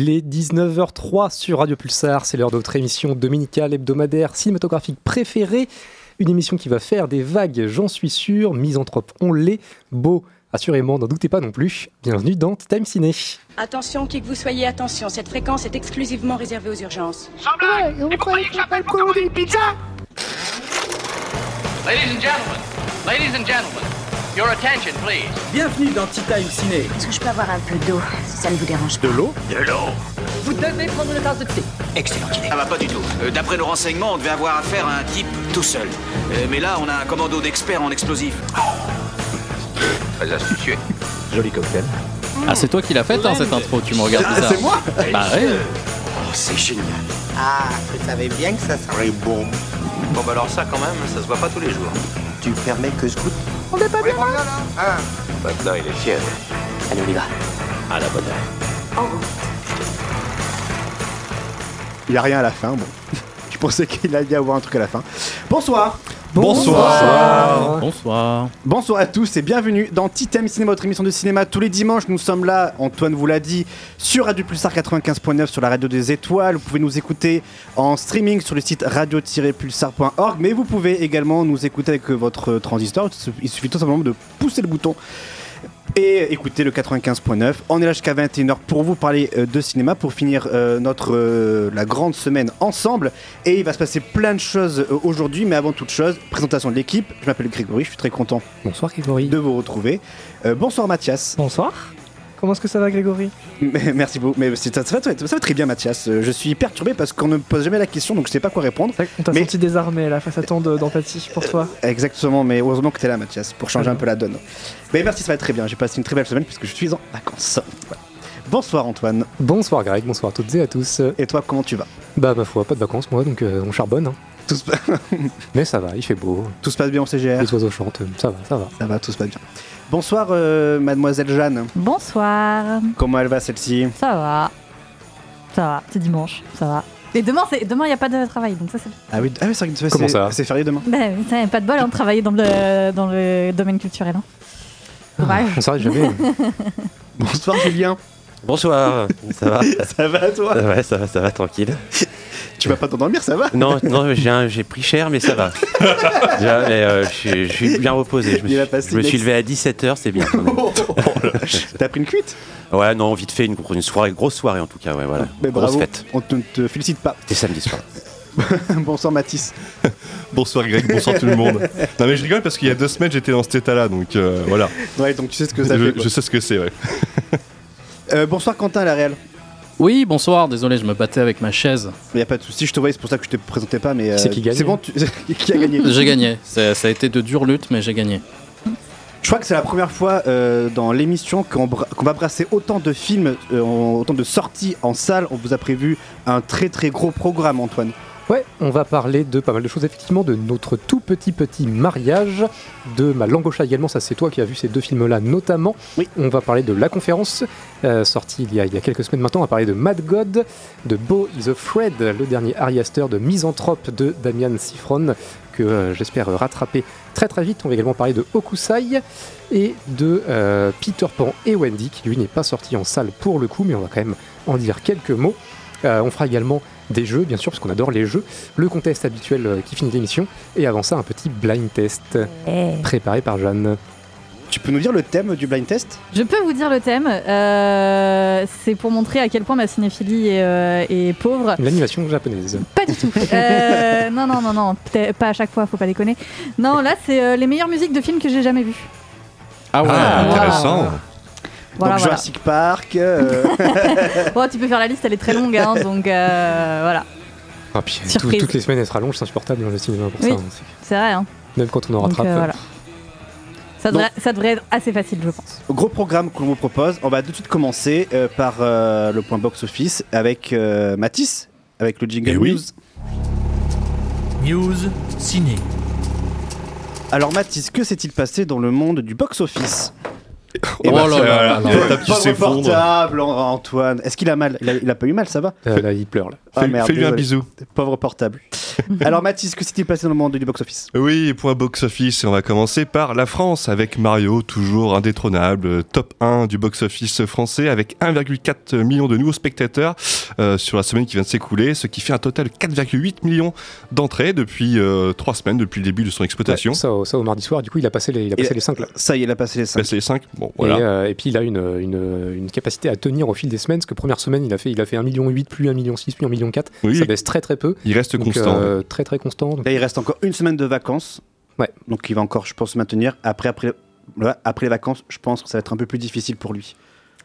Il est 19h03 sur Radio Pulsar, c'est l'heure de notre émission dominicale hebdomadaire cinématographique préférée. Une émission qui va faire des vagues, j'en suis sûr. Misanthrope, on l'est. Beau, assurément, n'en doutez pas non plus. Bienvenue dans Time Ciné. Attention, qui que vous soyez, attention, cette fréquence est exclusivement réservée aux urgences. Sans blague Vous croyez que j'appelle pour commander une pizza? Ladies and gentlemen, ladies and gentlemen, your attention please. Bienvenue dans Tea Time Ciné. Est-ce que je peux avoir un peu d'eau, si ça ne vous dérange pas? De l'eau? De l'eau. Vous devez prendre une tasse de thé. Excellente idée. Ah bah pas du tout. Euh, D'après nos renseignements, on devait avoir affaire à un type tout seul. Euh, mais là, on a un commando d'experts en explosifs. Très astucieux. Joli cocktail. Ah, c'est toi qui l'as faite, hein, cette intro, tu me regardes Ah, bizarre. c'est moi Bah ouais. Oh, c'est génial. Ah, je savais bien que ça serait bon. Bon bah alors ça quand même, ça se voit pas tous les jours. Tu permets que je goûte Maintenant il est tiède. Allez, on y va. À la bonne heure. Il n'y a rien à la fin, bon. Je pensais qu'il allait y avoir un truc à la fin. Bonsoir Bonsoir. Bonsoir. Bonsoir à tous et bienvenue dans Titem Cinéma, votre émission de cinéma tous les dimanches. Nous sommes là, Antoine vous l'a dit, sur Radio Pulsar 95.9 sur la radio des étoiles. Vous pouvez nous écouter en streaming sur le site radio-pulsar.org, mais vous pouvez également nous écouter avec votre transistor. Il suffit tout simplement de pousser le bouton et écoutez le 95.9. On est là jusqu'à 21h pour vous parler euh, de cinéma, pour finir euh, notre euh, la grande semaine ensemble. Et il va se passer plein de choses aujourd'hui, mais avant toute chose, présentation de l'équipe. Je m'appelle Grégory, je suis très content Bonsoir Grégory. de vous retrouver. Bonsoir Mathias. Bonsoir. Comment est-ce que ça va, Grégory Mais- Merci beaucoup. Mais c'est- ça, va, très- ça va très bien Mathias. Euh, Je suis perturbé parce qu'on ne me pose jamais la question, donc je sais pas quoi répondre. On t'a Mais- senti désarmé là face à tant de- d'empathie pour toi. Exactement, mais heureusement que tu es là Mathias, pour changer Ah un peu la donne. Mais merci, ça va être très bien. J'ai passé une très belle semaine puisque je suis en vacances. Voilà. Bonsoir Antoine. Bonsoir Greg, bonsoir à toutes et à tous. Et toi, comment tu vas Bah ma foi, pas de vacances moi, donc euh, on charbonne. hein. tout se... Mais ça va, il fait beau, tout se passe bien en CGR les oiseaux chantent, ça va, ça va. Ça va, tout se passe bien. Bonsoir, euh, mademoiselle Jeanne. Bonsoir. Comment elle va celle-ci? Ça va. Ça va. C'est dimanche. Ça va. Et demain, c'est demain, il y a pas de travail, donc ça c'est. Ah oui, ah oui c'est vrai que c'est- Comment ça? C'est férié demain. Ben ça pas de bol, hein, de travailler dans le dans le domaine culturel. Hein. Jamais. Bonsoir Julien. Bonsoir, ça va? Ça va toi? Ouais, ça va, ça va, tranquille. Tu vas pas t'endormir, ça va? Non, non, j'ai un- j'ai pris cher, mais ça va. Déjà, mais, euh, je suis- je suis bien reposé. Je me suis, passé je me suis l'ex- levé à 17h, c'est bien. quand même. T'as pris une cuite? Ouais, non, vite fait, une, une soirée, grosse soirée en tout cas, ouais, voilà. Mais Grosse bravo. fête. On ne te, félicite pas. C'était samedi soir. Bonsoir Mathis. Bonsoir Greg, bonsoir tout le monde. Non mais je rigole parce qu'il y a deux semaines j'étais dans cet état-là, donc euh, voilà. Ouais, donc tu sais ce que ça je, fait. quoi. je sais ce que c'est, ouais. Euh, bonsoir Quentin à la réelle. Oui, bonsoir. Désolé, je me battais avec ma chaise. Il y a pas de souci, je te voyais, c'est pour ça que je te présentais pas, mais. euh, C'est qui gagne C'est bon, tu- qui a gagné? J'ai gagné. Ça, ça a été de dures luttes, mais j'ai gagné. Je crois que c'est la première fois euh, dans l'émission qu'on bra- qu'on va brasser autant de films, euh, en- autant de sorties en salle. On vous a prévu un très très gros programme, Antoine. Ouais, on va parler de pas mal de choses, effectivement, de notre tout petit petit mariage, de ma langue au chat également, ça c'est toi qui as vu ces deux films-là notamment. Oui. On va parler de La Conférence, euh, sortie il y, a, il y a quelques semaines maintenant, on va parler de Mad God, de Beau is Afraid, le dernier Ari Aster, de Misanthrope de Damian Sifron, que euh, j'espère rattraper très très vite. On va également parler de Hokusai et de euh, Peter Pan et Wendy, qui lui n'est pas sorti en salle pour le coup, mais on va quand même en dire quelques mots. On fera également des jeux, bien sûr, parce qu'on adore les jeux, le contest habituel euh, qui finit l'émission, et avant ça, un petit blind test Eh. préparé par Jeanne. Tu peux nous dire le thème du blind test? Je peux vous dire le thème. euh, c'est pour montrer à quel point ma cinéphilie est, euh, est pauvre. L'animation japonaise. Pas du tout. Euh, non, non, non, non. peut-être Pas à chaque fois, faut pas déconner. Non, là, c'est euh, les meilleures musiques de films que j'ai jamais vues. Ah ouais. Ah, intéressant. Voilà, Donc voilà. Jurassic Park. euh, Bon, tu peux faire la liste, elle est très longue, hein, donc euh, voilà. Ah, puis tout- toutes les semaines, elle se rallonge, c'est insupportable dans le cinéma pour Oui. ça. hein. C'est- vrai, hein. Même quand on en Donc, rattrape. euh, voilà. Ça devrait, ça devrait être assez facile, je pense. gros programme qu'on vous propose. On va tout de suite commencer euh, par euh, le point box-office avec euh, Mathis, avec le jingle Eh oui. news. News ciné. Alors Mathis, que s'est-il passé dans le monde du Oh là là là là. Portable, Antoine. Est-ce qu'il a mal il a, il a pas eu mal, ça va Euh, là, il pleure là. Ah, Fais- merde, Fais-lui un désolé. bisou. Pauvre portable. Alors Mathis, que s'est-il passé dans le monde du box-office? Oui, point box-office, on va commencer par la France avec Mario, toujours indétrônable, top 1 du box-office français avec 1,4 million de nouveaux spectateurs euh, sur la semaine qui vient de s'écouler, ce qui fait un total de 4,8 millions d'entrées depuis 3 semaines, depuis le début de son exploitation. Ouais, ça, au- ça au mardi soir, du coup, il a passé les, il a passé Et- les 5 là. Ça y est, il a passé les 5. Passé les 5 Bon, voilà. Et, euh, et puis il a une, une, une capacité à tenir au fil des semaines, parce que première semaine, il a fait, il a fait 1,8 million, puis 1,6 million, puis 1,4 million. Oui. Ça baisse très très peu. Il reste Donc, constant. euh, très très constant. Donc, Là, il reste encore une semaine de vacances. Ouais. Donc il va encore, je pense, se maintenir. Après, après les vacances, je pense que ça va être un peu plus difficile pour lui.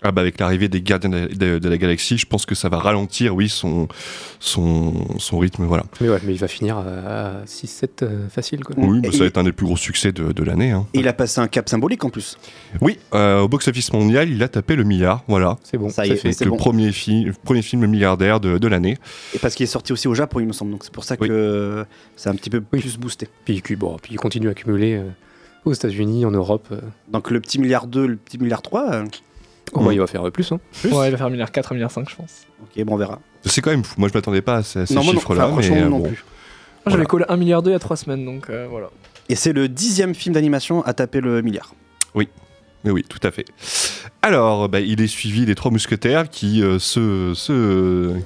Ah bah avec l'arrivée des gardiens de, de- de la galaxie, je pense que ça va ralentir, oui, son, son, son rythme, voilà. mais ouais, mais il va finir à 6-7 euh, facile. Quoi. Oui, bah, ça va être un des plus gros succès de, de l'année. hein. Et il a passé un cap symbolique en plus. Oui, euh, au box-office mondial, il a tapé le milliard, voilà. C'est bon. Ça y est, C'est c'est le bon. premier, fi- premier film milliardaire de, de l'année. Et parce qu'il est sorti aussi au Japon, il me semble. Donc c'est pour ça Oui. que ça a un petit peu Oui. plus boosté. Puis, puis, bon, puis il continue à accumuler euh, aux États-Unis, en Europe. euh. Donc le petit milliard 2, le petit milliard 3, euh, Oh, bah, il va faire plus. Hein. Ouais, il va faire milliard 4, milliard 5, je pense. ok, bon, on verra. C'est quand même fou. Moi, je m'attendais pas à ces, ces chiffres-là. enfin, mais franchement, euh, non bon. plus. Moi, J'avais collé 1 milliard 2 il y a 3 semaines, donc euh, voilà. Et c'est le dixième film d'animation à taper le milliard. Mais oui, tout à fait. Alors, bah, il est suivi des trois mousquetaires qui euh, se. se...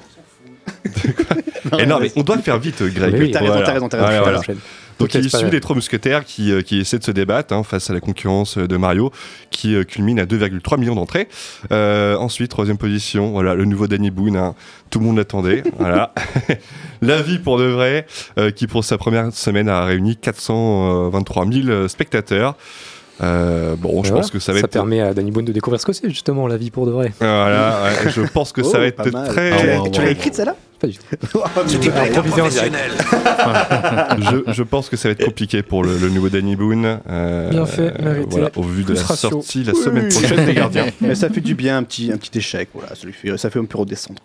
Eh non, mais on doit faire vite, Greg. Oui, oui, t'as raison, Voilà. t'as raison, t'as raison. Voilà, voilà. Donc il est issu des trois mousquetaires qui, euh, qui essaient de se débattre hein, face à la concurrence de Mario, qui euh, culmine à 2,3 millions d'entrées. Euh, ensuite, troisième position, voilà, le nouveau Danny Boone, hein, tout le monde l'attendait. voilà. La vie pour de vrai, euh, qui pour sa première semaine a réuni 423 000 spectateurs. Euh, bon, je Voilà. pense que ça va être. permet à Danny Boone de découvrir ce que c'est justement la vie pour de vrai. Voilà, ouais, je pense que ça Oh, va être très. Tu l'as- Ah, ouais, tu l'as écrite celle-là? Pas du tout. C'est Ah, je, je pense que ça va être compliqué pour le, le nouveau Danny Boone. euh, Bien fait, mérité. voilà, au vu de la ratio. sortie la semaine prochaine des Gardiens. Mais ça fait du bien, un petit, un petit échec. Voilà, ça, lui fait, ça fait un peu redescendre.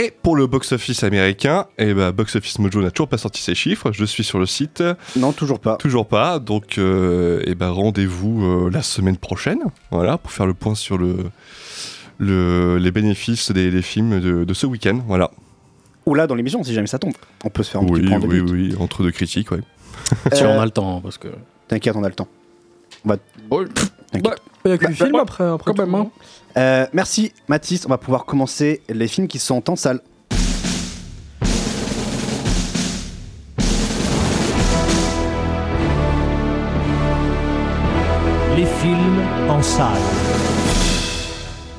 Et pour le box-office américain, eh ben, Box Office Mojo n'a toujours pas sorti ses chiffres. Je suis sur le site, Non, toujours pas. toujours pas. Donc, euh, ben, rendez-vous euh, la semaine prochaine, voilà, pour faire le point sur le, le- les bénéfices des, des films de, de ce week-end. Voilà. Ou là, dans l'émission, si jamais ça tombe. On peut se faire un Oui, petit point de oui, but. oui, entre deux critiques, ouais. Si Euh, on a le temps, parce que. T'inquiète, on a le temps. On va... T'inquiète. Bah, Il y a que Bah, le film bah, après, après quand tout, même, hein. non Euh, merci Mathis, on va pouvoir commencer les films qui sont en salle. Les films en salle.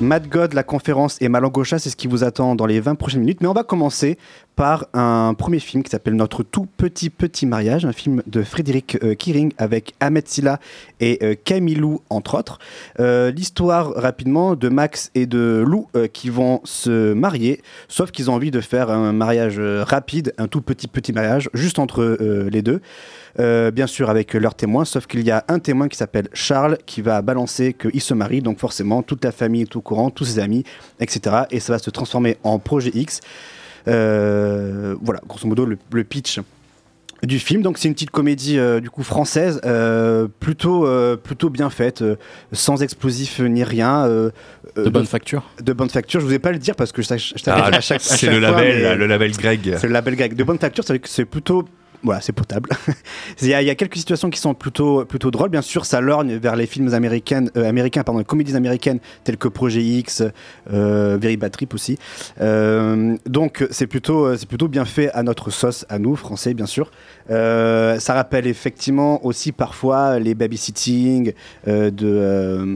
Mad God, la conférence et Malangocha, c'est ce qui vous attend dans les 20 prochaines minutes. Mais on va commencer par un premier film qui s'appelle Notre tout petit petit mariage, un film de Frédéric euh, Kiring avec Ahmed Silla et euh, Camilou, entre autres. Euh, L'histoire, rapidement, de Max et de Lou euh, qui vont se marier, sauf qu'ils ont envie de faire un mariage euh, rapide, un tout petit petit mariage, juste entre les deux. Euh, bien sûr avec leurs témoins, sauf qu'il y a un témoin qui s'appelle Charles qui va balancer qu'il se marie, donc forcément toute la famille est au courant, tous ses amis, etc. Et ça va se transformer en projet X. Euh, voilà, grosso modo le, le pitch du film. Donc c'est une petite comédie euh, du coup française, euh, plutôt euh, plutôt bien faite, sans explosif ni rien. De bonne facture. De bonne facture. Je vous ai pas le dire parce que je, je, je Ah, à chaque. c'est le fois, label, le label Greg. c'est le label grec. De bonne facture, c'est plutôt. Voilà, c'est potable. il, y a, quelques situations qui sont plutôt, plutôt drôles. Bien sûr, ça lorgne vers les films américaines, euh, américains, pardon, les comédies américaines telles que Projet X, euh, Very Bad Trip aussi. Euh, donc, c'est plutôt, c'est plutôt bien fait à notre sauce, à nous, français, bien sûr. Euh, ça rappelle effectivement aussi parfois les babysitting euh, de, euh,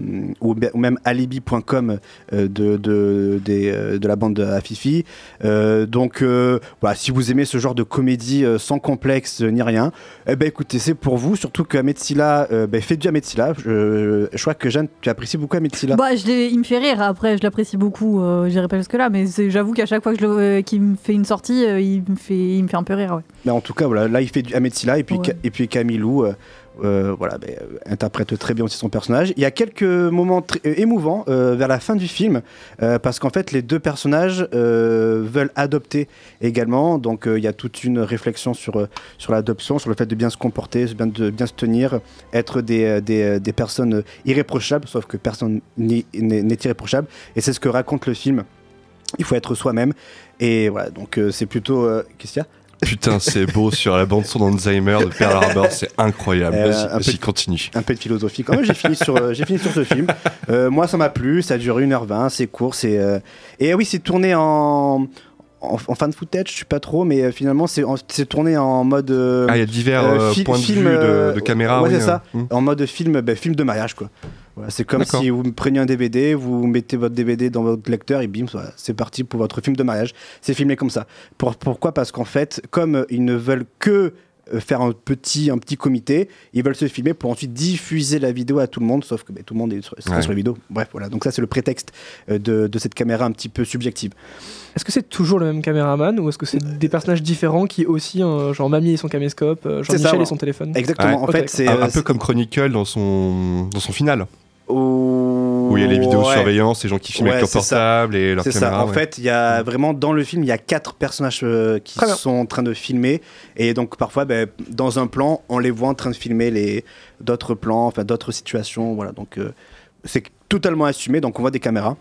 ou, ou même alibi.com euh, de, de, des, de la bande à Fifi. Donc voilà, si vous aimez ce genre de comédie sans complexe ni rien, eh ben écoutez, c'est pour vous. Surtout que euh, ben, fait du Ahmed Silla. Je, je crois que Jeanne, tu apprécies beaucoup Ahmed Silla. Bah, je il me fait rire. Après, je l'apprécie beaucoup. J'irai pas jusque là, mais j'avoue qu'à chaque fois qu'il me fait une sortie, il me fait, il me fait un peu rire. Ouais. Mais en tout cas, voilà, là il fait du Ahmed Silla et puis, Ouais. Et puis Camilou. euh, euh, voilà, ben, euh, interprète très bien aussi son personnage. Il y a quelques moments très- euh, émouvants euh, vers la fin du film, parce qu'en fait, les deux personnages veulent adopter également. Donc, il y a toute une réflexion sur, sur l'adoption, sur le fait de bien se comporter, bien- de bien se tenir, être des, des, des personnes irréprochables, sauf que personne n'est irréprochable. Et c'est ce que raconte le film. Il faut être soi-même. Et voilà, donc c'est plutôt. Qu'est-ce qu'il y a? Putain, c'est beau sur la bande son d'Alzheimer de Pearl Harbor, c'est incroyable. Euh, Vas-y, un vas-y, peu- continue. Un peu de philosophie. Quand même, j'ai fini sur, euh, j'ai fini sur ce film. Euh, moi, ça m'a plu. Ça dure 1h20, c'est court. C'est, euh, Et oui, c'est tourné en. En, en fan footage, je sais pas trop, mais euh, finalement c'est en- c'est tourné en mode. euh, Ah, il y a divers, euh, fi- points de film, vue de- euh, de caméra, Ouais, oui, c'est ça. euh, hmm. En mode film, ben, film de mariage, quoi. Voilà, c'est comme si vous preniez un DVD, vous mettez votre DVD dans votre lecteur et bim, voilà, c'est parti pour votre film de mariage. C'est filmé comme ça. Pour- pourquoi? Parce qu'en fait, comme euh, ils ne veulent que euh, faire un petit, un petit comité, ils veulent se filmer pour ensuite diffuser la vidéo à tout le monde, sauf que ben, tout le monde est sur, serait Ouais. sur la vidéo. Bref, voilà. Donc ça, c'est le prétexte euh, de, de cette caméra un petit peu subjective. Est-ce que c'est toujours le même caméraman ou est-ce que c'est des personnages différents qui aussi, euh, genre Mamie et son caméscope, euh, ça, Jean-Michel ouais. et son téléphone? Exactement. En fait, c'est un, un euh, peu comme Chronicle dans son, dans son final. Où Où il y a les vidéos de Ouais. surveillance, les gens qui filment Ouais, avec leur c'est ça. portable et leur C'est caméra. ça. En ouais. fait, il y a vraiment dans le film, il y a quatre personnages euh, qui sont en train de filmer, et donc parfois, ben, dans un plan, on les voit en train de filmer les d'autres plans, enfin d'autres situations. Voilà. Donc euh, c'est totalement assumé. Donc on voit des caméras.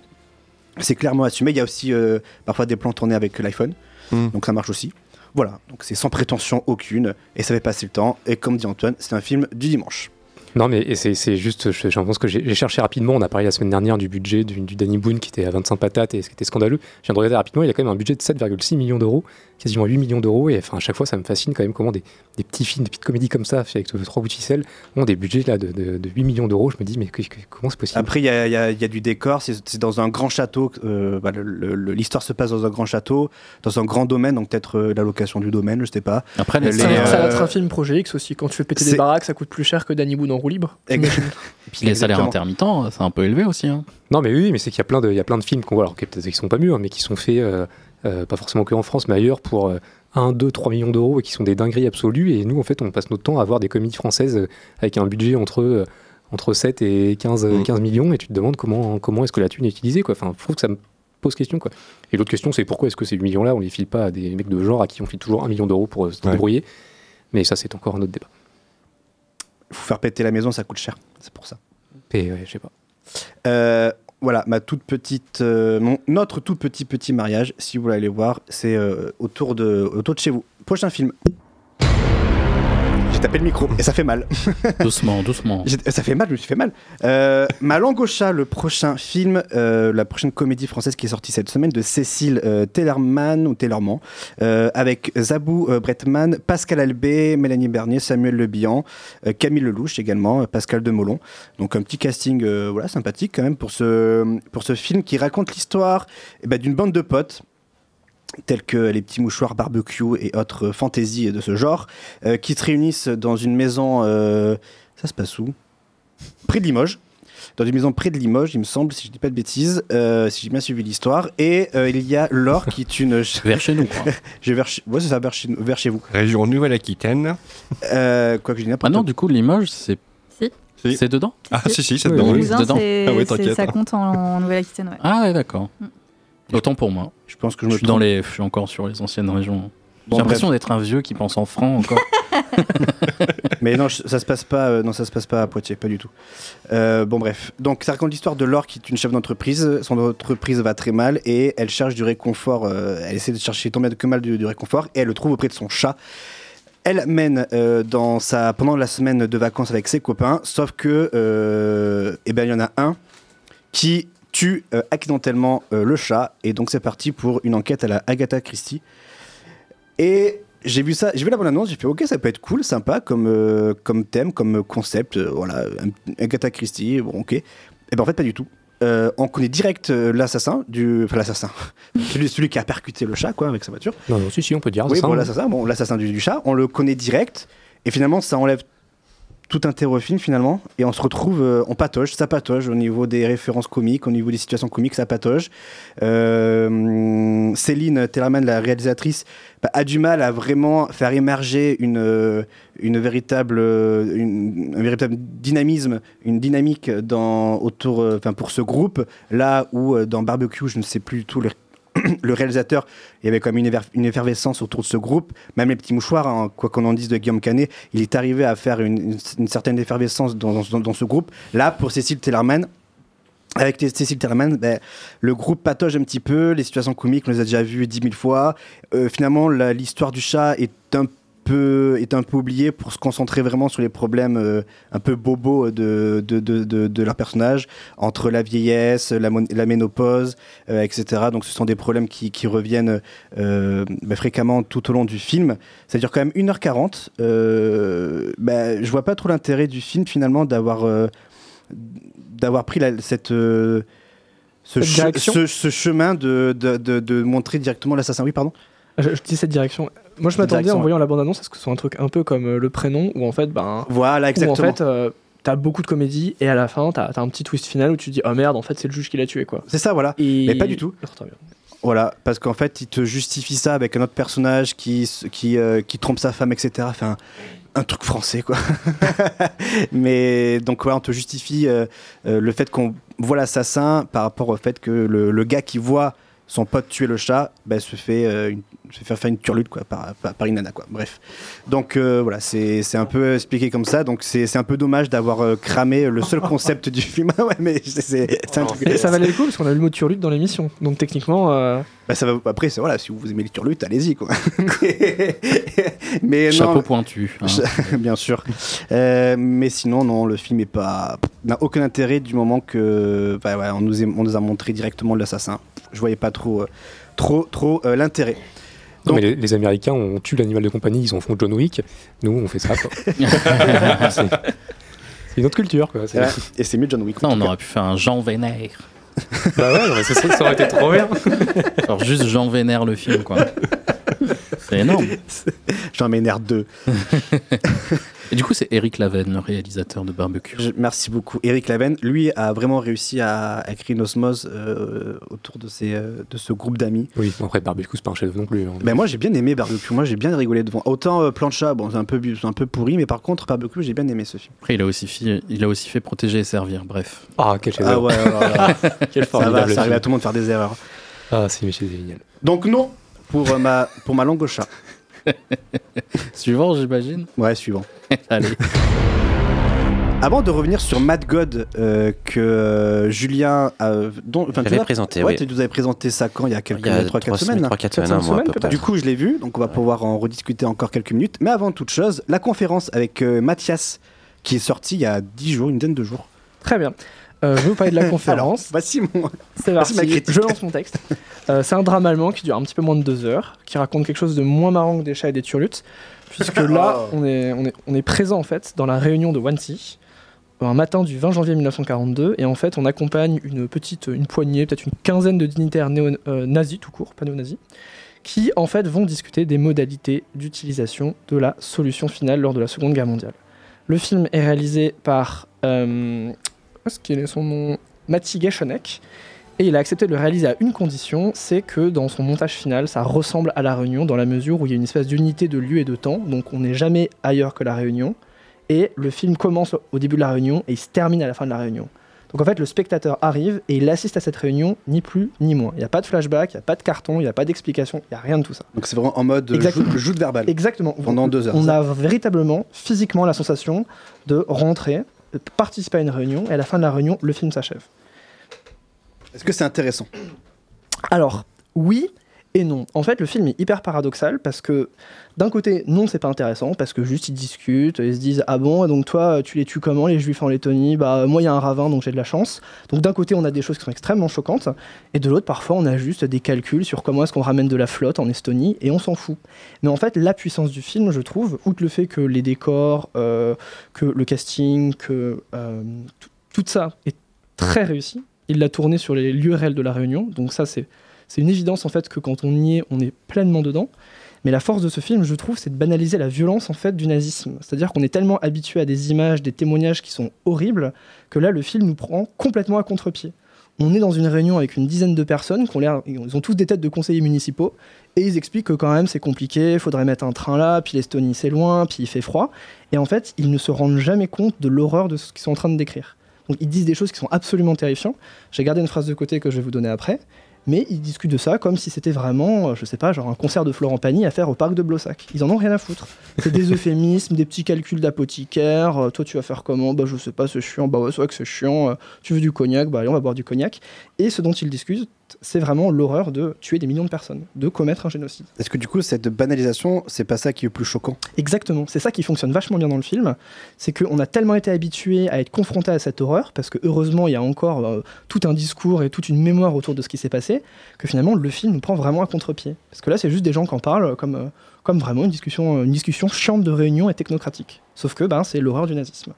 C'est clairement assumé. Il y a aussi euh, parfois des plans tournés avec l'iPhone, Hmm. donc ça marche aussi. Voilà. Donc c'est sans prétention aucune, et ça fait passer le temps. Et comme dit Antoine, c'est un film du dimanche. Non, mais c'est juste, je, je pense que j'ai cherché rapidement. On a parlé la semaine dernière du budget du, du Danny Boone qui était à 25 patates et ce qui était scandaleux. Je viens de regarder rapidement, il y a quand même un budget de 7,6 millions d'euros, quasiment 8 millions d'euros. Et enfin, à chaque fois, ça me fascine quand même comment des, des petits films, des petites comédies comme ça, avec euh, trois bouts de ficelle, ont des budgets là de, de- de 8 millions d'euros. Je me dis, mais que- que- comment c'est possible? Après, il y a, il y a- il y a du décor, c'est dans un grand château. euh, bah, L'histoire se passe dans un grand château, dans un grand domaine, donc peut-être euh, la location du domaine, je sais pas. Après, Les, Ça, ça va euh, être un film Projet X aussi. Quand tu fais péter des baraques, ça coûte plus cher que Danny Boone en roue libre. j'imagine. Puis les salaires Exactement. intermittents, c'est un peu élevé aussi. Hein. Non, mais oui, mais c'est qu'il y a plein de, il y a plein de films qu'on voit, alors qui peut-être qu'ils sont pas mûrs, mais qui sont faits, euh, euh, pas forcément que en France, mais ailleurs, pour euh, 1, 2, 3 millions d'euros et qui sont des dingueries absolues. Et nous, en fait, on passe notre temps à voir des comédies françaises euh, avec un budget entre, euh, entre 7 et 15, euh, 15 millions, et tu te demandes comment, comment est-ce que la thune est utilisée, quoi. Enfin, je trouve que ça me pose question, quoi. Et l'autre question, c'est pourquoi est-ce que ces 8 millions-là, on les file pas à des mecs de genre à qui on file toujours 1 million d'euros pour euh, se Ouais. débrouiller? Mais ça, c'est encore un autre débat. Faut faire péter la maison, ça coûte cher. C'est pour ça. Et ouais, je sais pas. Euh, voilà, ma toute petite, euh, mon- notre tout petit petit mariage, si vous voulez aller voir, c'est euh, autour de, autour de chez vous. Prochain film. Tapé le micro et ça fait mal. doucement, doucement. Ça fait mal, je me suis fait mal. Euh, Ma langue au chat, le prochain film, euh, la prochaine comédie française qui est sortie cette semaine de Cécile euh, Tellerman ou Tellerman, euh, avec Zabou euh, Bretman, Pascal Albé, Mélanie Bernier, Samuel Le Bihan, Camille Lelouch également, Pascal Demolon. Donc un petit casting voilà, sympathique quand même pour ce, pour ce film qui raconte l'histoire eh ben, d'une bande de potes tels que les petits mouchoirs barbecue et autres fantaisies de ce genre, euh, qui se réunissent dans une maison. euh, ça se passe où? Près de Limoges. Dans une maison près de Limoges, il me semble, si je dis pas de bêtises, euh, si j'ai bien suivi l'histoire. Et euh, il y a Laure qui est une. Vers chez nous, quoi. je vers, chez... ouais, c'est ça, vers chez, nous- vers chez vous. Région Nouvelle-Aquitaine. Euh, quoi que je dis Ah n'importe non, du coup, Limoges, c'est. Si. C'est dedans? Ah, si, si, c'est dedans. oui. Dedans. c'est- Ah ouais, ça compte en, en Nouvelle-Aquitaine, ouais. Ah ouais, d'accord. Autant pour moi. Je pense que je Je me suis, dans les... je suis encore sur les anciennes régions. Bon, J'ai l'impression d'être un vieux qui pense en francs encore. Mais non, ça se passe pas. euh, non, ça se passe pas à Poitiers, pas du tout. Euh, bon, bref. Donc, ça raconte l'histoire de Laure qui est une chef d'entreprise. Son entreprise va très mal et elle cherche du réconfort. euh, elle essaie de chercher tant bien que mal du, du réconfort et elle le trouve auprès de son chat. Elle mène euh, dans sa, pendant la semaine de vacances avec ses copains, sauf que, euh, eh ben, il y en a un qui tue euh, accidentellement euh, le chat et donc c'est parti pour une enquête à la Agatha Christie. Et j'ai vu ça, j'ai vu la bonne annonce, j'ai fait ok, ça peut être cool, sympa comme, euh, comme thème, comme concept, voilà, Agatha Christie, bon ok. Et ben en fait pas du tout. Euh, on connaît direct euh, l'assassin, du, enfin l'assassin, celui, celui qui a percuté le chat quoi avec sa voiture. Non, non, si, si, on peut dire Oui, bon, hein. l'assassin, bon, l'assassin du, du chat, on le connaît direct, et finalement, ça enlève tout intérêt au film, finalement, et on se retrouve, euh, on patauge, ça patauge au niveau des références comiques, au niveau des situations comiques, ça patauge. Euh, Céline Tellerman, la réalisatrice, bah, a du mal à vraiment faire émerger une, euh, une véritable, un véritable dynamisme, une dynamique dans, autour, enfin, pour ce groupe, là où dans Barbecue, je ne sais plus tout le le réalisateur, il y avait même une, une effervescence autour de ce groupe. Même les petits mouchoirs, hein, quoi qu'on en dise de Guillaume Canet, il est arrivé à faire une, certaine effervescence dans, ce groupe. Là, pour Cécile Tellerman, avec Cécile Terman, ben, le groupe patauge un petit peu, les situations comiques, on les a déjà vues dix mille fois. Euh, finalement, l'histoire du chat est un peu est un peu oubliée pour se concentrer vraiment sur les problèmes euh, un peu bobos de, de, de, de, de leur personnage, entre la vieillesse, la, la ménopause, euh, etc. Donc ce sont des problèmes qui, qui reviennent euh, ben, fréquemment tout au long du film. Ça dure quand même 1h40. Euh, ben, je vois pas trop l'intérêt du film finalement d'avoir... d'avoir pris la- cette, ce, Cette che- direction? ce- ce chemin de, de, de- de montrer directement l'assassin. Oui, pardon? Je, je dis cette direction. Moi, je m'attendais en voyant la bande-annonce à ce que ce soit un truc un peu comme euh, le prénom, où en fait, ben. Voilà, Où en exactement. fait, euh, t'as beaucoup de comédie et à la fin, t'as as un petit twist final où tu te dis, oh merde, en fait, c'est le juge qui l'a tué, quoi. C'est ça, voilà. Et- Mais pas du tout. Voilà, parce qu'en fait, il te justifie ça avec un autre personnage qui, euh, qui trompe sa femme, etc. Enfin, un truc français, quoi. Mais donc, voilà, on te justifie euh, le fait qu'on voit l'assassin par rapport au fait que le, le gars qui voit son pote tuer le chat bah, se, fait, euh, une, se fait faire une turlute quoi, par, par, par une nana. Quoi. Bref. Donc euh, voilà, c'est c'est un peu expliqué comme ça. Donc c'est c'est un peu dommage d'avoir euh, cramé le seul concept du film. ouais, mais c'est- c'est c'est un truc. Et ça valait le coup parce qu'on a eu le mot turlute dans l'émission. Donc techniquement. euh, Bah, ça va, après, c'est voilà, si vous aimez les turlutes, allez-y quoi. mais Chapeau non, pointu. hein. bien sûr. Euh, mais sinon, non, le film est pas n'a aucun intérêt du moment que bah, ouais, on, nous est- on nous a montré directement l'assassin. Je voyais pas trop, euh, trop, trop euh, l'intérêt. Non, mais les, les Américains, on tue l'animal de compagnie, ils en font John Wick. Nous, on fait ça. quoi. c'est une autre culture. Quoi. Ouais, et c'est mieux John Wick. Non, on aurait pu faire un Jean Vénère. bah ouais, non, mais ça, ça aurait été trop bien. Alors juste Jean Vénère le film, quoi. C'est énorme. J'en m'énerve deux. Et du coup, c'est Eric Laven, le réalisateur de Barbecue. Je- merci beaucoup. Eric Laven, lui, a vraiment réussi à, à créer une osmose euh, autour de, euh, de ce groupe d'amis. Oui, bon, après, barbecue, c'est pas un chef non plus. hein. Ben moi j'ai bien aimé Barbecue, moi j'ai bien rigolé devant. Autant euh, Plancha, bon c'est un peu un peu pourri, mais par contre Barbecue j'ai bien aimé ce film. Après, il a aussi fait, il a aussi fait protéger et servir. Bref. Ah, quel chef Ah ouais, ouais, ouais. Quel ça va, ça arrive à tout le monde de faire des erreurs. Ah, c'est génial. Donc non pour euh, ma pour ma langue au chat. Suivant, j'imagine. Ouais suivant. Allez. Avant de revenir sur Mad God euh, que euh, Julien a, dont enfin, tu as- présenté, ouais, oui. tu nous avais présenté ça quand il y a quelques Il y a 3 trois 4 semaines. semaines, semaines, peu. Du coup, je l'ai vu, donc on va pouvoir en rediscuter encore quelques minutes. Mais avant toute chose, la conférence avec euh, Mathias, qui est sortie il y a 10 jours, une dizaine de jours. Très bien. Euh, je vais vous parler de la Alors, conférence. voici mon. C'est ma parti. critique. Je lance mon texte. Euh, c'est un drame allemand qui dure un petit peu moins de deux heures, qui raconte quelque chose de moins marrant que des chats et des turlutes, puisque là, Oh. on est, on, est, on est présent en fait dans la réunion de Wannsee, un matin du 20 janvier 1942, et en fait, on accompagne une petite, une poignée, peut-être une quinzaine de dignitaires néo- euh, nazis tout court, pas néo-nazis, qui en fait vont discuter des modalités d'utilisation de la solution finale lors de la Seconde Guerre mondiale. Le film est réalisé par, euh, est-ce qu'il est son nom, Matti Geschonek, et il a accepté de le réaliser à une condition, c'est que dans son montage final, ça ressemble à la Réunion dans la mesure où il y a une espèce d'unité de lieu et de temps, donc on n'est jamais ailleurs que la Réunion, et le film commence au début de la Réunion et il se termine à la fin de la Réunion. Donc en fait, le spectateur arrive et il assiste à cette réunion, ni plus ni moins. Il n'y a pas de flashback, il n'y a pas de carton, il n'y a pas d'explication, il n'y a rien de tout ça. Donc c'est vraiment en mode euh, joute, verbale. Exactement. Pendant deux heures, On a véritablement, physiquement, la sensation de rentrer, participer à une réunion, et à la fin de la réunion, le film s'achève. Est-ce que c'est intéressant? Alors, oui et non. En fait, le film est hyper paradoxal parce que d'un côté, non, c'est pas intéressant parce que juste ils discutent, ils se disent ah bon, donc toi, tu les tues comment les juifs en Lettonie? Bah moi, il y a un ravin, donc j'ai de la chance. Donc d'un côté, on a des choses qui sont extrêmement choquantes, et de l'autre, parfois, on a juste des calculs sur comment est-ce qu'on ramène de la flotte en Estonie et on s'en fout. Mais en fait, la puissance du film, je trouve, outre le fait que les décors, euh, que le casting, que euh, tout- ça est très réussi. Il l'a tourné sur les lieux réels de la Réunion, donc ça c'est c'est une évidence en fait que quand on y est, on est pleinement dedans. Mais la force de ce film, je trouve, c'est de banaliser la violence en fait du nazisme. C'est-à-dire qu'on est tellement habitué à des images, des témoignages qui sont horribles, que là le film nous prend complètement à contre-pied. On est dans une réunion avec une dizaine de personnes qui ont l'air, ils ont tous des têtes de conseillers municipaux et ils expliquent que quand même c'est compliqué, il faudrait mettre un train là, puis l'Estonie c'est loin, puis il fait froid. Et en fait, ils ne se rendent jamais compte de l'horreur de ce qu'ils sont en train de décrire. Donc ils disent des choses qui sont absolument terrifiantes. J'ai gardé une phrase de côté que je vais vous donner après. Mais ils discutent de ça comme si c'était vraiment, euh, je sais pas, genre un concert de Florent Pagny à faire au parc de Blossac. Ils en ont rien à foutre. C'est des euphémismes, des petits calculs d'apothicaire. euh, toi, tu vas faire comment? Bah, je sais pas, c'est chiant. Bah, ouais, c'est vrai que c'est chiant. Euh, tu veux du cognac? Bah, allez, on va boire du cognac. Et ce dont ils discutent, c'est vraiment l'horreur de tuer des millions de personnes, de commettre un génocide. Est-ce que du coup, cette banalisation, c'est pas ça qui est le plus choquant? Exactement, c'est ça qui fonctionne vachement bien dans le film, c'est qu'on a tellement été habitué à être confronté à cette horreur, parce que heureusement il y a encore euh, tout un discours et toute une mémoire autour de ce qui s'est passé, que finalement le film nous prend vraiment à contre-pied. Parce que là c'est juste des gens qui en parlent comme, euh, comme vraiment une discussion, une discussion chiante de réunion et technocratique. Sauf que ben, c'est l'horreur du nazisme.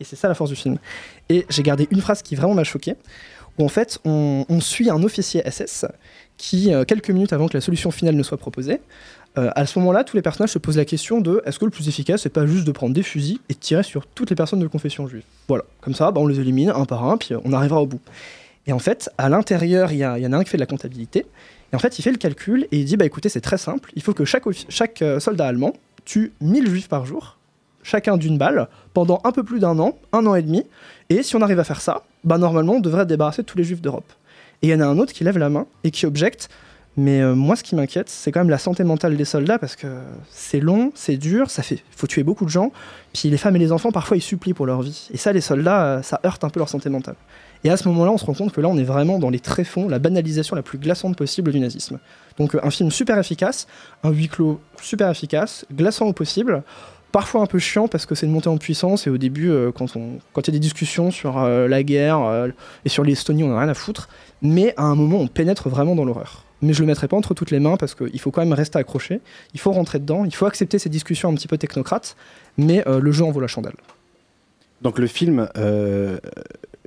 Et c'est ça la force du film. Et j'ai gardé une phrase qui vraiment m'a choqué, où en fait on, suit un officier SS qui, euh, quelques minutes avant que la solution finale ne soit proposée, euh, à ce moment-là, tous les personnages se posent la question de est-ce que le plus efficace, c'est pas juste de prendre des fusils et de tirer sur toutes les personnes de confession juive? Voilà, comme ça, bah, on les élimine un par un, puis euh, on arrivera au bout. Et en fait, à l'intérieur, il y, en a un qui fait de la comptabilité, et en fait, il fait le calcul et il dit bah écoutez, c'est très simple, il faut que chaque, soldat allemand tue 1000 juifs par jour, chacun d'une balle, pendant un peu plus d'un an, un an et demi, et si on arrive à faire ça, bah normalement, on devrait se débarrasser tous les juifs d'Europe. Et il y en a un autre qui lève la main et qui objecte mais euh, moi, ce qui m'inquiète, c'est quand même la santé mentale des soldats parce que c'est long, c'est dur, ça fait, faut tuer beaucoup de gens. Puis les femmes et les enfants, parfois, ils supplient pour leur vie. Et ça, les soldats, euh, ça heurte un peu leur santé mentale. Et à ce moment-là, on se rend compte que là, on est vraiment dans les tréfonds, la banalisation la plus glaçante possible du nazisme. Donc, euh, un film super efficace, un huis clos super efficace, glaçant au possible. Parfois un peu chiant parce que c'est une montée en puissance et au début, euh, quand il y a des discussions sur euh, la guerre euh, et sur l'Estonie, on n'a rien à foutre. Mais à un moment, on pénètre vraiment dans l'horreur. Mais je le mettrai pas entre toutes les mains parce qu'il faut quand même rester accroché. Il faut rentrer dedans. Il faut accepter ces discussions un petit peu technocrates. Mais euh, le jeu en vaut la chandelle. Donc le film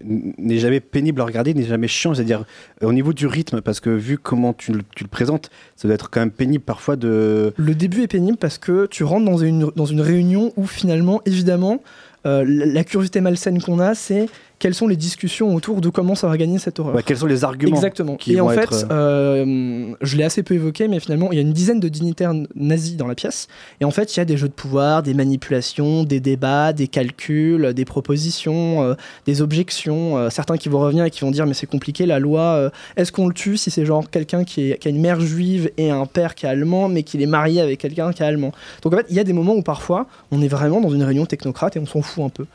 n'est jamais pénible à regarder, n'est jamais chiant, c'est-à-dire euh, au niveau du rythme, parce que vu comment tu, le- tu le présentes, ça doit être quand même pénible parfois de... Le début est pénible parce que tu rentres dans une, dans une réunion où finalement, évidemment, euh, la, curiosité malsaine qu'on a, c'est quelles sont les discussions autour de comment ça va gagner cette horreur. Ouais, quels sont les arguments Exactement. qui Et en fait, être, euh, je l'ai assez peu évoqué, mais finalement, il y a une dizaine de dignitaires nazis dans la pièce. Et en fait, il y a des jeux de pouvoir, des manipulations, des débats, des calculs, des propositions, euh, des objections. Euh, certains qui vont revenir et qui vont dire mais c'est compliqué la loi. euh, Est-ce qu'on le tue si c'est genre quelqu'un qui, a une mère juive et un père qui est allemand, mais qu'il est marié avec quelqu'un qui est allemand? Donc en fait, il y a des moments où parfois, on est vraiment dans une réunion technocrate et on s'en fout un peu.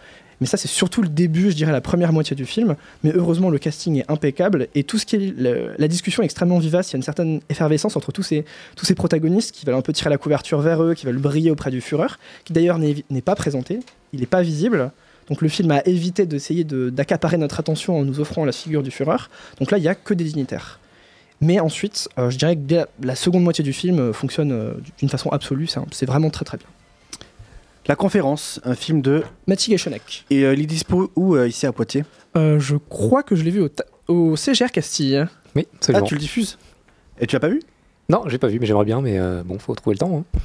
Mais ça, c'est surtout le début, je dirais, la première moitié du film. Mais heureusement, le casting est impeccable et tout ce qui est la discussion est extrêmement vivace. Il y a une certaine effervescence entre tous ces, tous ces protagonistes qui veulent un peu tirer la couverture vers eux, qui veulent briller auprès du Führer, qui d'ailleurs n'est pas présenté, il n'est pas visible. Donc le film a évité d'essayer de- d'accaparer notre attention en nous offrant la figure du Führer. Donc là, il n'y a que des dignitaires. Mais ensuite, euh, je dirais que dès la, la seconde moitié du film euh, fonctionne euh, d'une façon absolue. C'est vraiment très très bien. La conférence, un film de... Mathilde Schoeneck. Et euh, il est dispo où euh, ici à Poitiers? Euh, je crois que je l'ai vu au, CGR Castille. Oui, Ah, absolument. tu le diffuses? Et tu l'as pas vu? Non, j'ai pas vu, mais j'aimerais bien, mais euh, bon, faut trouver le temps. hein.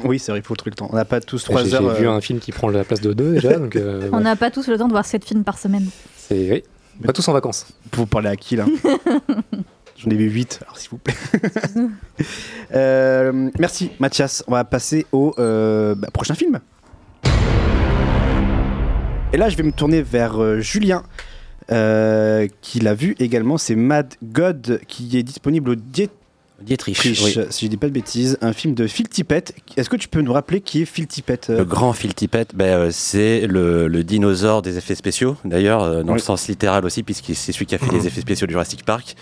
Oui, c'est vrai, il faut trouver le temps. On n'a pas tous trois J'ai heures. j'ai vu euh, un film qui prend la place de deux déjà, donc euh, On n'a pas tous le temps de voir 7 films par semaine. c'est oui. Pas tous en vacances. Vous parlez à qui là J'en ai vu 8, alors s'il vous plaît. Euh, merci Mathias. On va passer au euh, bah, prochain film. Et là, je vais me tourner vers euh, Julien, euh, qui l'a vu également. C'est Mad God, qui est disponible au Diet- Dietrich, Dietrich, oui. si je dis pas de bêtises. Un film de Phil Tippett. Est-ce que tu peux nous rappeler qui est Phil Tippett euh, Le grand Phil Tippett, ben, euh, c'est le, le dinosaure des effets spéciaux, d'ailleurs, euh, dans Oui. le sens littéral aussi, puisque c'est celui qui a fait les effets spéciaux du Jurassic Park.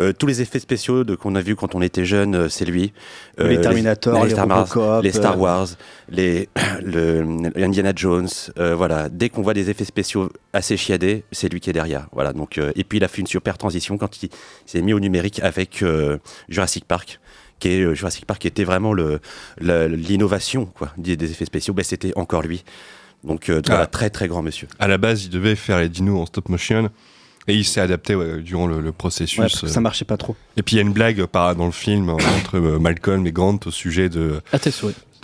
Euh, tous les effets spéciaux de- qu'on a vus quand on était jeune, euh, c'est lui. Les Terminator, les Star Wars, Robocop, les Star euh. Wars, les, le, Indiana Jones. euh, voilà, dès qu'on voit des effets spéciaux assez chiadés, c'est lui qui est derrière. Voilà, donc, euh, et puis il a fait une super transition quand il s'est mis au numérique avec euh, Jurassic Park. Qui est, euh, Jurassic Park qui était vraiment le- le- l'innovation quoi, des, des effets spéciaux, ben, c'était encore lui. Donc euh, Ah. très très grand monsieur. À la base, il devait faire les dinos en stop motion. Et il s'est adapté ouais, durant le, le processus. Ouais, parce que ça euh. marchait pas trop. Et puis il y a une blague par, dans le film entre euh, Malcolm et Grant au sujet de, À tes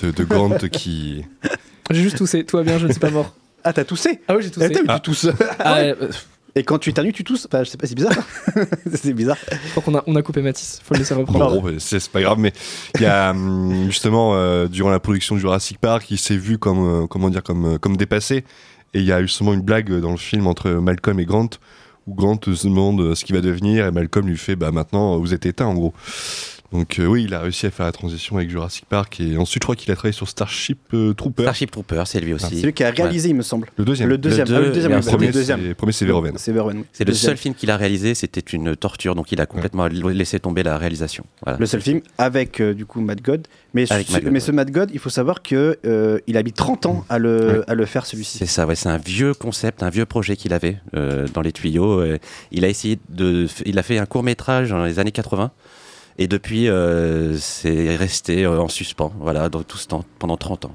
de, de Grant qui. J'ai juste toussé. Tout va bien, je ne suis pas mort. Ah, t'as toussé? Ah oui, j'ai toussé. Eh, t'as Ah. tu tousses. Ah ouais, euh, Et quand tu éternues, tu tousses Enfin, je sais pas, c'est bizarre. c'est bizarre. je crois qu'on a, on a coupé Mathis. Faut le laisser reprendre. Bon, c'est pas grave, mais il y a hum, justement euh, durant la production de Jurassic Park, il s'est vu comme euh, comment dire comme euh, comme dépassé. Et il y a justement une blague dans le film entre Malcolm et Grant où Grant se demande ce qu'il va devenir et Malcolm lui fait bah maintenant vous êtes éteint en gros. Donc euh, oui, il a réussi à faire la transition avec Jurassic Park et ensuite je crois qu'il a travaillé sur Starship euh, Trooper. Starship Trooper, c'est lui aussi. C'est lui qui a réalisé, il me semble. Le deuxième. Le deuxième. Le ah, le deuxième. le premier, deuxième. c'est- le premier, c'est Verhoeven. C'est Verhoeven. oui. C'est le seul film qu'il a réalisé, c'était une torture, donc il a complètement laissé tomber la réalisation. Voilà. Le seul film avec euh, du coup Matt God. Mais, ce, Matt God, mais ouais. ce Matt God, il faut savoir que euh, il a mis 30 ans à le, Ouais. à le faire celui-ci. C'est ça, ouais, c'est un vieux concept, un vieux projet qu'il avait euh, dans les tuyaux. euh, il a essayé de, il a fait un court métrage dans les années 80. Et depuis, euh, c'est resté euh, en suspens, voilà, dans tout ce temps, pendant 30 ans.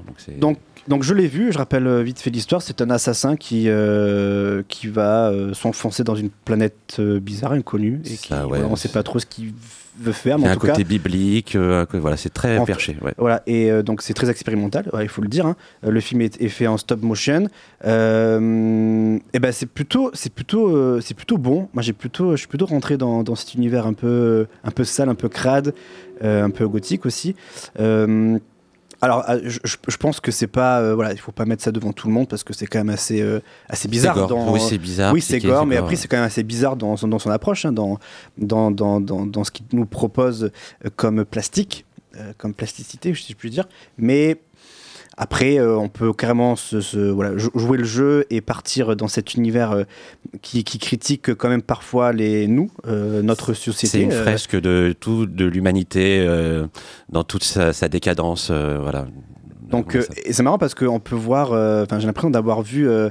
Donc je l'ai vu, je rappelle euh, vite fait l'histoire, c'est un assassin qui, euh, qui va euh, s'enfoncer dans une planète euh, bizarre, inconnue, et qui, Ça, ouais, voilà, on ne sait pas trop ce qu'il veut faire, il y mais a en un tout côté cas... biblique, voilà, c'est très En- perché. Ouais. Voilà, et donc c'est très expérimental, ouais, il faut le dire. hein. Le film est, est fait en stop motion. Et ben c'est plutôt, c'est plutôt, c'est plutôt bon. Moi j'ai plutôt, je suis plutôt rentré dans, dans cet univers un peu, un peu sale, un peu crade, un peu gothique aussi. Alors, euh, je, pense que c'est pas, euh, voilà, il faut pas mettre ça devant tout le monde parce que c'est quand même assez, euh, assez bizarre. gore. Dans, Oui, c'est bizarre, Oui, c'est gore, mais après c'est quand même assez bizarre dans son, dans son approche, hein, dans, dans, dans, dans, ce qu'il nous propose comme plastique, euh, comme plasticité, si je puis dire. Mais après, euh, on peut carrément se, se- voilà, jou- jouer le jeu et partir dans cet univers euh, qui, qui critique quand même parfois les nous, euh, notre société. C'est une fresque de tout, de l'humanité dans toute sa, sa décadence, voilà. Donc, euh, c'est marrant parce qu'on peut voir, euh, j'ai l'impression d'avoir vu euh,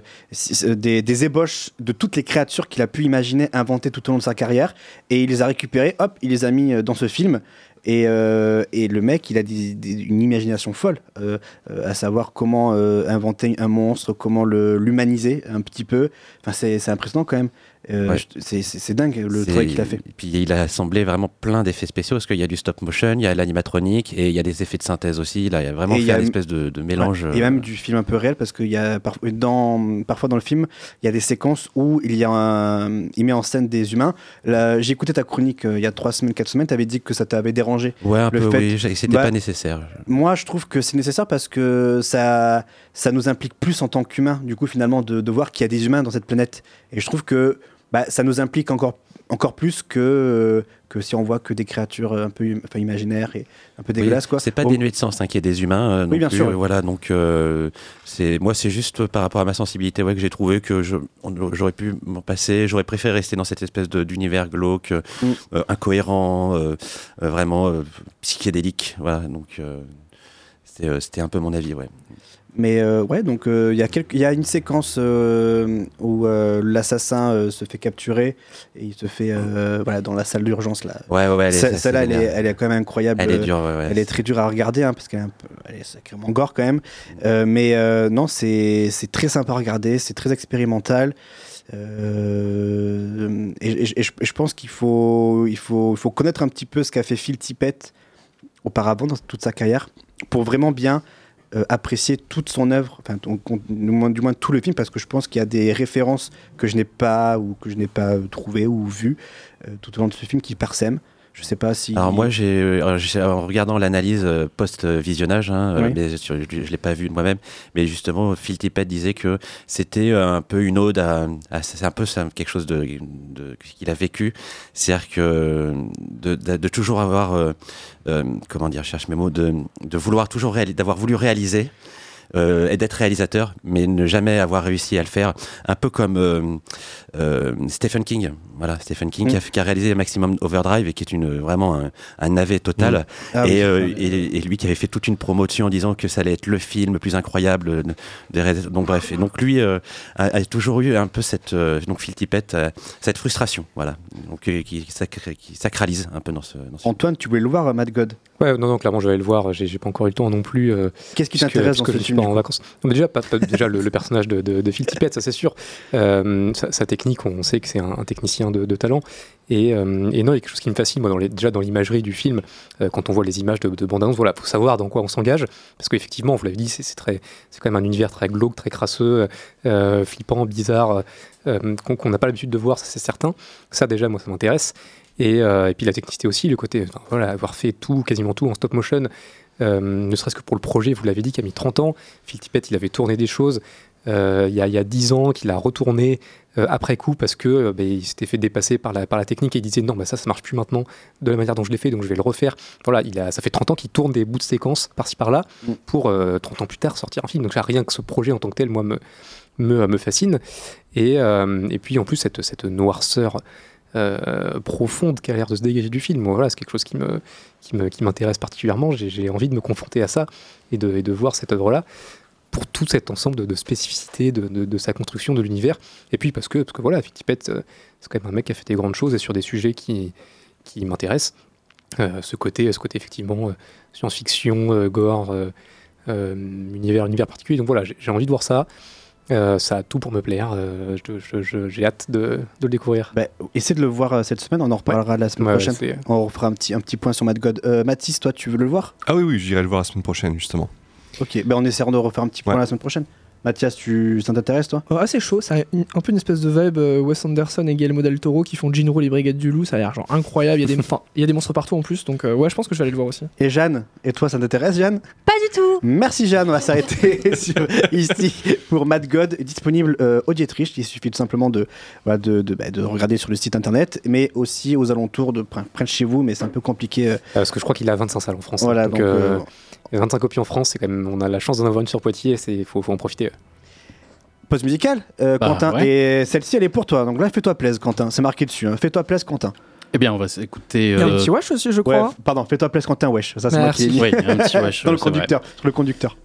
des, des ébauches de toutes les créatures qu'il a pu imaginer, inventer tout au long de sa carrière, et il les a récupérées, hop, il les a mis dans ce film. Et, euh, et le mec, il a des- une imagination folle, euh, euh, à savoir comment inventer un monstre, comment l'humaniser un petit peu. Enfin, c'est impressionnant quand même. Euh, Ouais. c'est- dingue le travail qu'il a fait. Et puis il a assemblé vraiment plein d'effets spéciaux parce qu'il y a du stop motion, il y a l'animatronique et il y a des effets de synthèse aussi. Là, il a vraiment Et il y fait a une m- espèce de, de mélange. Ouais, Et même du film un peu réel parce qu'il y a par- dans, parfois dans le film, il y a des séquences où il, y a un- il met en scène des humains. J'ai écouté ta chronique euh, il y a trois semaines, quatre semaines, tu avais dit que ça t'avait dérangé. Ouais, un le peu, fait- oui, c'était Bah, pas nécessaire. Moi, je trouve que c'est nécessaire parce que ça, ça nous implique plus en tant qu'humains, du coup, finalement, de, de voir qu'il y a des humains dans cette planète. Et je trouve que bah, ça nous implique encore, encore plus que, euh, que si on voit que des créatures un peu enfin, imaginaires et un peu Oui, dégueulasses. quoi. C'est pas Bon, dénué de sens hein, qu'il y ait des humains. euh, non Oui, bien plus, sûr, euh, oui. Voilà, donc euh, moi, c'est juste par rapport à ma sensibilité ouais, que j'ai trouvé que j'aurais pu m'en passer. J'aurais préféré rester dans cette espèce d'univers glauque, Mm. euh, incohérent, vraiment psychédélique. Voilà, donc c'était c'était un peu mon avis, ouais. Mais euh, ouais, donc euh, il y a y une séquence euh, où l'assassin se fait capturer et il se fait voilà dans la salle d'urgence là. Ouais, ouais, ouais, Celle-là, elle elle est quand même incroyable. Elle est dure, ouais. Elle est très dure à regarder hein, parce qu'elle est, un peu- elle est sacrément gore quand même. Mais non, c'est c'est très sympa à regarder, c'est très expérimental. Et je pense qu'il faut, il faut, il faut connaître un petit peu ce qu'a fait Phil Tippett auparavant dans toute sa carrière pour vraiment bien euh, apprécier toute son œuvre, du moins, tout le film, parce que je pense qu'il y a des références que je n'ai pas ou que je n'ai pas trouvées ou vues euh, tout au long de ce film qui parsèment. Je sais pas si. Alors moi, j'ai, euh, en regardant l'analyse euh, post-visionnage, hein, euh, Oui. mais sur- je ne l'ai pas vu de moi-même, mais justement, Phil Tippett disait que c'était un peu une ode à, à- c'est un peu ça, quelque chose de, de- qu'il a vécu, c'est-à-dire que de, de- de toujours avoir, euh, euh, comment dire, je cherche mes mots, de, de vouloir toujours réali- d'avoir voulu réaliser. Euh, et d'être réalisateur, mais ne jamais avoir réussi à le faire. Un peu comme euh, euh, Stephen King. Voilà, Stephen King qui, a, qui a réalisé Maximum Overdrive et qui est une, vraiment un, un navet total. Mm. Ah et, oui. euh, et, et lui qui avait fait toute une promotion en disant que ça allait être le film le plus incroyable. de- des donc bref, et donc lui a, a toujours eu un peu cette, donc Phil Tippett, cette frustration, voilà, donc qui, qui sacralise un peu dans ce. Dans ce Antoine, tu voulais le voir, Mad God? Ouais, non, non, clairement, je vais aller le voir. J'ai pas encore eu le temps non plus. euh, Qu'est-ce qui t'intéresse dans ce je suis pas en vacances. Non, déjà, pas, pas- déjà le, le personnage de, de, de Phil Tippett, ça c'est sûr. Euh, sa, sa technique, on sait que c'est un, un technicien de, de talent. Et, euh, et non, il y a quelque chose qui me fascine, moi, dans les, déjà dans l'imagerie du film, quand on voit les images de, de bande-annonce, voilà, faut savoir dans quoi on s'engage. Parce qu'effectivement, vous l'avez dit, c'est c'est très, c'est quand même un univers très glauque, très crasseux, flippant, bizarre, qu'on qu'on n'a pas l'habitude de voir, ça c'est certain. Ça, déjà, moi, ça m'intéresse. Et, euh, et puis la technicité aussi, le côté, enfin, voilà, avoir fait tout, quasiment tout en stop motion, euh, ne serait-ce que pour le projet, vous l'avez dit, qui a mis 30 ans. Phil Tippett, il avait tourné des choses. euh, il y, a- il y a 10 ans, qu'il a retourné après coup parce que ben, il s'était fait dépasser par la, par la technique et il disait non, bah, ça, ça marche plus maintenant de la manière dont je l'ai fait, donc je vais le refaire. Voilà, il a, ça fait 30 ans qu'il tourne des bouts de séquences par-ci par-là pour euh, 30 ans plus tard sortir un film. Donc rien que ce projet en tant que tel, moi, me, me, me fascine. Et, et puis en plus, cette, cette noirceur euh, profonde qui a l'air de se dégager du film, voilà, c'est quelque chose qui me, qui m'intéresse particulièrement. J'ai, envie de me confronter à ça et de, voir cette œuvre-là pour tout cet ensemble de, spécificités de, de- sa construction, de l'univers. Et puis parce que, parce que voilà, euh, c'est quand même un mec qui a fait des grandes choses et sur des sujets qui, qui m'intéressent. Euh, ce côté, ce côté effectivement science-fiction, gore, univers, univers particulier. Donc voilà, j'ai envie de voir ça. Euh, ça a tout pour me plaire. Euh, je- je- je- j'ai hâte de, de le découvrir. Bah, essaie de le voir euh, cette semaine, on en reparlera la semaine Ouais, prochaine. On refera un petit, un petit point sur Mad God. Euh, Mathis, toi, tu veux le voir? Ah oui, oui, j'irai le voir la semaine prochaine, justement. Ok, ben on essaiera de refaire un petit point Ouais. la semaine prochaine. Mathias, tu, ça t'intéresse toi? Oh, assez chaud, ça a une- un peu une espèce de vibe euh, Wes Anderson et Guillermo del Toro qui font Jinro les Brigades du Loup, ça a l'air genre incroyable, il y a des, enfin, il y a des monstres partout en plus, donc euh, ouais, je pense que je vais aller le voir aussi. Et Jeanne, et toi, ça t'intéresse, Jeanne? Pas du tout. Merci Jeanne, on va s'arrêter sur ici pour Mad God, disponible euh, au Dietrich. Il suffit tout simplement de, voilà, de, de, bah, de regarder sur le site internet, mais aussi aux alentours de près de chez vous, mais c'est un peu compliqué. euh, Parce que je crois qu'il a 25 salles en France. hein. Voilà, donc, donc, euh, euh, il y a 25 copies en France, c'est quand même, on a la chance d'en avoir une sur Poitiers, il faut, faut en profiter. Pause musicale, euh, Bah, Quentin. ouais. Et celle-ci, elle est pour toi. Donc là, fais-toi plaisir, Quentin. C'est marqué dessus. hein. Fais-toi plaisir, Quentin. Eh bien, on va s'écouter. Il y a un euh, petit wesh aussi, je crois. f- pardon, fais-toi plaisir, Quentin. Wesh. Ça, c'est moi qui dit. Oui, il y a un petit wesh, Dans le vrai. conducteur. Sur le conducteur.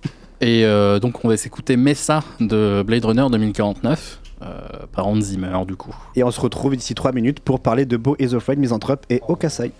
Et euh, donc, on va s'écouter Messa de Blade Runner 2049 euh, par Hans Zimmer, du coup. Et on se retrouve d'ici 3 minutes pour parler de Beau is Afraid, Misanthrope et Okasai.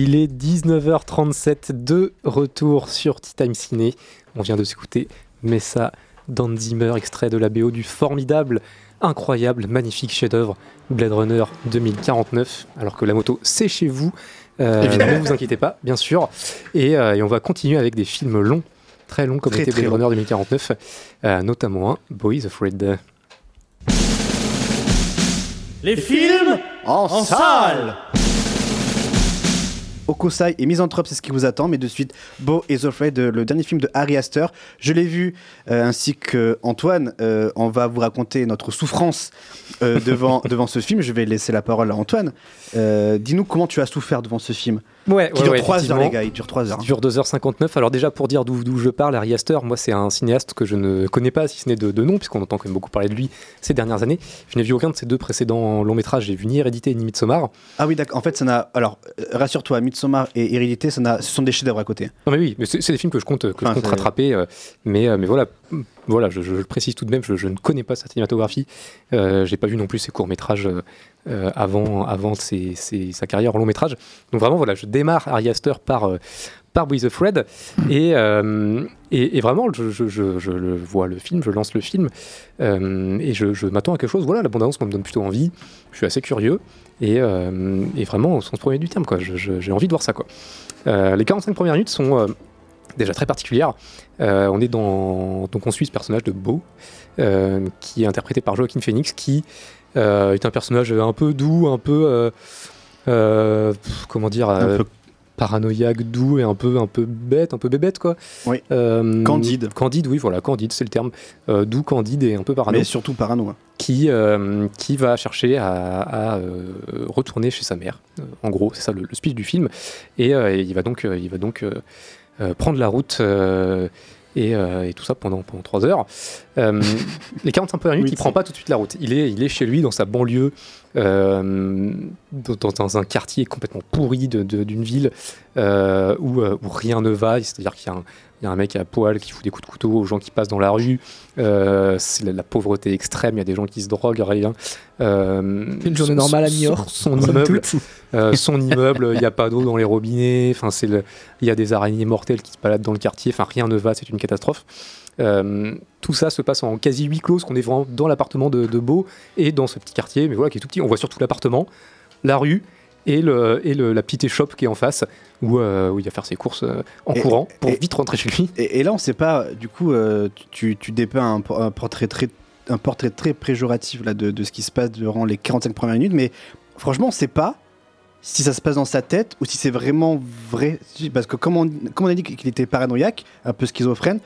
Il est 19h37 de retour sur Tea Time Ciné. On vient de s'écouter Messa Zimmer, extrait de la BO du formidable, incroyable, magnifique chef-d'œuvre Blade Runner 2049. Alors que la moto c'est chez vous, Euh, Évidemment. ne vous inquiétez pas, bien sûr. Et, euh, et on va continuer avec des films longs, très longs, comme Très, était très Blade. Runner 2049, euh, notamment un, Boys Afraid. Les films en, salle Okusai et Misanthrope, c'est ce qui vous attend, mais de suite, Beau is Afraid, le dernier film de Harry Astor. Je l'ai vu, euh, ainsi que Antoine. euh, on va vous raconter notre souffrance euh, devant, devant ce film. Je vais laisser la parole à Antoine. Dis-nous comment tu as souffert devant ce film. Ouais, Qui ouais, dure ouais, 3 heures, les gars, il dure 3 heures. Il dure 2h59. Alors déjà pour dire d'où je parle, Ari Aster, moi c'est un cinéaste que je ne connais pas si ce n'est de, de nom, puisqu'on entend quand même beaucoup parler de lui ces dernières années. Je n'ai vu aucun de ses deux précédents longs métrages. J'ai vu ni Hérédité ni Midsommar. Ah oui, d'accord. En fait, ça n'a. Alors, rassure-toi, Midsommar et Hérédité, ça ce sont des chefs-d'œuvre à côté. Non mais oui, mais c'est des films que je compte, que Enfin, je compte rattraper. euh, mais, euh, mais voilà, voilà je, je le précise tout de même, je, je ne connais pas sa cinématographie. Euh, J'ai pas vu non plus ses courts-métrages euh, euh, avant, avant ses- ses- sa carrière en long-métrage. Donc vraiment, voilà, je démarre Ari Aster par, euh, par Boys of Fred. Et, euh, et, et vraiment, je, je- je- je le vois le film, je lance le film. et je, m'attends à quelque chose. Voilà, l'abondance me donne plutôt envie. Je suis assez curieux. Et, et vraiment, au sens premier du terme, quoi. J'ai envie de voir ça, quoi. Les 45 premières minutes sont déjà très particulières. Euh, on est dans donc on suit ce personnage de Beau, euh, qui est interprété par Joaquin Phoenix, qui euh, est un personnage un peu doux, un peu euh, euh, comment dire, Un euh, peu- paranoïaque, doux et un peu un peu bête, un peu bébête quoi. Oui. Candide. Candide, oui, voilà, candide, c'est le terme. Doux, candide et un peu parano Mais surtout parano. hein. qui, qui va chercher à, à, retourner chez sa mère. En gros, c'est ça le, le speech du film. Et, et il va donc, il va donc prendre la route et, euh, et tout ça pendant, pendant 3 heures. Euh, les 45 premières minutes, Oui, il prend pas tout de suite la route. Il est, il est chez lui, dans sa banlieue, euh, dans, dans un quartier complètement pourri d'une ville euh, où, où rien ne va. C'est-à-dire qu'il y a un il y a un mec à poil qui fout des coups de couteau aux gens qui passent dans la rue. Euh, c'est la, la pauvreté extrême. Il y a des gens qui se droguent, rien. Euh, Une journée son- normale à son- Niort, Son, somme immeuble, euh, son immeuble, il n'y a pas d'eau dans les robinets. Enfin, c'est le- il y a des araignées mortelles qui se baladent dans le quartier. Enfin, rien ne va. C'est une catastrophe. Euh, tout ça se passe en quasi huis clos, qu'on est vraiment dans l'appartement de, de Beau et dans ce petit quartier, mais voilà, qui est tout petit. On voit surtout l'appartement, la rue et, le, et le- la petite échoppe qui est en face, où, euh, où il va faire ses courses euh, en Et- courant pour et- vite rentrer chez lui. Et, là, on sait pas, du coup, euh, tu, tu dépeins un, por- un portrait très, un portrait très péjoratif là, de, de ce qui se passe durant les 45 premières minutes, mais franchement, on sait pas si ça se passe dans sa tête ou si c'est vraiment vrai. Parce que comme on, comme on a dit qu'il était paranoïaque, un peu schizophrène,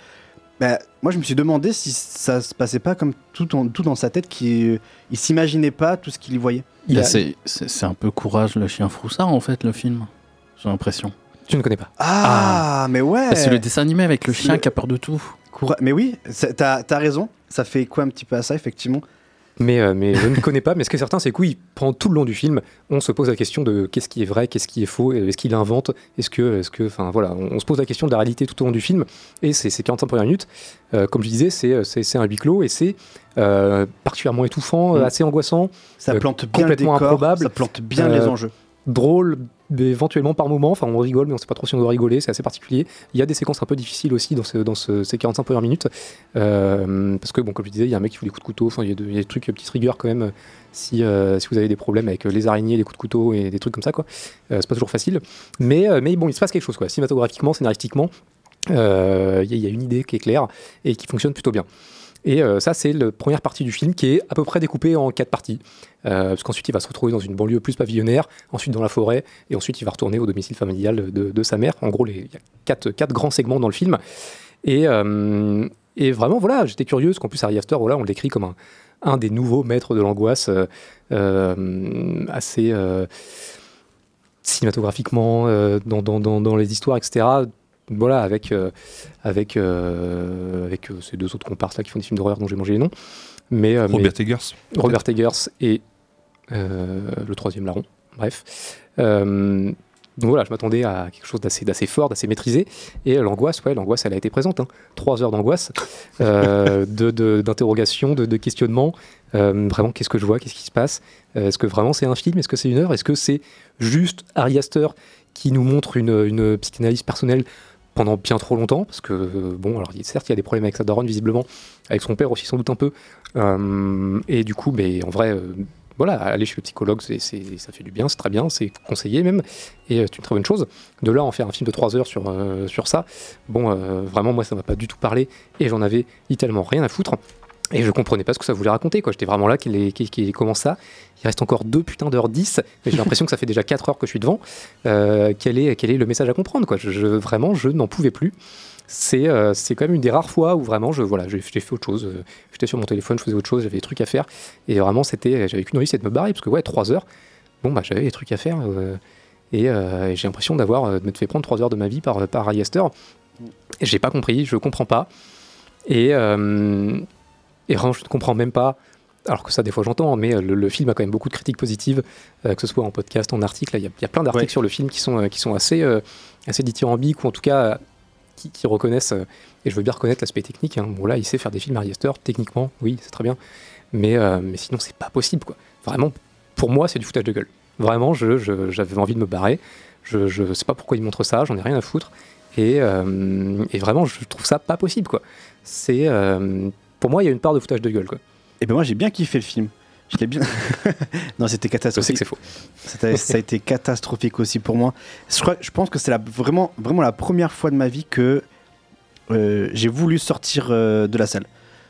bah, moi je me suis demandé si ça se passait pas comme tout, en- tout dans sa tête, qu'il il s'imaginait pas tout ce qu'il y voyait. Il Bah, a- c'est- C'est c'est un peu courage le chien froussard en fait le film. J'ai l'impression. Tu ne connais pas. Ah, mais ouais Bah, c'est le dessin animé avec le C'est chien le- qui a peur de tout. Coura- Mais oui, c'est- t'as as raison, ça fait quoi un petit peu à ça, effectivement. Mais, euh, mais je ne connais pas. Mais ce qui est certain, c'est que oui, pendant tout le long du film, on se pose la question de qu'est-ce qui est vrai, qu'est-ce qui est faux, est-ce qu'il invente, est-ce que, est-ce que, enfin voilà, on, on se pose la question de la réalité tout au long du film. Et c'est ces 45 premières minutes, euh, comme je disais, c'est c'est- un huis clos et c'est euh, particulièrement étouffant, Mm. assez angoissant, Ça euh, plante bien le complètement décor, improbable, ça plante bien Euh, les enjeux. drôle éventuellement par moment. Enfin, on rigole, mais on sait pas trop si on doit rigoler. C'est assez particulier. Il y a des séquences un peu difficiles aussi dans, ce- dans ce- ces 45 premières minutes. Euh, parce que, bon, comme je disais, il y a un mec qui fout des coups de couteau. Il y, a y des trucs, petites rigueurs quand même. Si, euh, si vous avez des problèmes avec les araignées, les coups de couteau et des trucs comme ça, quoi. Euh, c'est pas toujours facile. Mais, euh, mais bon, il se passe quelque chose, quoi. Cinématographiquement, scénaristiquement, il y a une idée qui est claire et qui fonctionne plutôt bien. Et euh, ça, c'est la première partie du film qui est à peu près découpée en quatre parties. Euh, parce qu'ensuite, il va se retrouver dans une banlieue plus pavillonnaire, ensuite dans la forêt, et ensuite, il va retourner au domicile familial de, sa mère. En gros, il y a quatre, grands segments dans le film. Et, euh, vraiment, voilà, j'étais curieux, parce qu'en plus, Harry Astor, voilà, on le décrit comme un, des nouveaux maîtres de l'angoisse, assez cinématographiquement, dans les histoires, etc. Voilà, avec, euh, avec, euh, avec euh, ces deux autres comparses là qui font des films d'horreur dont j'ai mangé les noms. Mais, Robert mais- Eggers, Robert Eggers et le troisième larron. Bref. Donc voilà, je m'attendais à quelque chose d'assez, d'assez fort, d'assez maîtrisé. Et l'angoisse, ouais, l'angoisse, elle a été présente. hein. Trois heures d'angoisse, euh, de, de- d'interrogation, de, de questionnement. Euh, vraiment, qu'est-ce que je vois? Qu'est-ce qui se passe? Euh, Est-ce que vraiment c'est un film? Est-ce que c'est une œuvre? Est-ce que c'est juste Ari Aster qui nous montre une, une psychanalyse personnelle pendant bien trop longtemps Parce que, bon, alors certes, il y a des problèmes avec sa daronne, visiblement, avec son père aussi, sans doute un peu. Euh, et du coup, mais en vrai, euh, voilà, aller chez le psychologue, c'est, ça fait du bien, c'est très bien, c'est conseillé même, et euh, c'est une très bonne chose. De là, en faire un film de 3 heures sur, ça, bon, vraiment, moi, ça m'a pas du tout parlé, et j'en avais littéralement rien à foutre. Et je comprenais pas ce que ça voulait raconter, quoi. J'étais vraiment là, qu'il est, comment ça Il reste encore 2 putains d'heures 10, mais j'ai l'impression que ça fait déjà 4 heures que je suis devant. Euh, quel, est, quel est le message à comprendre, quoi? Vraiment, je n'en pouvais plus. C'est euh, quand même une des rares fois où vraiment, je, voilà, j'ai fait autre chose. Euh, J'étais sur mon téléphone, je faisais autre chose, j'avais des trucs à faire. Et vraiment, c'était, j'avais qu'une envie, c'est de me barrer, parce que ouais, 3 heures, bon, bah, j'avais des trucs à faire. euh, et j'ai l'impression d'avoir, de m'être fait prendre 3 heures de ma vie par, par Ari Aster. Et j'ai pas compris, je comprends pas. Et, et vraiment, je ne comprends même pas. Alors que ça, des fois, j'entends, mais euh, le, le film a quand même beaucoup de critiques positives, euh, que ce soit en podcast, en article. Il y, a- il y a plein d'articles Ouais. sur le film qui sont, euh, qui sont assez, assez dithyrambiques, ou en tout cas qui, qui reconnaissent, et je veux bien reconnaître l'aspect technique. Hein. Bon, là, il sait faire des films Ari Aster, techniquement, oui, c'est très bien. Mais, mais sinon, c'est pas possible, quoi. Vraiment, pour moi, c'est du foutage de gueule. Vraiment, je- je- j'avais envie de me barrer. Je, je sais pas pourquoi il montre ça, j'en ai rien à foutre. Et, euh, et vraiment, je trouve ça pas possible, quoi. C'est. euh, pour moi, il y a une part de foutage de gueule, quoi. Et ben moi j'ai bien kiffé le film. Je l'ai bien. non, c'était catastrophique. c'est faux. Ça a été catastrophique aussi pour moi. Je, crois, je pense que c'est la, vraiment, vraiment la première fois de ma vie que euh, j'ai voulu sortir euh, de la salle.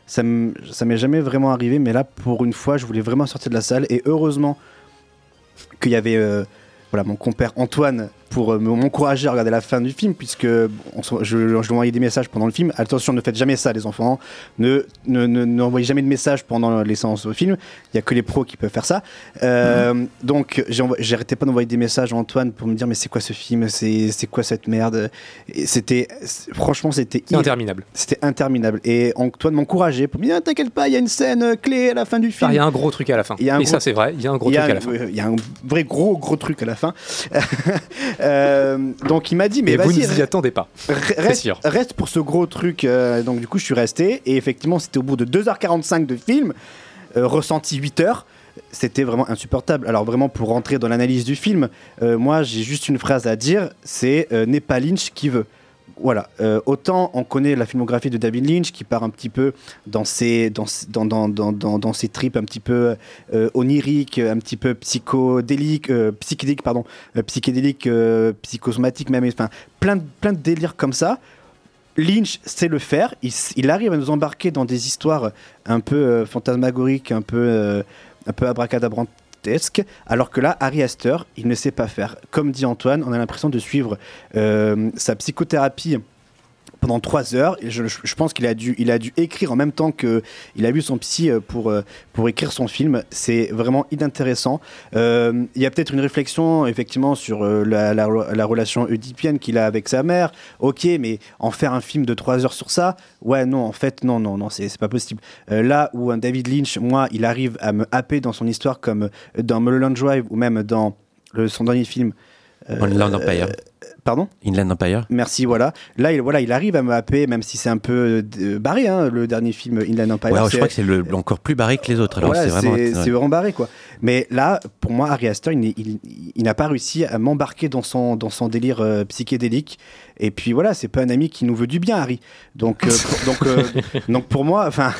Ça m'est jamais vraiment arrivé, mais là, pour une fois, je voulais vraiment sortir de la salle. Et heureusement qu'il y avait euh, voilà, mon compère Antoine pour euh, me- m'encourager à regarder la fin du film, puisque je, je lui envoyais des messages pendant le film. Attention, ne faites jamais ça, les enfants. Ne, ne, ne- n'envoyez jamais de messages pendant les séances au film. Il n'y a que les pros qui peuvent faire ça. Euh, Donc, j'ai envo- j'arrêtais pas d'envoyer des messages à Antoine pour me dire, mais c'est quoi ce film? C'est c'est quoi cette merde? Et C'était, c'est- franchement, c'était C'est interminable. C'était interminable. Et Antoine m'encourageait pour me dire, Ah, t'inquiète pas, il y a une scène euh, clé à la fin du Ah, film. Il y a un gros truc à la fin. Et gros- ça, c'est vrai, il y a un gros truc à la fin. Il y a un vrai gros gros truc à la fin. Euh, donc il m'a dit mais vous ne vous attendez pas. reste, sûr. reste pour ce gros truc. euh, donc du coup je suis resté et effectivement c'était au bout de 2h45 de film, euh, ressenti 8 heures. C'était vraiment insupportable. Alors vraiment pour rentrer dans l'analyse du film, euh, moi j'ai juste une phrase à dire, c'est euh, n'est pas Lynch qui veut. Voilà, Euh, autant on connaît la filmographie de David Lynch qui part un petit peu dans ses, dans, dans, dans, dans, tripes un petit peu euh, oniriques, un petit peu psychodéliques, euh, psychédéliques, pardon, psychédéliques, psychosomatiques même, enfin plein, plein de délires comme ça. Lynch sait le faire, il, il arrive à nous embarquer dans des histoires un peu fantasmagoriques, un peu, un peu alors que là, Harry Astor, il ne sait pas faire. Comme dit Antoine, on a l'impression de suivre euh, sa psychothérapie pendant trois heures. Et je, pense qu'il a dû, il a dû écrire en même temps que il a vu son psy euh, pour, euh, pour écrire son film. C'est vraiment inintéressant. Euh, Il y a peut-être une réflexion effectivement sur la, la, la relation oedipienne qu'il a avec sa mère. Ok, mais en faire un film de trois heures sur ça, ouais, non, en fait, non, non, non, c'est pas possible. Euh, là où un David Lynch, moi, il arrive à me happer dans son histoire comme dans Mulholland Drive ou même dans le, son dernier film. euh, Inland Empire. Pardon Inland Empire. Merci, voilà. Là, il, voilà, il arrive à me happer, même si c'est un peu euh, barré, hein, le dernier film Inland Empire. Ouais, je crois que c'est le, encore plus barré que les autres. Alors voilà, c'est vraiment. c'est ouais. c'est vraiment barré, quoi. Mais là, pour moi, Harry Astor, il, n'est- il- il n'a pas réussi à m'embarquer dans son, dans son délire euh, psychédélique. Et puis voilà, c'est pas un ami qui nous veut du bien, Harry. Donc, euh, pour, donc, euh, donc pour moi, enfin,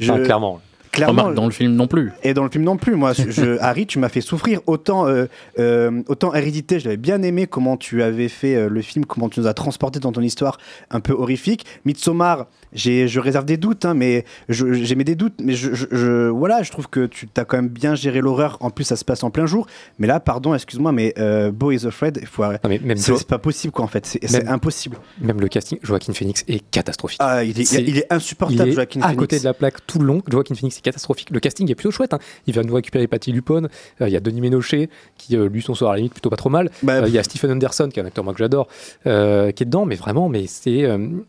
je, Non, clairement. Clairement, Remarque, dans le film non plus. et dans le film non plus. Moi, je, Harry, tu m'as fait souffrir. Autant, euh, euh, autant Hérédité, j'avais bien aimé comment tu avais fait euh, le film, comment tu nous as transporté dans ton histoire un peu horrifique. Midsommar, j'ai, je réserve des doutes, hein, mais je- j'ai mis des doutes. Mais je, je- je- voilà, je trouve que tu as quand même bien géré l'horreur. En plus, ça se passe en plein jour. Mais là, pardon, excuse-moi, mais euh, Beau is Afraid, il faut C'est pas possible, quoi, en fait. C'est impossible. même le casting, Joaquin Phoenix est catastrophique. Ah, il est, C'est- il est insupportable, il est Joaquin à Phoenix. côté de la plaque tout le long. Joaquin Phoenix est catastrophique. Le casting est plutôt chouette. hein. Il va nous récupérer Patty Lupone. Euh, Il y a Denis Ménochet qui euh, lui s'en sort à la limite plutôt pas trop mal. Bah, Euh, Il y a Stephen Anderson qui est un acteur moi que j'adore qui est dedans. Mais vraiment, mais c'est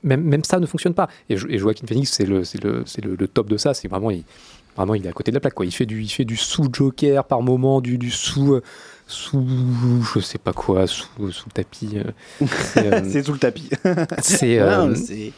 même même ça ne fonctionne pas. Et, Jo- et Joaquin Phoenix c'est le c'est le c'est le, le top de ça. C'est vraiment il vraiment il est à côté de la plaque quoi. Il fait du il fait du sous Joker par moment, du du sous sous je sais pas quoi sous sous tapis. euh. C'est, euh, sous le tapis. euh, c'est-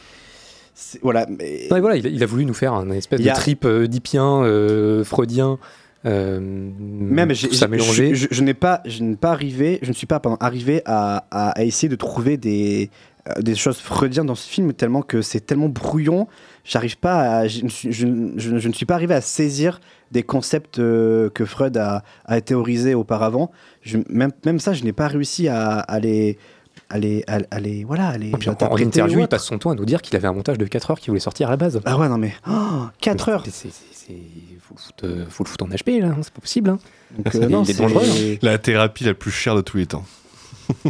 voilà, mais voilà, il a, il a voulu nous faire un espèce a- de trip euh, oedipien, euh, freudien, euh, Même j'ai- ça mélangé. Je, je- je n'ai pas, je n'ai pas arrivé, je ne suis pas pardon, arrivé à, à- à essayer de trouver des, euh, des choses freudiennes dans ce film tellement que c'est tellement brouillon. J'arrive pas, à, je, ne suis- je ne- pas arrivé à saisir des concepts euh, que Freud a, a théorisés auparavant. Même, même ça, je n'ai pas réussi à, à les. À les, à, à les, voilà, à les Et puis en, en interview, il passe son temps à nous dire qu'il avait un montage de 4 heures qu'il voulait sortir à la base. Ah ouais, non mais. 4 heures C'est- c'est- c'est- Faut le foutre, euh, faut le foutre en HP là, hein, c'est pas possible. hein. Donc, euh, non, c'est- dangereux. hein. La thérapie la plus chère de tous les temps.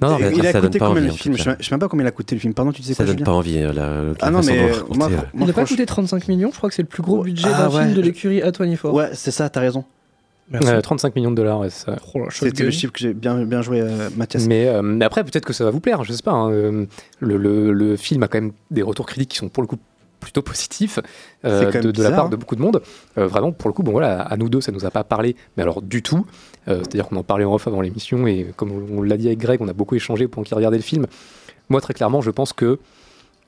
Non, non, il a ça donne coûté pas combien envie, le en film je sais, même pas combien il a coûté le film. Pardon, tu disais Ça quoi donne pas envie. euh, la- la Ah non, mais euh, moi, moi, Il n'a pas coûté 35 millions, je crois que c'est le plus gros budget Ah d'un ouais. film de l'écurie A24. Ouais, c'est ça, t'as raison. Merci. Euh, 35 millions de dollars, ouais, c'est ça. Oh la C'était shotgun. le chiffre que j'ai bien, bien joué, euh, Mathias. Mais, euh, mais après, peut-être que ça va vous plaire, je sais pas. hein, euh, Le, le- le film a quand même des retours critiques qui sont pour le coup plutôt positifs euh, de, de la part hein. de beaucoup de monde. Euh, vraiment, pour le coup, bon voilà, à nous deux, ça nous a pas parlé, mais alors du tout. Euh, C'est-à-dire qu'on en parlait en off avant l'émission et comme on l'a dit avec Greg, on a beaucoup échangé pendant qu'il regardait le film. Moi, très clairement, je pense que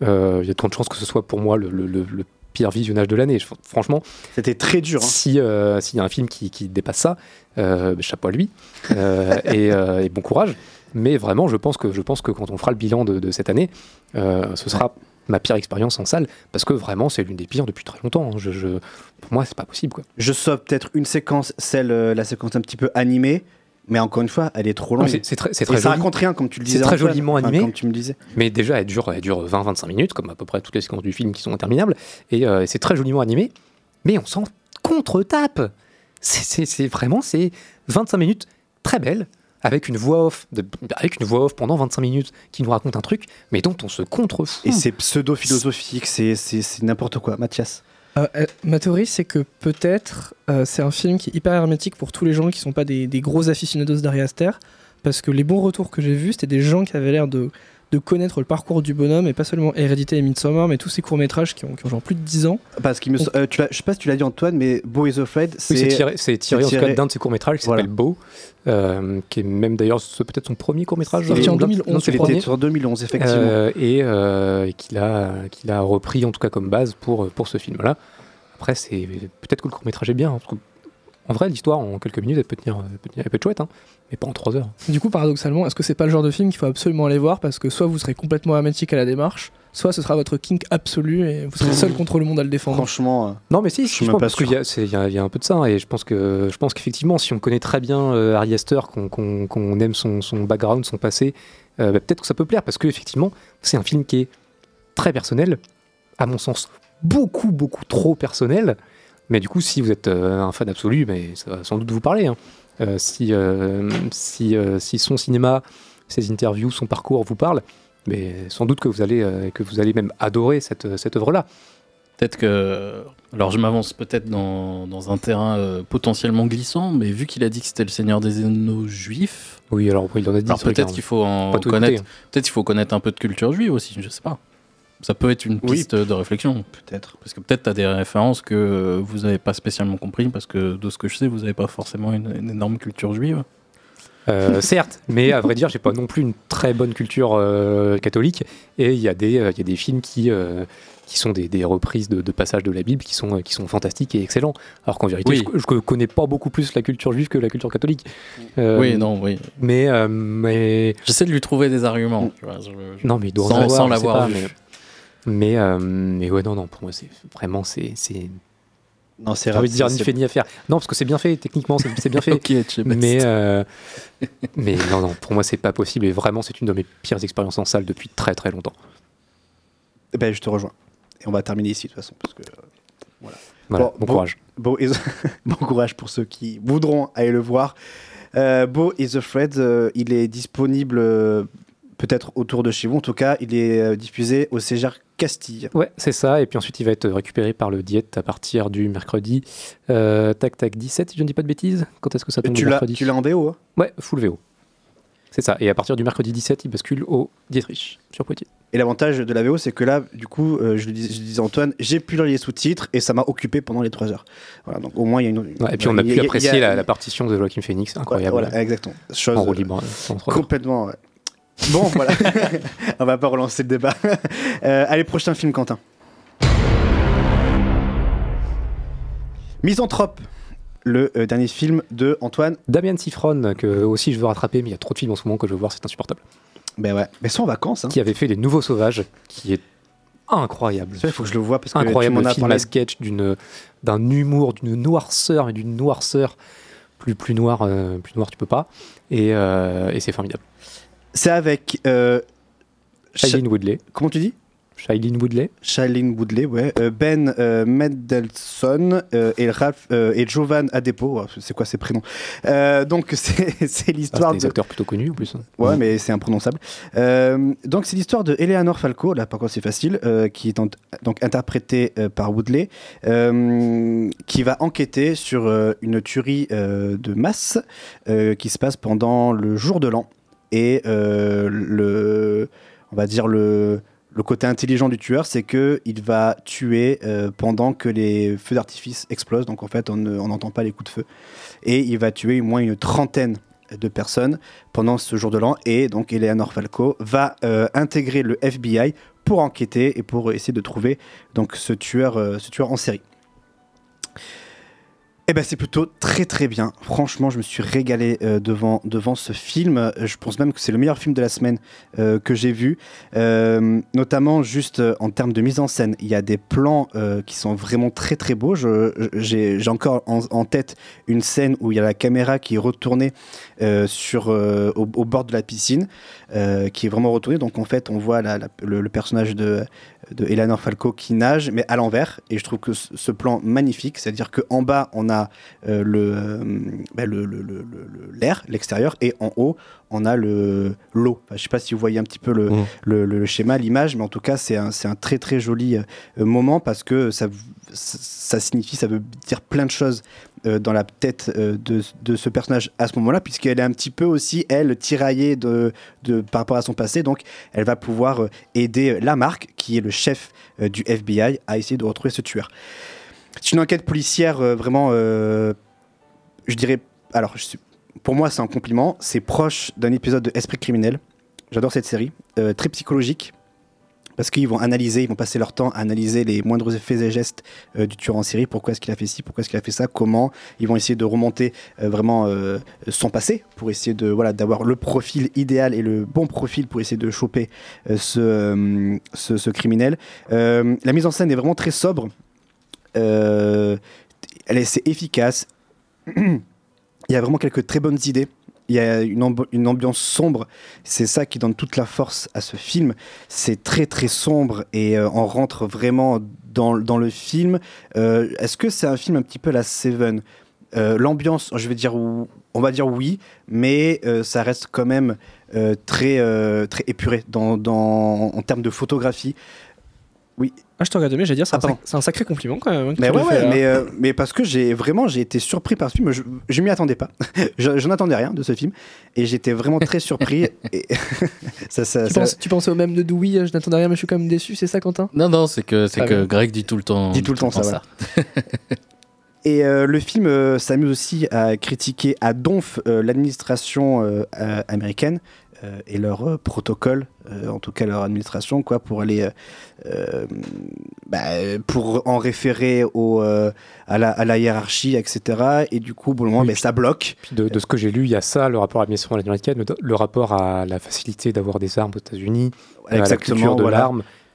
euh, il y a tant de chances que ce soit pour moi le, le- le- le pire visionnage de l'année. Franchement, C'était très dur. hein. si euh, s'il y a un film qui, qui dépasse ça, euh, chapeau à lui euh, et, et bon courage. Mais vraiment, je pense que je pense que quand on fera le bilan de, de cette année, ce sera ma pire expérience en salle parce que vraiment, c'est l'une des pires depuis très longtemps. hein. Je, je- pour moi, c'est pas possible quoi. Je sauve peut-être une séquence, celle, la séquence un petit peu animée, mais encore une fois, elle est trop longue. C'est- c'est très- c'est Et très ça joli. raconte rien, comme tu le C'est disais. très Antoine. joliment animé. Comme tu me disais. Mais déjà, elle dure, elle dure 20-25 minutes, comme à peu près toutes les séquences du film qui sont interminables. Et euh, c'est très joliment animé, mais on s'en contre-tape. C'est- C'est c'est vraiment, c'est 25 minutes très belles, avec une voix off, de- avec une voix off pendant 25 minutes qui nous raconte un truc, mais dont on se contrefout. Et c'est pseudo-philosophique, c'est c'est- c'est n'importe quoi. Mathias Euh, euh, ma théorie, c'est que peut-être euh, c'est un film qui est hyper hermétique pour tous les gens qui sont pas des, gros aficionados d'Ari Aster, parce que les bons retours que j'ai vus, c'était des gens qui avaient l'air de, de connaître le parcours du bonhomme, et pas seulement Hérédité et Midsommar, mais tous ces courts-métrages qui ont, qui ont genre plus de 10 ans. Parce qu'il me, s- euh, tu l'as- je sais pas si tu l'as dit Antoine, mais Bo is Afraid, Oui, c'est c'est tiré, c'est tiré en tout cas d'un de ses courts-métrages qui Voilà. s'appelle Beau, euh, qui est même d'ailleurs c'est peut-être son premier court-métrage. Sorti euh, en ou l'un- 2011, non, c'est Il le était premier. sur 2011, effectivement. Euh, et euh, et qu'il a, qu'il a repris en tout cas comme base pour, pour ce film-là. Après, c'est peut-être que le court métrage est bien. hein, parce que, en vrai, l'histoire en quelques minutes, elle peut tenir, elle peut, tenir- elle peut être chouette, hein, mais pas en trois heures. Du coup, paradoxalement, est-ce que c'est pas le genre de film qu'il faut absolument aller voir, parce que soit vous serez complètement hermétique à la démarche, soit ce sera votre kink absolu et vous serez seul contre le monde à le défendre. Franchement, euh, Non, mais si, Je suis je même pense pas parce qu'il y, a- y y un peu de ça, hein, et je pense que je pense qu'effectivement, si on connaît très bien euh, Ari Aster, qu'on aime son, son background, son passé, euh, bah, peut-être que ça peut plaire, parce que effectivement, c'est un film qui est très personnel, à mon sens, beaucoup beaucoup trop personnel. Mais du coup, si vous êtes euh, un fan absolu, mais ça va sans doute vous parler. hein. Euh, si, euh, si, euh, si son cinéma, ses interviews, son parcours vous parlent, mais sans doute que vous allez, que vous allez même adorer cette, cette œuvre-là. Peut-être que. Alors, je m'avance peut-être dans, dans un terrain potentiellement glissant, mais vu qu'il a dit que c'était le Seigneur des Anneaux juifs. Oui, alors il en a dit. Peut-être qu'il faut en connaître. hein. Peut-être qu'il faut connaître un peu de culture juive aussi. Je sais pas. Ça peut être une Oui. piste de réflexion. peut-être. Parce que peut-être tu as des références que vous n'avez pas spécialement compris, parce que de ce que je sais, vous n'avez pas forcément une, une énorme culture juive. Euh, certes, mais à vrai dire, j'ai pas non plus une très bonne culture euh, catholique. Et il y, a des, euh, il y a des films qui, euh, qui sont des, des reprises de, de passages de la Bible qui sont, qui sont fantastiques et excellents. Alors qu'en vérité, Oui. je, je connais pas beaucoup plus la culture juive que la culture catholique. Euh, oui, non, oui. Mais, euh, mais J'essaie de lui trouver des arguments. tu vois, je- je- non, mais il doit en sans, avoir, l'avoir pas, vu. Mais, euh, mais ouais, non, non, pour moi, c'est vraiment, c'est, c'est, Non, c'est envie de dire ni fait ni à faire. Non, parce que c'est bien fait, techniquement, c'est, bien fait. Mais, euh, mais non, non, pour moi, c'est pas possible. Et vraiment, c'est une de mes pires expériences en salle depuis très très longtemps. Eh ben, je te rejoins. Et on va terminer ici de toute façon. Parce que, euh, voilà. Voilà, Bon, bon bon- courage. Bo is- bon courage pour ceux qui voudront aller le voir. Euh, Bo is Afraid, euh, il est disponible euh, peut-être autour de chez vous. En tout cas, il est diffusé au Cégère Castille. Ouais, c'est ça. Et puis ensuite, il va être récupéré par le Diète à partir du mercredi. euh, tac, tac, 17, si je ne dis pas de bêtises. Quand est-ce que ça tombe tu mercredi tu l'as en DO hein Ouais, full VO. C'est ça. Et à partir du mercredi 17, il bascule au Dietrich, sur Poitiers. Et l'avantage de la VO, c'est que là, du coup, euh, je, le dis- je disais à Antoine, j'ai pu lire les sous-titres et ça m'a occupé pendant les 3 heures. Voilà, donc au moins, il y a une. Ouais, et puis on a pu apprécier la, la partition de Joaquin Phoenix, incroyable. Voilà, exactement. Chose, en roue libre. euh, trop- Complètement, ouais. Bon, voilà. On va pas relancer le débat. Euh, allez, prochain film, Quentin. Misanthrope, le euh, dernier film de Antoine. Damien Sifron, que aussi je veux rattraper, mais il y a trop de films en ce moment que je veux voir, c'est insupportable. Ben ouais, mais sont en vacances. Hein. Qui avait fait Les Nouveaux Sauvages, qui est incroyable. Il faut que je le vois parce que incroyable tu as film à sketch d'une d'un humour, d'une noirceur et d'une noirceur plus plus noir, euh, plus noir tu peux pas. Et, euh, et c'est formidable. C'est avec. euh, Shailene Woodley. Comment tu dis? Shailene Woodley. Shailene Woodley, ouais. Euh, ben euh, Mendelsohn euh, et, Ralph, euh, et Jovan Adepo. Oh, C'est quoi ces prénoms? Donc, c'est c'est Ah, l'histoire c'est des de. acteurs plutôt connus en plus. hein. Ouais, mais c'est imprononçable. Donc, c'est l'histoire de Eleanor Falco, là par contre c'est facile, qui est en- donc interprétée par Woodley, qui va enquêter sur une tuerie de masse qui se passe pendant le jour de l'an. Et euh, le, on va dire le, le côté intelligent du tueur, c'est que il va tuer euh, pendant que les feux d'artifice explosent. Donc en fait, on ne- on n'entend pas les coups de feu. Et il va tuer au moins une trentaine de personnes pendant ce jour de l'an. Et donc Eleanor Falco va euh, intégrer le FBI pour enquêter et pour essayer de trouver donc ce tueur, ce tueur en série. Eh ben c'est plutôt très très bien. Franchement, je me suis régalé euh, devant, devant ce film. Euh, Je pense même que c'est le meilleur film de la semaine euh, que j'ai vu. Notamment juste en termes de mise en scène. Il y a des plans qui sont vraiment très très beaux. J'ai encore en, tête une scène où il y a la caméra qui est retournée sur, au, bord de la piscine, qui est vraiment retournée. Donc en fait, on voit le personnage de, de Eleanor Falco qui nage, mais à l'envers. Et je trouve que ce, plan magnifique, c'est-à-dire qu'en bas, on a euh, euh, le- l'air, l'extérieur, et en haut, on a le, l'eau. Enfin, je sais pas si vous voyez un petit peu le, Mmh. le, le- le schéma, l'image, mais en tout cas, c'est un, très très joli euh, moment parce que ça, signifie, ça veut dire plein de choses euh, dans la tête euh, de, de ce personnage à ce moment-là, puisqu'elle est un petit peu aussi, elle, tiraillée de, de, par rapport à son passé. Donc, elle va pouvoir euh, aider Lamarck, qui est le chef euh, du FBI, à essayer de retrouver ce tueur. C'est une enquête policière euh, vraiment, euh, je dirais, alors je suis- pour moi c'est un compliment, c'est proche d'un épisode de Esprit criminel. J'adore cette série, euh, très psychologique, parce qu'ils vont analyser, ils vont passer leur temps à analyser les moindres effets et gestes euh, du tueur en série, pourquoi est-ce qu'il a fait ci, pourquoi est-ce qu'il a fait ça, comment, ils vont essayer de remonter euh, vraiment son passé, pour essayer de voilà d'avoir le profil idéal et le bon profil pour essayer de choper ce, ce, ce criminel. La mise en scène est vraiment très sobre, elle est, c'est efficace. Il y a vraiment quelques très bonnes idées. Il y a une, ambi- une ambiance sombre. C'est ça qui donne toute la force à ce film. C'est très très sombre et euh, on rentre vraiment dans, dans le film. Euh, Est-ce que c'est un film un petit peu la Seven? Euh, L'ambiance, je vais dire, on va dire oui, mais ça reste quand même très très épuré dans, dans- en termes de photographie. Oui. Ah, je te regarde, mais j'allais dire, c'est Ah, un, c'est un sacré compliment quand même. hein, Mais tu ouais, là. mais, euh, mais parce que j'ai vraiment j'ai été surpris par ce film. Je, je m'y attendais pas. je, je n'attendais rien de ce film et j'étais vraiment très surpris. et ça, ça- tu, ça- penses, tu pensais au même de Dewey, euh, je n'attendais rien, mais je suis quand même déçu, c'est ça, Quentin? Non, non, c'est que, c'est Ah que. Greg dit tout le temps. Dit tout le temps ça. voilà. Et euh, le film euh, s'amuse aussi à critiquer à donf euh, l'administration euh, euh, américaine et leur euh, protocole, euh, en tout cas leur administration, quoi, pour aller, euh, euh, bah, pour en référer au, euh, à, la, à la hiérarchie, etc. Et du coup, bon, moment, Oui, ben, ça bloque. De, de ce que j'ai lu, il y a ça, le rapport à l'administration américaine, le, le rapport à la facilité d'avoir des armes aux États-Unis, à la culture de voilà.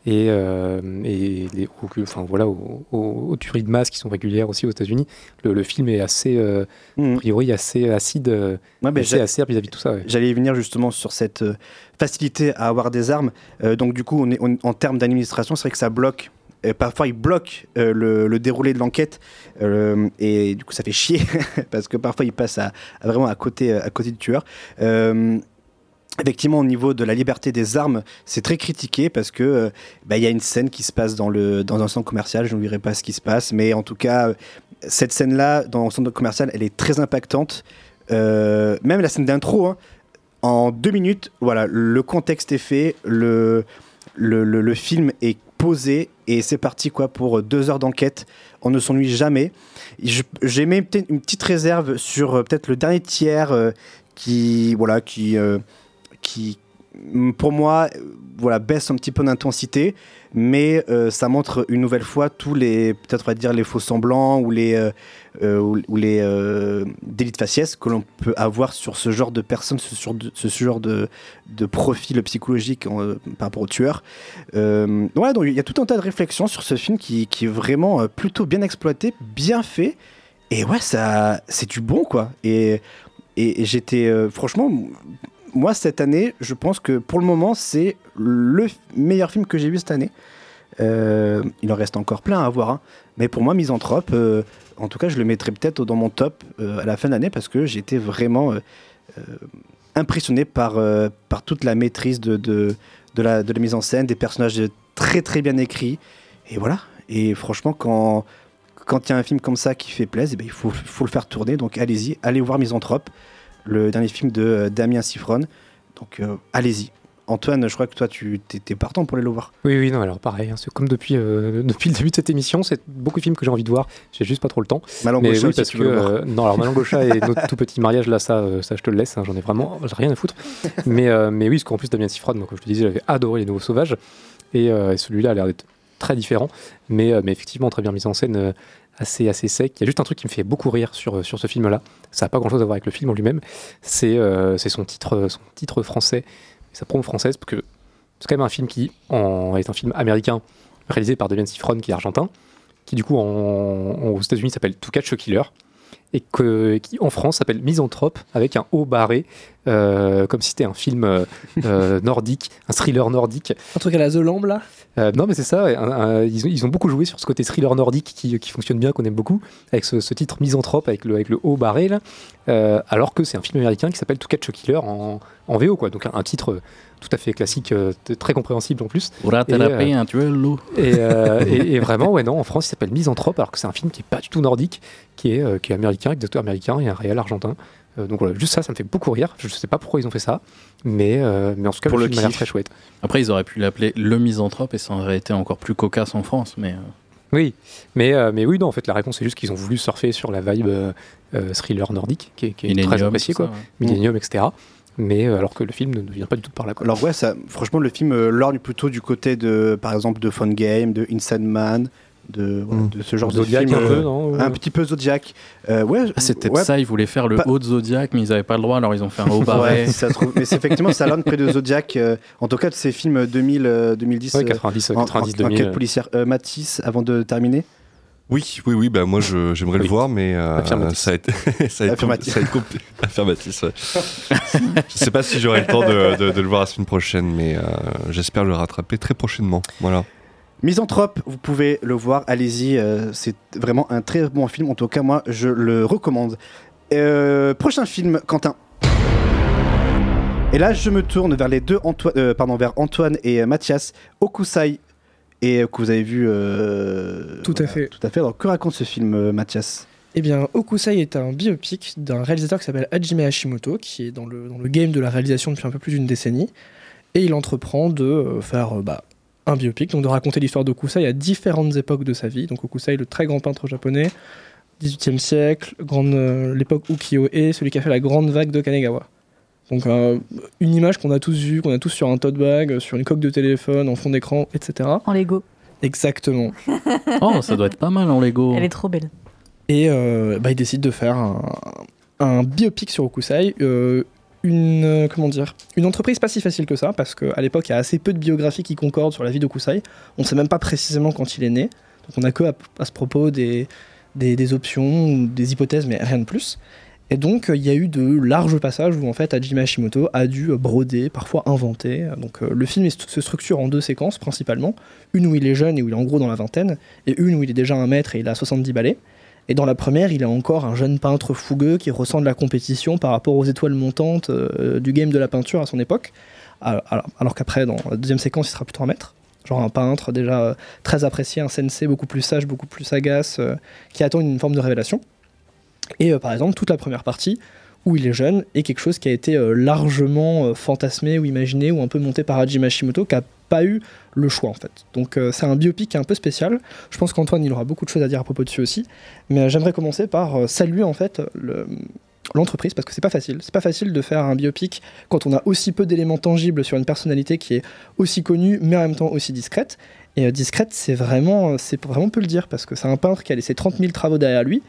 Et, euh, et les, aux- enfin, voilà, aux, aux- aux tueries de masse qui sont régulières aussi aux États-Unis. Le, le film est assez, euh, a priori, assez acide, euh, Ouais, assez acerbe vis-à-vis de tout ça. ouais. J'allais venir justement sur cette facilité à avoir des armes. Euh, donc du coup, on est, on- en termes d'administration, c'est vrai que ça bloque. Parfois, il bloque le, le déroulé de l'enquête et du coup, ça fait chier parce que parfois, il passe à, à vraiment à côté, à côté du tueur. Effectivement, au niveau de la liberté des armes, c'est très critiqué parce que euh, bah, il y a une scène qui se passe dans, le, dans un centre commercial. Je ne pas ce qui se passe, mais en tout cas, euh, cette scène-là, dans le centre commercial, elle est très impactante. Euh, même la scène d'intro, hein, en deux minutes, voilà, le contexte est fait, le, le, le- film est posé et c'est parti quoi pour deux heures d'enquête. On ne s'ennuie jamais. J'ai même peut-être une petite réserve sur peut-être le dernier tiers qui, voilà, qui, qui, pour moi, euh, voilà, baisse un petit peu d'intensité, mais euh, ça montre une nouvelle fois tous les, peut-être on va dire les faux semblants ou les, euh, ou, les euh, délits de faciès que l'on peut avoir sur ce genre de personnes, sur ce genre de, de profil psychologique par rapport au tueur. Voilà, donc il y a tout un tas de réflexions sur ce film qui, est vraiment plutôt bien exploité, bien fait. Et ouais, ça, c'est du bon, quoi. Et, et, j'étais, franchement, moi, cette année, je pense que pour le moment, c'est le meilleur film que j'ai vu cette année. Euh, il en reste encore plein à voir. hein. Mais pour moi, Misanthrope, euh, en tout cas, je le mettrais peut-être dans mon top euh, à la fin de l'année parce que j'étais vraiment euh, impressionné par, par toute la maîtrise de, de, la, de la mise en scène, des personnages très très bien écrits. Et voilà. Et franchement, quand quand il y a un film comme ça qui fait plaisir, eh ben, il faut, faut le faire tourner. Donc allez-y, allez voir Misanthrope, le dernier film de euh, Damien Sifron. Donc euh, allez-y. Antoine, je crois que toi, tu étais partant pour aller le voir. Oui, oui, non, alors pareil, hein, c'est comme depuis, euh, depuis le début de cette émission, c'est beaucoup de films que j'ai envie de voir, j'ai juste pas trop le temps. Malan Mais Gaucha oui, parce que, euh, non, alors Malan Gaucha et notre tout petit mariage, là, ça, ça je te le laisse, hein, j'en ai vraiment rien à foutre. mais, euh, mais oui, parce qu'en plus, Damien Sifron, moi, comme je te disais, j'avais adoré Les Nouveaux Sauvages, et, et celui-là a l'air d'être très différent, mais, mais effectivement, très bien mis en scène, assez, assez sec. Il y a juste un truc qui me fait beaucoup rire sur, euh, sur ce film-là, ça n'a pas grand-chose à voir avec le film en lui-même, c'est euh, son, titre, son titre français, sa promo française, parce que c'est quand même un film qui en, est un film américain réalisé par Damien Sifron qui est argentin, qui du coup en- aux États-Unis s'appelle To Catch a Killer et que, qui en France s'appelle Misanthrope avec un haut barré, euh, comme si c'était un film euh, euh, nordique, un thriller nordique. Un truc à la The Lamb là? Euh, non, mais c'est ça. ouais, un- un- ils, ont, ils ont beaucoup joué sur ce côté thriller nordique qui, qui fonctionne bien, qu'on aime beaucoup, avec ce, ce titre misanthrope, avec le, avec le haut barré, là, alors que c'est un film américain qui s'appelle To Catch a Killer en, en VO, quoi. Donc un, un titre tout à fait classique, euh, très compréhensible en plus. Et, euh, un loup. et, euh, et- et vraiment, ouais, non, en France, il s'appelle Misanthrope, alors que c'est un film qui est pas du tout nordique, qui est, euh, qui est américain, avec des acteurs américains et un réel argentin. Euh, donc voilà, juste ça, ça me fait beaucoup rire. Je sais pas pourquoi ils ont fait ça, mais, euh, mais en tout cas, Pour le le film a très chouette. Après, ils auraient pu l'appeler Le Misanthrope et ça aurait été encore plus cocasse en France. Mais euh, Oui, mais, euh, mais oui, non, en fait, la réponse est juste qu'ils ont voulu surfer sur la vibe euh, euh, thriller nordique, qui est, qui est très appréciée, quoi. ça, ouais. Millennium, etc. Mais euh, alors que le film ne ne vient pas du tout par là. Quoi. Alors ouais, ça, franchement, le film euh, lorgne plutôt du côté de, par exemple, de Phone Game, de Inside Man, de, voilà, Mm. de ce genre Zodiac de film. un peu, euh, non un petit peu Zodiac. Euh, ouais, Ah, c'était ouais, ça, ils voulaient faire le Pas- haut de Zodiac, mais ils n'avaient pas le droit, alors ils ont fait un haut Ouais, barré. si ça se trouve. Mais effectivement, ça lorgne près de Zodiac. euh, en tout cas, de ces films 2000, euh, 2010. Ouais, euh, 90, en- en- 90, en 2000. quête policière. Euh, Mathis, avant de terminer. Oui, oui, oui, bah moi j'aimerais Oui. le voir, mais euh, ça a été. ça a été Affirmatif. ça a été compli- Affirmatif, ouais. je sais pas si j'aurai le temps de, de- de le voir la semaine prochaine, mais euh, j'espère le rattraper très prochainement. Voilà. Misanthrope, vous pouvez le voir, allez-y, euh, c'est vraiment un très bon film, en tout cas moi je le recommande. Prochain film, Quentin. Et là je me tourne vers les deux Antoine, pardon, vers Antoine et Mathias, Okusai, et euh, que vous avez vu. euh, Tout à fait. Tout à fait. Alors que raconte ce film, euh, Mathias? Eh bien, Okusai est un biopic d'un réalisateur qui s'appelle Hajime Hashimoto, qui est dans le, dans le game de la réalisation depuis un peu plus d'une décennie. Et il entreprend de faire bah, un biopic, donc de raconter l'histoire d'Okusai à différentes époques de sa vie. Donc Okusai, le très grand peintre japonais, 18e siècle, grande, euh, l'époque ukiyo-e, celui qui a fait la grande vague de Kanegawa. Donc euh, une image qu'on a tous vue, qu'on a tous sur un tote bag, sur une coque de téléphone, en fond d'écran, etc. En Lego. Exactement. Oh, ça doit être pas mal en Lego. Elle est trop belle. Et euh, bah, il décide de faire un, un biopic sur Okusai. euh, une, euh, comment dire, une entreprise pas si facile que ça, parce qu'à l'époque, il y a assez peu de biographies qui concordent sur la vie d'Okusai. On ne sait même pas précisément quand il est né. Donc on n'a que à, à ce propos des, des, des options, des hypothèses, mais rien de plus. Et donc, euh, il y a eu de larges passages où, en fait, Hajime Hashimoto a dû euh, broder, parfois inventer. Donc, euh, le film se structure en deux séquences, principalement. Une où il est jeune et où il est en gros dans la vingtaine, et une où il est déjà un maître et il a 70 balais. Et dans la première, il est encore un jeune peintre fougueux qui ressent de la compétition par rapport aux étoiles montantes du game de la peinture à son époque. Alors, alors- qu'après, dans la deuxième séquence, il sera plutôt un maître. Genre un peintre déjà très apprécié, un sensei beaucoup plus sage, beaucoup plus sagace, qui attend une forme de révélation. Et euh, par exemple, toute la première partie, où il est jeune, est quelque chose qui a été euh, largement euh, fantasmé ou imaginé ou un peu monté par Hajime Hashimoto, qui a pas eu le choix en fait. Donc c'est un biopic un peu spécial. Je pense qu'Antoine il aura beaucoup de choses à dire à propos dessus aussi. Mais j'aimerais commencer par saluer en fait le, l'entreprise parce que c'est pas facile. C'est pas facile de faire un biopic quand on a aussi peu d'éléments tangibles sur une personnalité qui est aussi connue mais en même temps aussi discrète. Et discrète, c'est vraiment, c'est vraiment on peut le dire parce que c'est un peintre qui a laissé 30 000 travaux derrière lui,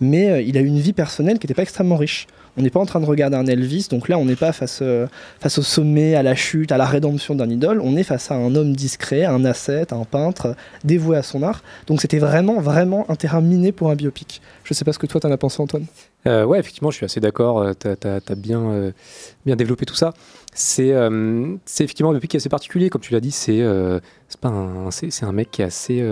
mais euh, il a une vie personnelle qui n'était pas extrêmement riche. On n'est pas en train de regarder un Elvis, donc là on n'est pas face, euh, face au sommet, à la chute, à la rédemption d'un idole, on est face à un homme discret, un ascète, un peintre dévoué à son art. Donc c'était vraiment, vraiment un terrain miné pour un biopic. Je sais pas ce que toi t'en as pensé Antoine. Euh, ouais, effectivement, je suis assez d'accord. euh, T'as as, bien, bien développé tout ça. C'est effectivement un biopic qui est assez particulier, comme tu l'as dit. C'est c'est un, un mec qui est assez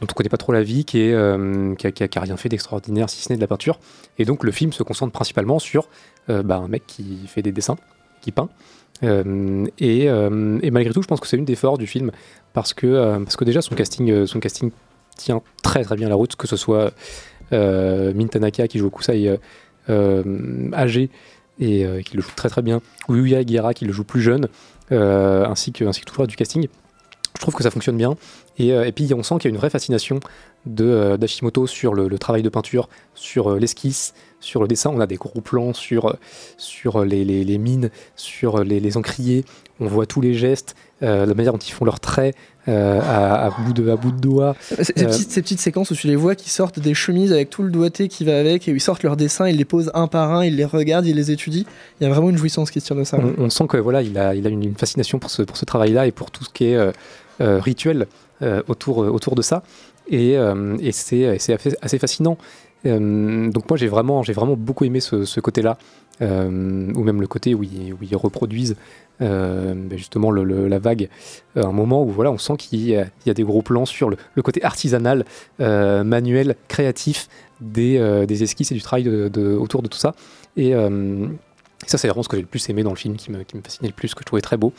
dont on connaît pas trop la vie, qui est euh, rien fait d'extraordinaire si ce n'est de la peinture. Et donc le film se concentre principalement sur euh, bah, un mec qui fait des dessins, qui peint. Euh, et, malgré tout, je pense que c'est une des forces du film parce que déjà son casting, son casting tient très très bien la route, que ce soit Min Tanaka qui joue Kusai euh, euh, âgé et qui le joue très très bien, ou Yuya Aguirre qui le joue plus jeune, ainsi que ainsi que tout le reste du casting. Je trouve que ça fonctionne bien. Et, euh, et puis on sent qu'il y a une vraie fascination de euh, d'Hashimoto sur le, le travail de peinture, sur euh, l'esquisse, sur le dessin. On a des gros plans sur, sur les, les- les mines, sur les, les encriers. On voit tous les gestes, euh, la manière dont ils font leurs traits euh, à, à bout de, à bout de doigt. Ces, Euh, petites, ces petites séquences où tu les vois qui sortent des chemises avec tout le doigté qui va avec et où ils sortent leurs dessins, ils les posent un par un, ils les regardent, ils les étudient. Il y a vraiment une jouissance qui se tire de ça. on, on sent que voilà, il a, il a une, une fascination pour ce, pour ce travail-là et pour tout ce qui est rituel autour, euh, autour de ça. Et, euh, et c'est assez, assez fascinant. Euh, donc moi j'ai vraiment, j'ai vraiment beaucoup aimé ce, côté-là, euh, ou même le côté où ils, reproduisent euh, ben justement la vague. Euh, un moment où voilà, on sent qu'il y, a- des gros plans sur le, côté artisanal, euh, manuel, créatif des, euh, des esquisses et du travail autour de tout ça. Euh, et ça, c'est vraiment ce que j'ai le plus aimé dans le film, qui me, qui me fascinait le plus, que je trouvais très beau.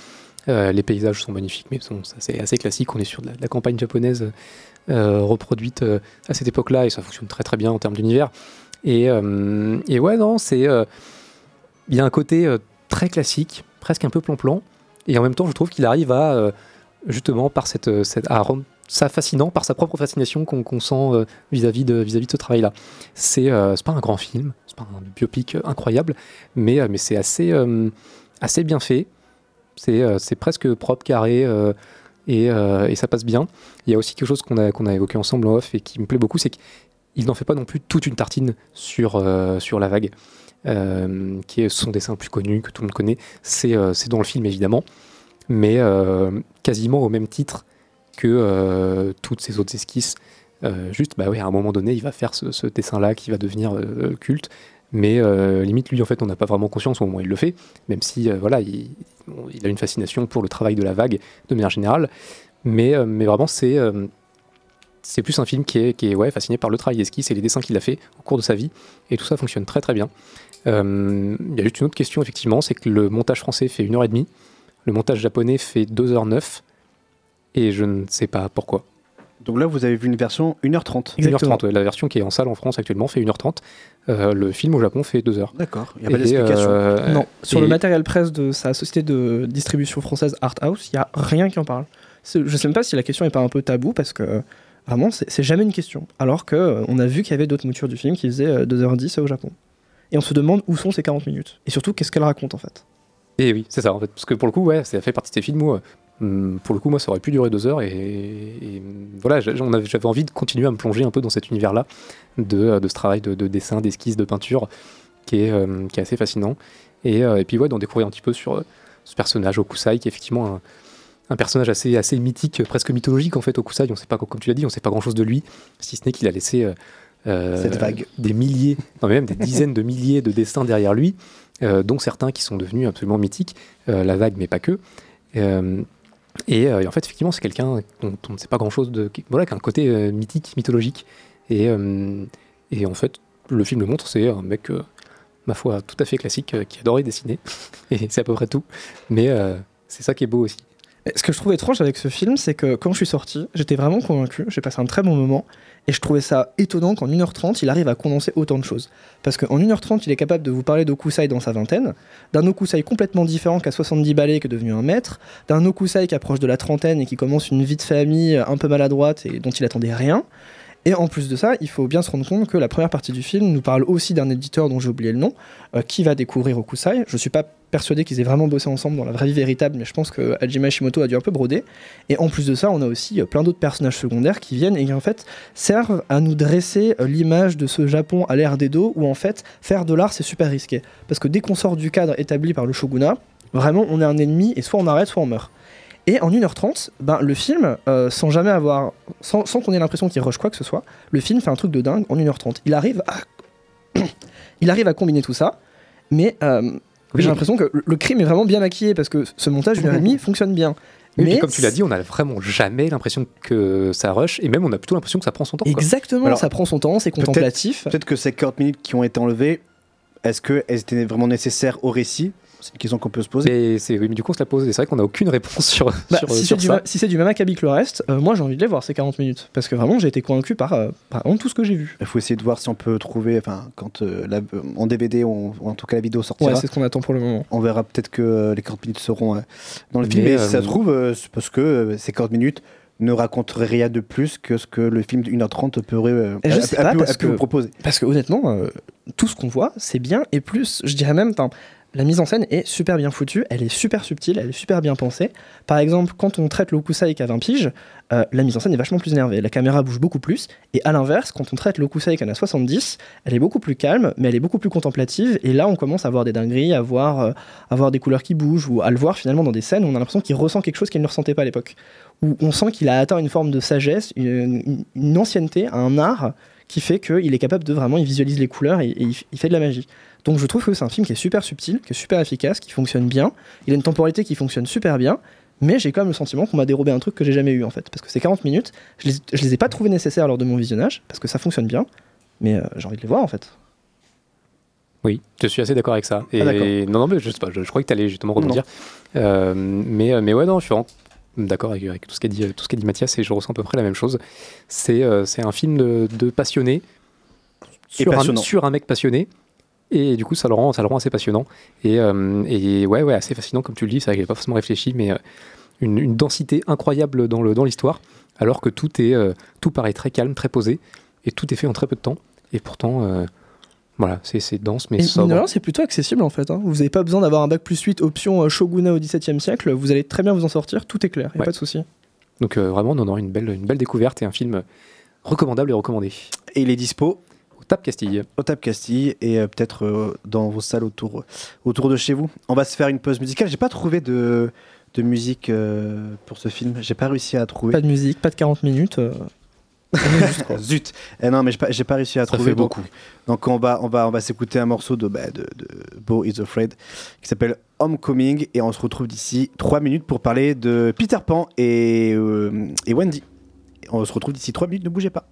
Euh, les paysages sont magnifiques, mais bon, c'est assez classique. On est sur de la, campagne japonaise euh, reproduite euh, à cette époque-là, et ça fonctionne très très bien en termes d'univers. Et, ouais, non, c'est. Il y a un côté très classique, presque un peu plan-plan, et en même temps, je trouve qu'il arrive à, justement, par cette, ça fascinant, par sa propre fascination qu'on sent vis-à-vis de, vis-à-vis de ce travail-là. C'est pas un grand film, c'est pas un biopic incroyable, mais, mais c'est assez, assez bien fait. C'est euh, c'est presque propre, carré, euh, et, euh, et ça passe bien. Il y a aussi quelque chose qu'on a, évoqué ensemble en off et qui me plaît beaucoup, c'est qu'il n'en fait pas non plus toute une tartine sur, la vague, qui est son dessin le plus connu, que tout le monde connaît. C'est dans le film, évidemment, mais quasiment au même titre que toutes ces autres esquisses. Juste, bah à un moment donné, il va faire ce, ce dessin-là qui va devenir culte. Mais limite, lui, en fait, on n'a pas vraiment conscience au moment où il le fait, même si, voilà, il, il a une fascination pour le travail de la vague de manière générale. Mais, euh, vraiment, c'est euh, c'est plus un film qui est, fasciné par le travail d'esquisse et les dessins qu'il a fait au cours de sa vie. Et tout ça fonctionne très très bien. Euh, Il y a juste une autre question, effectivement, c'est que le montage français fait 1h30, le montage japonais fait 2h09, et je ne sais pas pourquoi. Donc là, vous avez vu une version 1h30. 1h30, ouais, la version qui est en salle en France actuellement fait 1h30. Euh, le film au Japon fait 2 heures. D'accord, il y a pas d'explication. non, sur et- le matériel presse de sa société de distribution française Art House, il y a rien qui en parle. Je sais même pas si la question est pas un peu tabou parce que euh, vraiment c'est jamais une question. Alors que euh, on a vu qu'il y avait d'autres moutures du film qui faisaient euh, 2h10 au Japon. Et on se demande où sont ces 40 minutes. Et surtout qu'est-ce qu'elle raconte en fait? Et oui, c'est ça en fait. Parce que pour le coup, ouais, ça fait partie de ces films où, euh, pour le coup, moi, ça aurait pu durer deux heures. Et, et, hum, voilà, j'avais envie de continuer à me plonger un peu dans cet univers-là, de, euh, de ce travail de, de dessin, d'esquisse, de peinture, qui est, euh, qui est assez fascinant. Et, euh, et puis, ouais, d'en découvrir un petit peu sur euh, ce personnage, Okusai, qui est effectivement un, un personnage assez, assez mythique, presque mythologique en fait, Okusai. On sait pas, comme tu l'as dit, on sait pas grand-chose de lui, si ce n'est qu'il a laissé. Cette vague. des milliers, non mais même des dizaines de milliers de dessins derrière lui, dont certains qui sont devenus absolument mythiques, la vague mais pas que. Euh, et, en fait, effectivement, c'est quelqu'un dont on ne sait pas grand-chose de, voilà, qui a un côté euh, mythique, mythologique. Et, euh, et en fait, le film le montre, c'est un mec, ma foi, tout à fait classique, qui adorait dessiner. et c'est à peu près tout. Mais c'est ça qui est beau aussi. Ce que je trouve étrange avec ce film, c'est que quand je suis sorti, j'étais vraiment convaincu, j'ai passé un très bon moment, et je trouvais ça étonnant qu'en 1h30, il arrive à condenser autant de choses. Parce qu'en 1h30, il est capable de vous parler d'Okusai dans sa vingtaine, d'un Okusai complètement différent qu'à 70 balais, qui est devenu un maître, d'un Okusai qui approche de la trentaine et qui commence une vie de famille un peu maladroite et dont il attendait rien. Et en plus de ça, il faut bien se rendre compte que la première partie du film nous parle aussi d'un éditeur dont j'ai oublié le nom, euh, qui va découvrir Okusai. Je suis pas persuadé qu'ils aient vraiment bossé ensemble dans la vraie vie véritable, mais je pense que Hajime Hashimoto a dû un peu broder. Et en plus de ça, on a aussi euh, plein d'autres personnages secondaires qui viennent et qui en fait servent à nous dresser euh, l'image de ce Japon à l'ère d'Edo, où en fait faire de l'art c'est super risqué. Parce que dès qu'on sort du cadre établi par le shogunat, vraiment on est un ennemi et soit on arrête, soit on meurt. Et en 1h30, ben, le film, euh, sans jamais avoir. sans, sans qu'on ait l'impression qu'il rush quoi que ce soit, le film fait un truc de dingue en 1h30. Il arrive à. il arrive à combiner tout ça, mais euh, j'ai l'impression que le- crime est vraiment bien maquillé parce que ce montage d'une heure et demie fonctionne bien. Oui, mais comme tu l'as dit, on a vraiment jamais l'impression que ça rush, et même on a plutôt l'impression que ça prend son temps. quoi. Exactement, Alors, ça prend son temps, c'est contemplatif. Peut-être que ces 40 minutes qui ont été enlevées, est-ce qu'elles étaient vraiment nécessaires au récit? C'est une question qu'on peut se poser. Oui, mais du coup, on se la pose, et c'est vrai qu'on n'a aucune réponse sur, Bah, sur, si c'est sur du, ça. si c'est du même acabit que le reste, euh, moi j'ai envie de les voir ces 40 minutes. Parce que vraiment j'ai été convaincu par, euh, par vraiment tout ce que j'ai vu. Il faut essayer de voir si on peut trouver, enfin, quand euh, la- euh, en DVD, on- ou en tout cas la vidéo sortira. Ouais, c'est ce qu'on attend pour le moment. on verra peut-être que euh, les 40 minutes seront euh, dans le film. Mais, si ça se trouve, euh, c'est parce que euh, ces 40 minutes ne raconteraient rien de plus que ce que le film de 1h30 pourrait, euh, je a- sais a pas, pu- parce a pu que- vous proposer. Parce que honnêtement, euh, tout ce qu'on voit, c'est bien et plus, je dirais même, la mise en scène est super bien foutue, elle est super subtile, elle est super bien pensée. Par exemple, quand on traite l'Okusai à 20 piges, euh, la mise en scène est vachement plus énervée, la caméra bouge beaucoup plus, et à l'inverse, quand on traite l'Okusai à 70, elle est beaucoup plus calme, mais elle est beaucoup plus contemplative, et là on commence à voir des dingueries, à voir, euh, à voir des couleurs qui bougent, ou à le voir finalement dans des scènes où on a l'impression qu'il ressent quelque chose qu'il ne ressentait pas à l'époque. Où on sent qu'il a atteint une forme de sagesse, une ancienneté, un art qui fait qu'il est capable de vraiment, il visualise les couleurs et, et il, fait de la magie. Donc je trouve que c'est un film qui est super subtil, qui est super efficace, qui fonctionne bien. Il a une temporalité qui fonctionne super bien, mais j'ai quand même le sentiment qu'on m'a dérobé un truc que j'ai jamais eu en fait. Parce que ces 40 minutes, je les, je les ai pas trouvées nécessaires lors de mon visionnage, parce que ça fonctionne bien, mais euh, j'ai envie de les voir en fait. Oui, je suis assez d'accord avec ça. Et Ah, non, non, mais je sais pas, je, je crois que tu allais justement rebondir. Euh, mais, euh, mais ouais, non, je suis vraiment d'accord avec, avec tout ce qu'a dit, tout ce qu'a dit Mathias et je ressens à peu près la même chose. C'est euh, c'est un film de, de passionné sur un, sur un mec passionné. Et du coup, ça le rend, ça le rend assez passionnant. Et, euh, et ouais, ouais, assez fascinant, comme tu le dis. C'est vrai que j'ai pas forcément réfléchi, mais euh, une, une densité incroyable dans le dans l'histoire, alors que tout est, tout paraît très calme, très posé, et tout est fait en très peu de temps. Et pourtant, voilà, c'est c'est dense, mais Et mine de sobre. rien, c'est plutôt accessible en fait. hein. Vous n'avez pas besoin d'avoir un bac plus 8 option euh, shogunat au XVIIe siècle, vous allez très bien vous en sortir, tout est clair, y a Ouais. pas de souci. Donc euh, vraiment, non, non, une belle, une belle découverte et un film recommandable et recommandé. Et il est dispo Au Tap Castille. au Tap Castille et euh, peut-être euh, dans vos salles autour, autour de chez vous. On va se faire une pause musicale. J'ai pas trouvé de, de musique euh, pour ce film. J'ai pas réussi à trouver. Pas de musique, pas de 40 minutes. Zut. Eh non, mais j'ai pas, réussi à Ça trouver fait beaucoup. Donc, on va, on va, on va s'écouter un morceau de, bah, de, de Beau is Afraid qui s'appelle Homecoming et on se retrouve d'ici 3 minutes pour parler de Peter Pan et, euh, et Wendy. On se retrouve d'ici 3 minutes, ne bougez pas.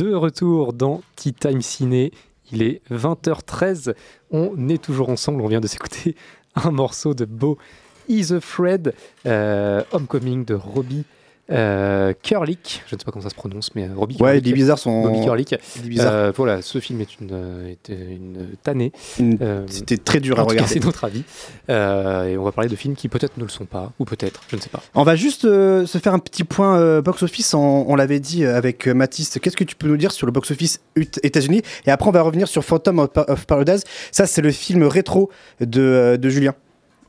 De retour dans Tea Time Ciné, il est 20h13. On est toujours ensemble. On vient de s'écouter un morceau de Beau Is Afraid, euh, Homecoming de Robbie. Euh, Kurlick, je ne sais pas comment ça se prononce, mais euh, Robbie Ouais, Kurlick. il est bizarre son- Bobby Kurlick. il est bizarre. Euh, voilà, ce film est une, euh, est une tannée. Une- Euh, C'était très dur à regarder. C'est notre avis. Euh, et on va parler de films qui peut-être ne le sont pas, ou peut-être, je ne sais pas. On va juste euh, se faire un petit point euh, box-office. On, on l'avait dit euh, avec euh, Mathis. Qu'est-ce que tu peux nous dire sur le box-office États-Unis? Et après, on va revenir sur Phantom of, Pa- of Paradise. Ça, c'est le film rétro de, euh, de Julien.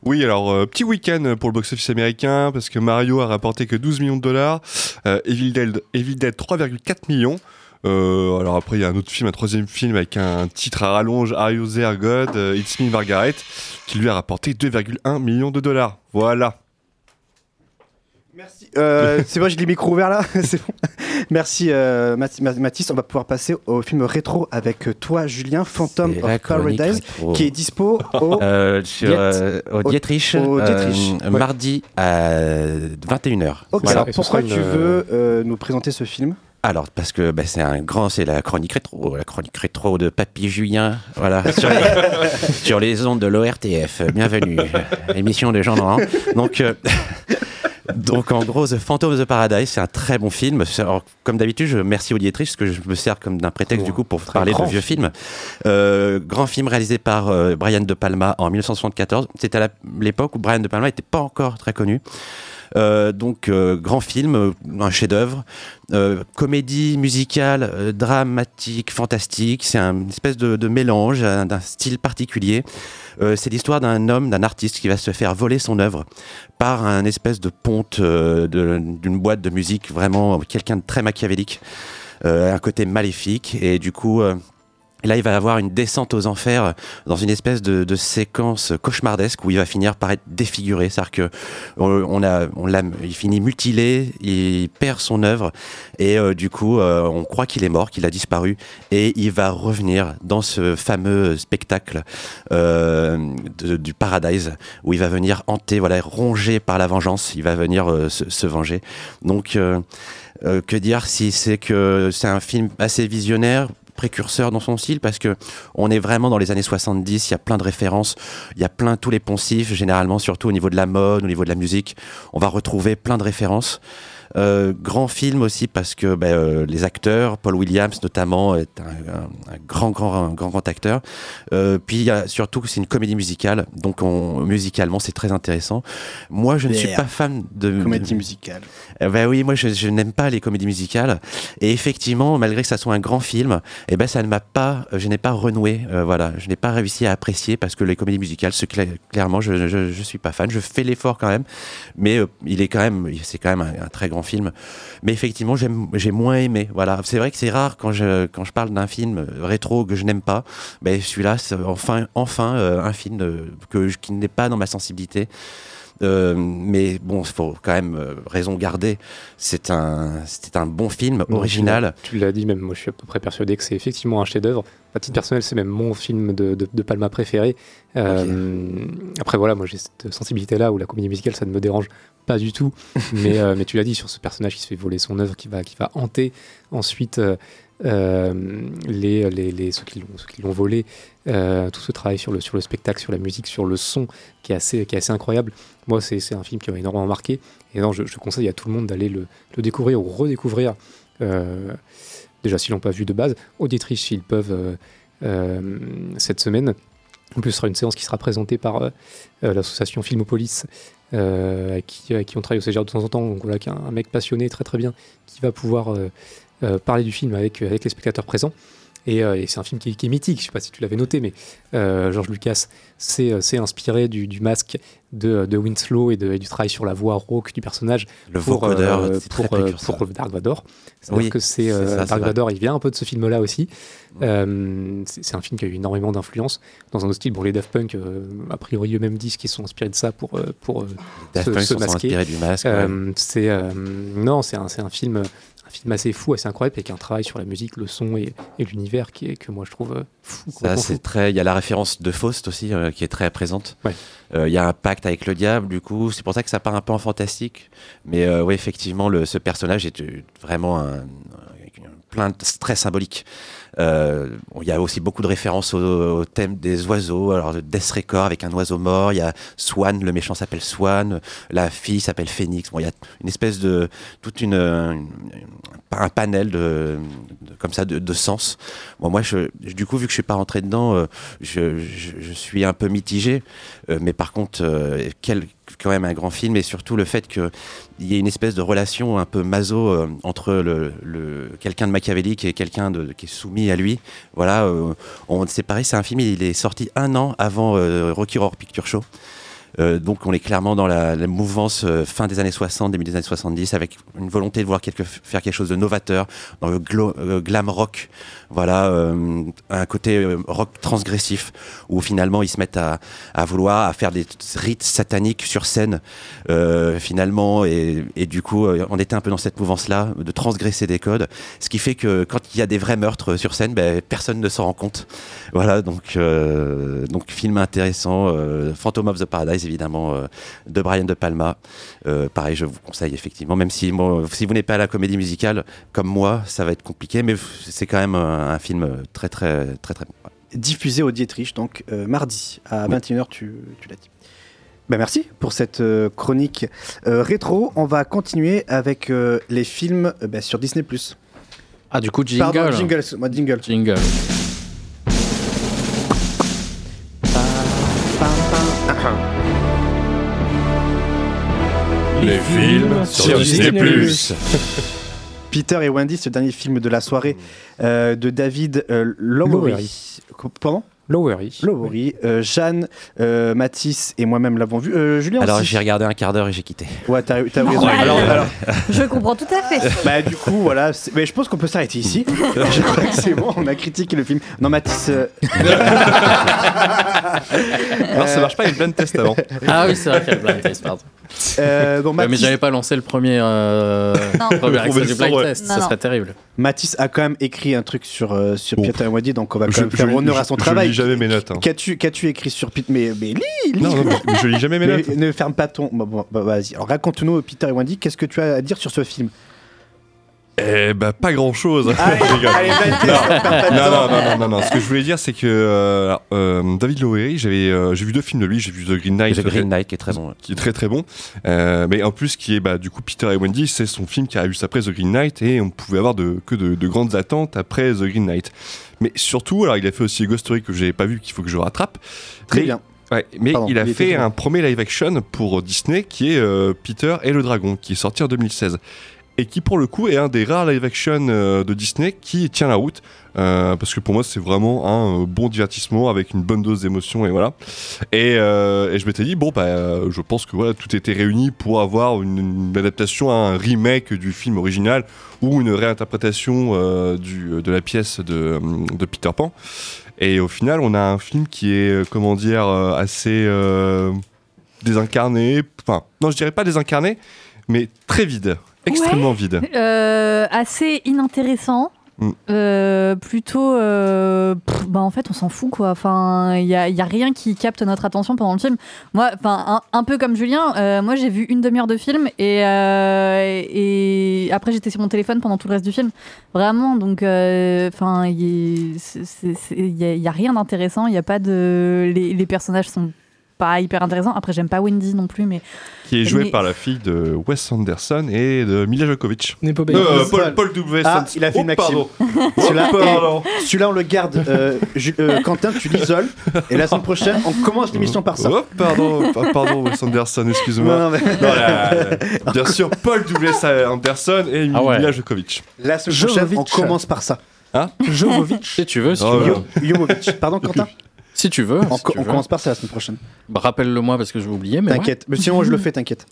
Oui, alors euh, petit week-end pour le box-office américain parce que Mario a rapporté que 12 millions de dollars, euh, Evil Dead, Evil Dead 3,4 millions. Euh, alors après, il y a un autre film, un troisième film avec un titre à rallonge, Are You There God, It's Me Margaret, qui lui a rapporté 2,1 millions de dollars. Voilà. Euh, c'est vrai, j'ai le micro ouvert là. c'est bon. Merci euh, Math- Math- Mathis. On va pouvoir passer au film rétro avec euh, toi, Julien, Phantom of Paradise, rétro. qui est dispo au. Euh, sur, Diet- euh, au Dietrich, au Dietrich. Ouais. mardi à 21h. Ok, alors pourquoi tu veux euh, nous présenter ce film? Alors, parce que bah, c'est un grand, c'est la chronique rétro, la chronique rétro de Papy Julien, voilà, sur les, sur les ondes de l'ORTF. Bienvenue, émission des gens. Donc, euh, donc en gros, The Phantom of the Paradise, c'est un très bon film. Alors, comme d'habitude, je merci au Dietrich, parce que je me sers comme d'un prétexte du coup pour parler de vieux films. Euh, grand film réalisé par euh, Brian De Palma en 1974. C'était à l'époque où Brian De Palma n'était pas encore très connu. Euh, donc euh, grand film, euh, un chef-d'œuvre, comédie musicale, dramatique, fantastique. C'est un espèce de, de mélange d'un style particulier. Euh, c'est l'histoire d'un homme, d'un artiste qui va se faire voler son œuvre par un espèce de ponte euh, d'une boîte de musique, vraiment quelqu'un de très machiavélique, euh, un côté maléfique. Et du coup, euh, Là, il va avoir une descente aux enfers dans une espèce de, séquence cauchemardesque où il va finir par être défiguré. C'est-à-dire que on, on a, il finit mutilé, il perd son œuvre et euh, du coup, euh, on croit qu'il est mort, qu'il a disparu et il va revenir dans ce fameux spectacle euh, du Paradise où il va venir hanter, voilà, rongé par la vengeance. Il va venir euh, se, venger. Donc, euh, euh, que dire si c'est que c'est un film assez visionnaire? Précurseur dans son style parce que on est vraiment dans les années 70 il y a plein de références il y a plein tous les poncifs généralement surtout au niveau de la mode au niveau de la musique on va retrouver plein de références Euh, grand film aussi parce que ben, euh, les acteurs, Paul Williams notamment est un, un- un grand, grand, un grand, grand acteur. Euh, puis il y a surtout que c'est une comédie musicale, donc on, musicalement c'est très intéressant. Moi je ne suis pas fan de Comédie musicale. euh, ben oui, moi je, je n'aime pas les comédies musicales. Et effectivement, malgré que ça soit un grand film, eh ben ça ne m'a pas, je n'ai pas renoué. euh, voilà, je n'ai pas réussi à apprécier parce que les comédies musicales, cla- clairement, je, je, je suis pas fan. Je fais l'effort quand même, mais euh, il est quand même, c'est quand même un, très grand film. Mais effectivement, j'ai moins aimé. Voilà, c'est vrai que c'est rare quand je quand je parle d'un film euh, rétro que je n'aime pas. Ben celui-là, c'est enfin enfin euh, un film euh, que qui n'est pas dans ma sensibilité. Euh, mais bon, il faut quand même euh, raison garder. C'est un, c'était un bon film, original. Tu l'as dit, même moi je suis à peu près persuadé que c'est effectivement un chef-d'œuvre. À titre personnel, c'est même mon film de, de- de Palma préféré. Euh, Après, voilà, moi j'ai cette sensibilité-là où la comédie musicale ça ne me dérange pas du tout. mais, euh, mais tu l'as dit, sur ce personnage qui se fait voler son œuvre, qui va, qui va hanter ensuite les, les, les- ceux qui l'ont volé, euh, tout ce travail sur le, sur le spectacle, sur la musique, sur le son qui est assez, qui est assez incroyable. Moi, c'est un film qui m'a énormément marqué. Et non, je, conseille à tout le monde d'aller le, le découvrir ou redécouvrir. euh, déjà, s'ils l'ont pas vu de base, Auditrice, s'ils peuvent, euh, euh, cette semaine. En plus, ce sera une séance qui sera présentée par euh, euh, l'association Filmopolis, euh, qui, avec qui on travaille au CGR de temps en temps. Donc voilà, qui est mec passionné, très très bien, qui va pouvoir euh, euh, parler du film avec, avec les spectateurs présents. Et, euh, et c'est un film qui, est- qui est mythique, je sais pas si tu l'avais noté, mais euh, George Lucas s'est euh, inspiré du, du masque de, de Winslow et, de- et du travail sur la voix rauque du personnage Le pour, vocodeur, euh, pour, euh, pour Dark Vador. Oui, que c'est euh, Dark. Vador, il vient un peu de ce film-là aussi. Euh, c'est un film qui a eu énormément d'influence dans un autre style. Bon, les Daft Punk, euh, a priori, eux-mêmes disent qu'ils sont inspirés de ça pour, euh, pour euh, Daft se, Punk se sont masquer. inspirés du masque, Euh, c'est euh, non, c'est un, film, film assez fou, assez incroyable, avec un travail sur la musique, le son et, et l'univers qui est que moi je trouve euh, fou. Ça, c'est très. Il y a la référence de Faust aussi euh, qui est très présente. Ouais. Euh, Il y a un pacte avec le diable, du coup, c'est pour ça que ça part un peu en fantastique. Mais euh, oui, effectivement, le, ce personnage est vraiment un, un plein de très symbolique. Euh, Il y a aussi beaucoup de références au, thème des oiseaux. Alors, Death Record avec un oiseau mort. Il y a Swan, le méchant s'appelle Swan. La fille s'appelle Phoenix. Bon, il y a une espèce de. toute une. un panel de, comme ça de, de sens. Bon, moi, je, du coup, vu que je suis pas rentré dedans, euh, je, je- je suis un peu mitigé. Euh, mais par contre, quel quand même un grand film et surtout le fait qu'il y ait une espèce de relation un peu maso euh, entre le, quelqu'un de machiavélique et quelqu'un qui est soumis à lui. Voilà, euh, on c'est pareil, c'est un film, il est sorti un an avant euh, Rocky Horror Picture Show. Euh, donc on est clairement dans la, mouvance fin des années 60, début des années 70, avec une volonté de voir faire quelque chose de novateur dans le glam rock. Voilà, euh, un côté euh, rock transgressif où finalement ils se mettent à, à vouloir à faire des rites sataniques sur scène euh, finalement et, et du coup on était un peu dans cette mouvance là de transgresser des codes ce qui fait que quand il y a des vrais meurtres sur scène ben, personne ne s'en rend compte. Voilà donc donc film intéressant Phantom of the Paradise évidemment de Brian De Palma. Pareil je vous conseille effectivement même si si vous n'êtes pas à la comédie musicale comme moi ça va être compliqué mais c'est quand même un, un film très très très très bon diffusé au Dietrich, donc euh, mardi à 21h, tu, tu l'as dit. Bah, merci pour cette euh, chronique euh, rétro. On va continuer avec euh, les films euh, bah, sur Disney+. Ah, du coup, jingle. Pardon, jingle, jingle. Jingle. Les films sur Disney+. Peter et Wendy, ce dernier film de la soirée euh, de David euh, Lowery. Lowery. Pardon? Lowery. Lowery. Euh, Jeanne, euh, Mathis et moi-même l'avons vu. Euh, Julien alors aussi. j'ai regardé un quart d'heure et j'ai quitté Ouais, t'as t'as raison. Normal. Alors, alors, Je comprends tout à fait. bah, du coup, voilà. c'est- Mais je pense qu'on peut s'arrêter ici. je crois que c'est bon, on a critiqué le film. Non, Mathis. euh, Alors ça marche pas, il y a plein de tests avant. Ah oui, c'est vrai qu'il y a le blind test, pardon. Euh, bon, mais j'avais pas lancé le premier, euh, premier Le extrait premier du blind test. Non, ça non. serait terrible. Mathis a quand même écrit un truc sur, euh, sur Bon. Peter et Wendy, donc on va quand Je, même faire je- honneur à je- son je travail. lis jamais mes notes. hein. Qu'as-tu qu'as-tu écrit sur Peter Mais, mais lis, lis. Non, non, mais je lis jamais mes Mais notes. ne ferme pas ton. Bon, bon, bah, vas-y. Alors raconte-nous, Peter et Wendy, qu'est-ce que tu as à dire sur ce film? Eh bah pas grand chose. Allez, allez, pas de non, non, non, non, non, non. Ce que je voulais dire, c'est que euh, euh, David Lowery, j'avais, euh, j'ai vu deux films de lui. J'ai vu The Green Knight, The Green Knight qui est très bon qui est très très bon. Euh, mais en plus, qui est bah, du coup Peter et Wendy, c'est son film qui a eu après The Green Knight et on pouvait avoir de, que de, de grandes attentes après The Green Knight. Mais surtout, alors il a fait aussi Ghost Story que j'avais pas vu, qu'il faut que je rattrape. Très Mais- bien. Ouais, mais Pardon, il a il fait un premier live action pour Disney qui est euh, Peter et le Dragon, qui est sorti en 2016. Et qui pour le coup est un des rares live action euh, de Disney qui tient la route. euh, parce que pour moi c'est vraiment un euh, bon divertissement avec une bonne dose d'émotion et voilà. Et, et je m'étais dit bon bah je pense que voilà tout était réuni pour avoir une, adaptation un remake du film original ou une réinterprétation de la pièce de, de Peter Pan. Et au final, on a un film qui est, comment dire, assez désincarné. Enfin, non, je dirais pas désincarné, mais très vide. Extrêmement vide. Euh, assez inintéressant. Mm. Euh, plutôt, euh, pff, bah en fait, on s'en fout quoi. Enfin, il y a, il y a rien qui capte notre attention pendant le film. Moi, enfin, un, un peu comme Julien, moi j'ai vu une demi-heure de film et, et après j'étais sur mon téléphone pendant tout le reste du film. Vraiment, donc, enfin, il y, y a rien d'intéressant. Il y a pas de, les, les personnages sont pas hyper intéressants. Après, j'aime pas Wendy non plus, mais Qui est joué Mais- par la fille de Wes Anderson et de Mila Jokovic. Euh. Paul, Paul W. Ah, Anderson. il a fait Oh, une maxime. pardon. Celui-là, Oh, celui-là, on le garde. euh, euh, Quentin, tu l'isoles. Et la semaine prochaine, on commence l'émission par ça. Oh, pardon, pa- pardon, Wes Anderson, excuse-moi. Mais- bien sûr, Paul W. Anderson et Ah ouais. Mila Jokovic. La semaine prochaine, on commence par ça. Jovovic. Si tu veux, si Oh, tu veux. Jovovic. Pardon, Quentin? Si tu veux. On, si co- tu on veux. commence par ça la semaine prochaine. Bah, Rappelle-le moi parce que je vais oublier. T'inquiète. Mais sinon, je le fais, t'inquiète.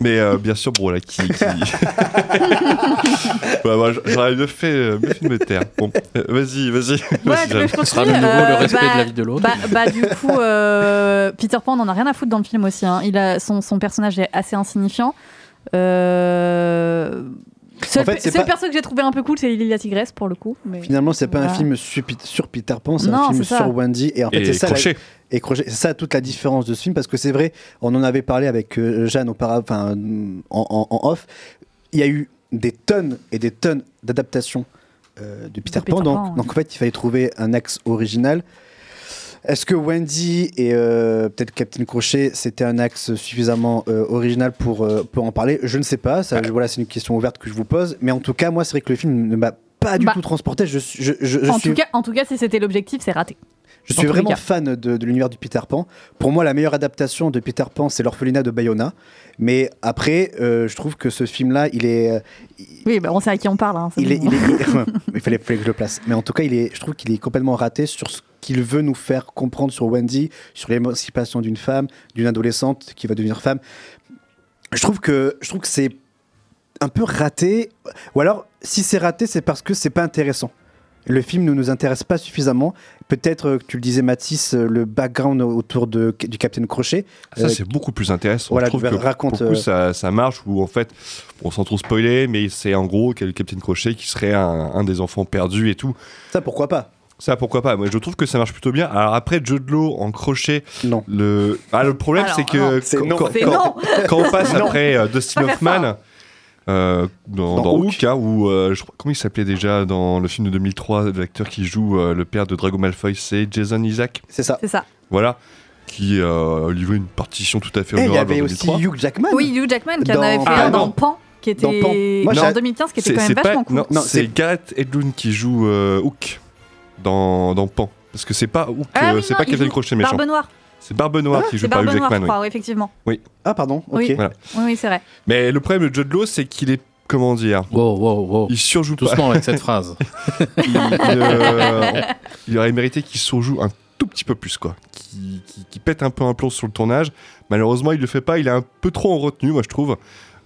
Mais euh, bien sûr, bon, là, qui. moi, j'aurais mieux fait, euh, mieux fait de me taire. Bon, euh, vas-y, vas-y. Ouais. Ce sera de nouveau le respect bah- de la vie de l'autre. Bah, bah, du coup, euh, Peter Pan, on en a rien à foutre dans le film aussi. hein. Il a, son, son personnage est assez insignifiant. Euh, Seul, En fait, pas- perso que j'ai trouvé un peu cool, c'est Lily la tigresse pour le coup. Mais... Finalement, c'est pas un film sur, Pete- sur Peter Pan, c'est un film sur Wendy. Et en fait, c'est ça, la- Crochet. et Crochet. C'est ça toute la différence de ce film, parce que c'est vrai, on en avait parlé avec euh, Jeanne auparavant, en, en- en off. Il y a eu des tonnes et des tonnes d'adaptations euh, de Peter, Peter Pan. Donc, Pan, ouais. donc en fait, il fallait trouver un axe original. Est-ce que Wendy et euh, peut-être Captain Crochet, c'était un axe suffisamment euh, original pour, euh, pour en parler? Je ne sais pas. Ça, je- voilà, c'est une question ouverte que je vous pose. Mais en tout cas, moi, c'est vrai que le film ne m'a pas du Bah. tout transporté. Je, suis- je, je- je en, suis tout cas, en tout cas, si c'était l'objectif, c'est raté. je suis vraiment cas. fan de, de l'univers du Peter Pan. Pour moi, la meilleure adaptation de Peter Pan, c'est l'orphelinat de Bayona. Mais après, euh, je trouve que ce film-là, il est, euh, Oui, bah, on sait à qui on parle. hein, il est, il est- il fallait, fallait que je le place. Mais en tout cas, il est, je trouve qu'il est complètement raté sur ce qu'il veut nous faire comprendre sur Wendy, sur l'émancipation d'une femme, d'une adolescente qui va devenir femme. Je trouve que, je trouve que c'est un peu raté. Ou alors, si c'est raté, c'est parce que c'est pas intéressant. Le film ne nous intéresse pas suffisamment. Peut-être euh, tu le disais, Mathis, euh, le background autour de, du Capitaine Crochet. Ça, Euh, c'est beaucoup plus intéressant. voilà, je trouve que racontes, pour le coup, ça, ça marche où en fait, on sans trop spoiler, mais c'est en gros quel Captain Crochet qui serait un, un des enfants perdus et tout. Ça, pourquoi pas? Ça, pourquoi pas Moi, je trouve que ça marche plutôt bien. Alors après, Jude Law en crochet, non. Le, ah, le problème, Alors, c'est que quand, non. quand- C'est quand- non. quand on passe après euh, Dustin Hoffman. euh, dans, Dans dans Hook. Hein, où euh, je crois, comment il s'appelait déjà dans le film de 2003, l'acteur qui joue euh, le père de Drago Malfoy, c'est Jason Isaac. C'est ça. C'est ça. Voilà, qui euh, livrait une partition tout à fait Et il y honorable avait en aussi 2003. Hugh Jackman. Oui, Hugh Jackman qui en avait fait Ah, un dans. Pan, qui était Dans Pan. Moi, en j'ai- 2015, qui était quand même pas- vachement cool. Non, Non, c'est c'est- Gareth Edlund qui joue euh, Hook dans, dans Pan. Parce que c'est pas Ah oui, c'est non, pas Captain Crochet méchant. Barbe Noire. C'est Barbe Noire qui C'est joue par Hugh Jackman. oui. crois, oui, effectivement. Ah, pardon. Ok. Oui. Voilà. Oui, oui, c'est vrai. Mais le problème de Judd Law, c'est qu'il est, comment dire, Wow, wow, wow. il surjoue pas. Doucement avec cette phrase. il, euh, il aurait mérité qu'il surjoue un tout petit peu plus, quoi. Qui, qui, qui pète un peu un plomb sur le tournage. Malheureusement, il le fait pas. Il est un peu trop en retenue, moi, je trouve.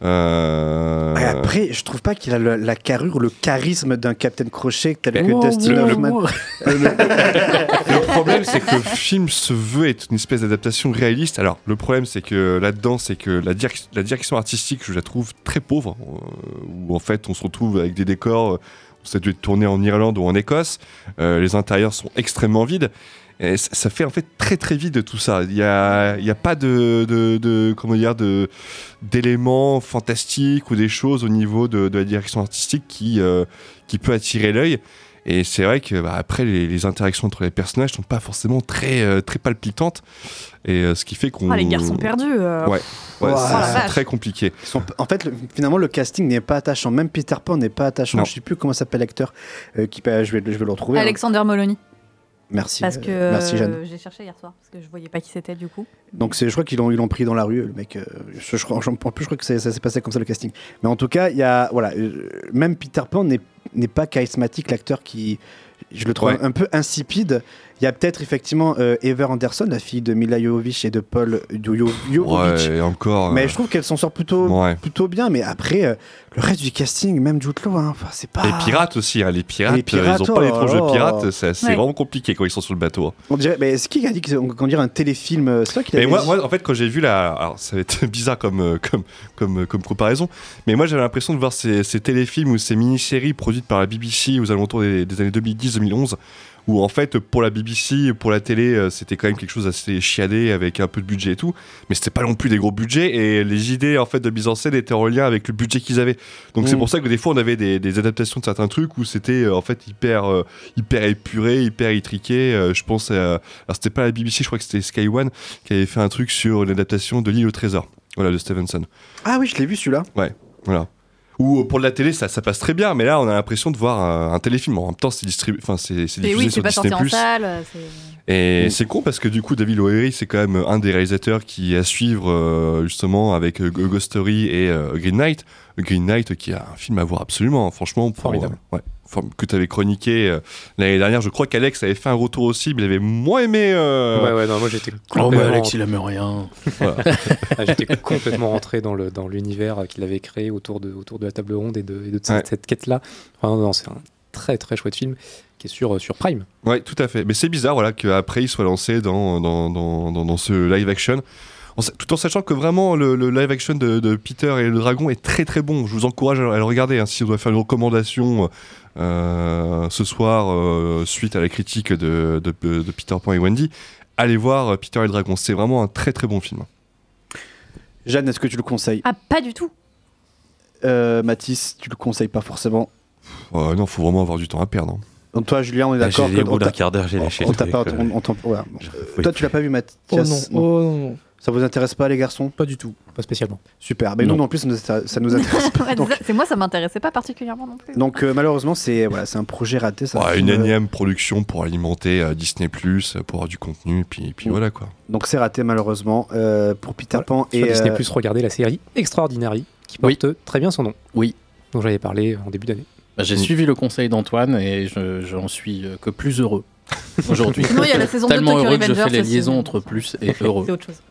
Euh, après, je trouve pas qu'il a le- la carrure, le charisme d'un Captain Crochet tel que Wow, Dustin wow, Hoffman. wow. Le problème, c'est que le film se veut être une espèce d'adaptation réaliste. Alors, le problème, c'est que là-dedans, c'est que la, direc- la direction artistique, je la trouve très pauvre. euh, où en fait, on se retrouve avec des décors. euh, ça a dû être tourné en Irlande ou en Écosse. Euh, les intérieurs sont extrêmement vides. Et ça fait en fait très très vide tout ça. Il n'y a, y a pas de, de, de- comment dire de d'éléments fantastiques ou des choses au niveau de, de la direction artistique qui euh, qui peut attirer l'œil. Et c'est vrai que bah, après les, les interactions entre les personnages sont pas forcément très euh, très palpitantes. Et euh, ce qui fait qu'on Ah, les garçons perdus. euh, Ouais, ouais, Ouah. c'est- Oh c'est très compliqué. Sont- En fait, le- finalement, le casting n'est pas attachant. Même Peter Pan n'est pas attachant. Non. Je sais plus comment s'appelle l'acteur. euh, qui, peut- je, vais, je vais le retrouver. hein. Alexander Moloney. Merci. Parce euh, que merci, Jeanne. euh, j'ai cherché hier soir, parce que je voyais pas qui c'était du coup. Donc c'est, je crois qu'ils l'ont, ils l'ont pris dans la rue, le mec. euh, je, je, crois- en plus, je crois que ça s'est passé comme ça le casting. Mais en tout cas, il y a, voilà, euh, même Peter Pan n'est, n'est pas charismatique, l'acteur qui, je le trouve Ouais. un peu insipide. Il y a peut-être effectivement euh, Ever Anderson, la fille de Mila Jovovich et de Paul Jo- Jo- Jovovich. Ouais, et encore. Mais euh, je trouve qu'elle s'en sort plutôt, ouais. plutôt bien. Mais après, euh, le reste du casting, même Jude Law, hein, c'est pas. Les pirates aussi, hein, les pirates, Les pirates, ils ont oh pas les de là. pirates, c'est c'est Ouais. vraiment compliqué quand ils sont sur le bateau. hein. On dirait, mais c'est qui qui a dit qu'on dirait un téléfilm C'est toi qui l'as Mais dit moi, moi, en fait, quand j'ai vu la. Alors, ça va être bizarre comme, comme, comme, comme comparaison, mais moi, j'avais l'impression de voir ces, ces téléfilms ou ces mini-séries produites par la BBC aux alentours des, des années 2010-2011, où en fait, pour la BBC, pour la télé, euh, c'était quand même quelque chose assez chiadé avec un peu de budget et tout, mais c'était pas non plus des gros budgets et les idées en fait de mise en scène étaient en lien avec le budget qu'ils avaient. Donc, c'est Mm. pour ça que des fois, on avait des, des adaptations de certains trucs où c'était euh, en fait hyper, euh, hyper épuré, hyper étriqué. Euh, je pense à. Alors, c'était pas la BBC, je crois que c'était Sky One qui avait fait un truc sur l'adaptation de l'île au trésor. Voilà, de Stevenson. Ah oui, je l'ai vu celui-là. Ouais, voilà. Ou euh, pour de la télé, ça, ça passe très bien, mais là, on a l'impression de voir un, un téléfilm. En même temps, c'est distribué, enfin, c'est diffusé oui, c'est sur pas Disney+. en salle. euh, c'est- Et c'est con parce que du coup, David Lowery, c'est quand même un des réalisateurs qui est à suivre euh, justement avec euh, Ghost Story et euh, Green Knight. Green Knight qui a un film à voir absolument, franchement. Pour, Formidable. euh, ouais, que tu avais chroniqué euh, l'année dernière. Je crois qu'Alex avait fait un retour aussi, mais il avait moins aimé. euh, Ouais, ouais, non, moi j'étais Oh, complètement, mais Alex, il aime rien. voilà. Ah, j'étais complètement rentré dans le dans l'univers qu'il avait créé autour de autour de la table ronde et de, et de cette, Ouais. cette quête là. non, non, c'est un très très chouette film qui est sur sur Prime. Ouais, tout à fait. Mais c'est bizarre, voilà, qu'après il soit lancé dans, dans, dans, dans, dans ce live action. En tout en sachant que vraiment le, le live action de, de Peter et le dragon est très très bon. Je vous encourage à, à le regarder. hein, si on doit faire une recommandation euh, ce soir euh, suite à la critique de, de, de Peter Pan et Wendy, allez voir euh, Peter et le dragon. C'est vraiment un très très bon film. Jeanne, est-ce que tu le conseilles? Ah, pas du tout. Euh, Mathis, tu le conseilles pas forcément? Ouais, non, faut vraiment avoir du temps à perdre. hein. Donc toi, Julien, on est d'accord j'ai que au bout d'un quart d'heure, j'ai lâché On le truc, pas. euh. on- on. Oui. Toi, tu l'as pas vu, Oh Mathias non, oh non, non. Ça vous intéresse pas, les garçons? Pas du tout. Pas spécialement. Super. Mais Non. nous, non plus, ça nous, ça- ça nous intéresse pas. Donc, C'est moi, ça m'intéressait pas particulièrement non plus. donc, euh, malheureusement, c'est voilà, c'est un projet raté. Ça Ouais, film, une euh, énième production pour alimenter euh, Disney Plus, pour avoir du contenu, puis, puis Mm. voilà quoi. Donc c'est raté malheureusement euh, pour Peter Pan Sur et Disney euh, Plus, regardez la série Extraordinary qui Oui. porte très bien son nom. Oui. Dont j'avais parlé en début d'année. Bah, J'ai Mm. suivi le conseil d'Antoine et je- j'en suis que plus heureux aujourd'hui. Sinon, il y a la saison 2 de Tellement Tokyo heureux que je fais les liaisons entre plus et heureux. C'est autre chose.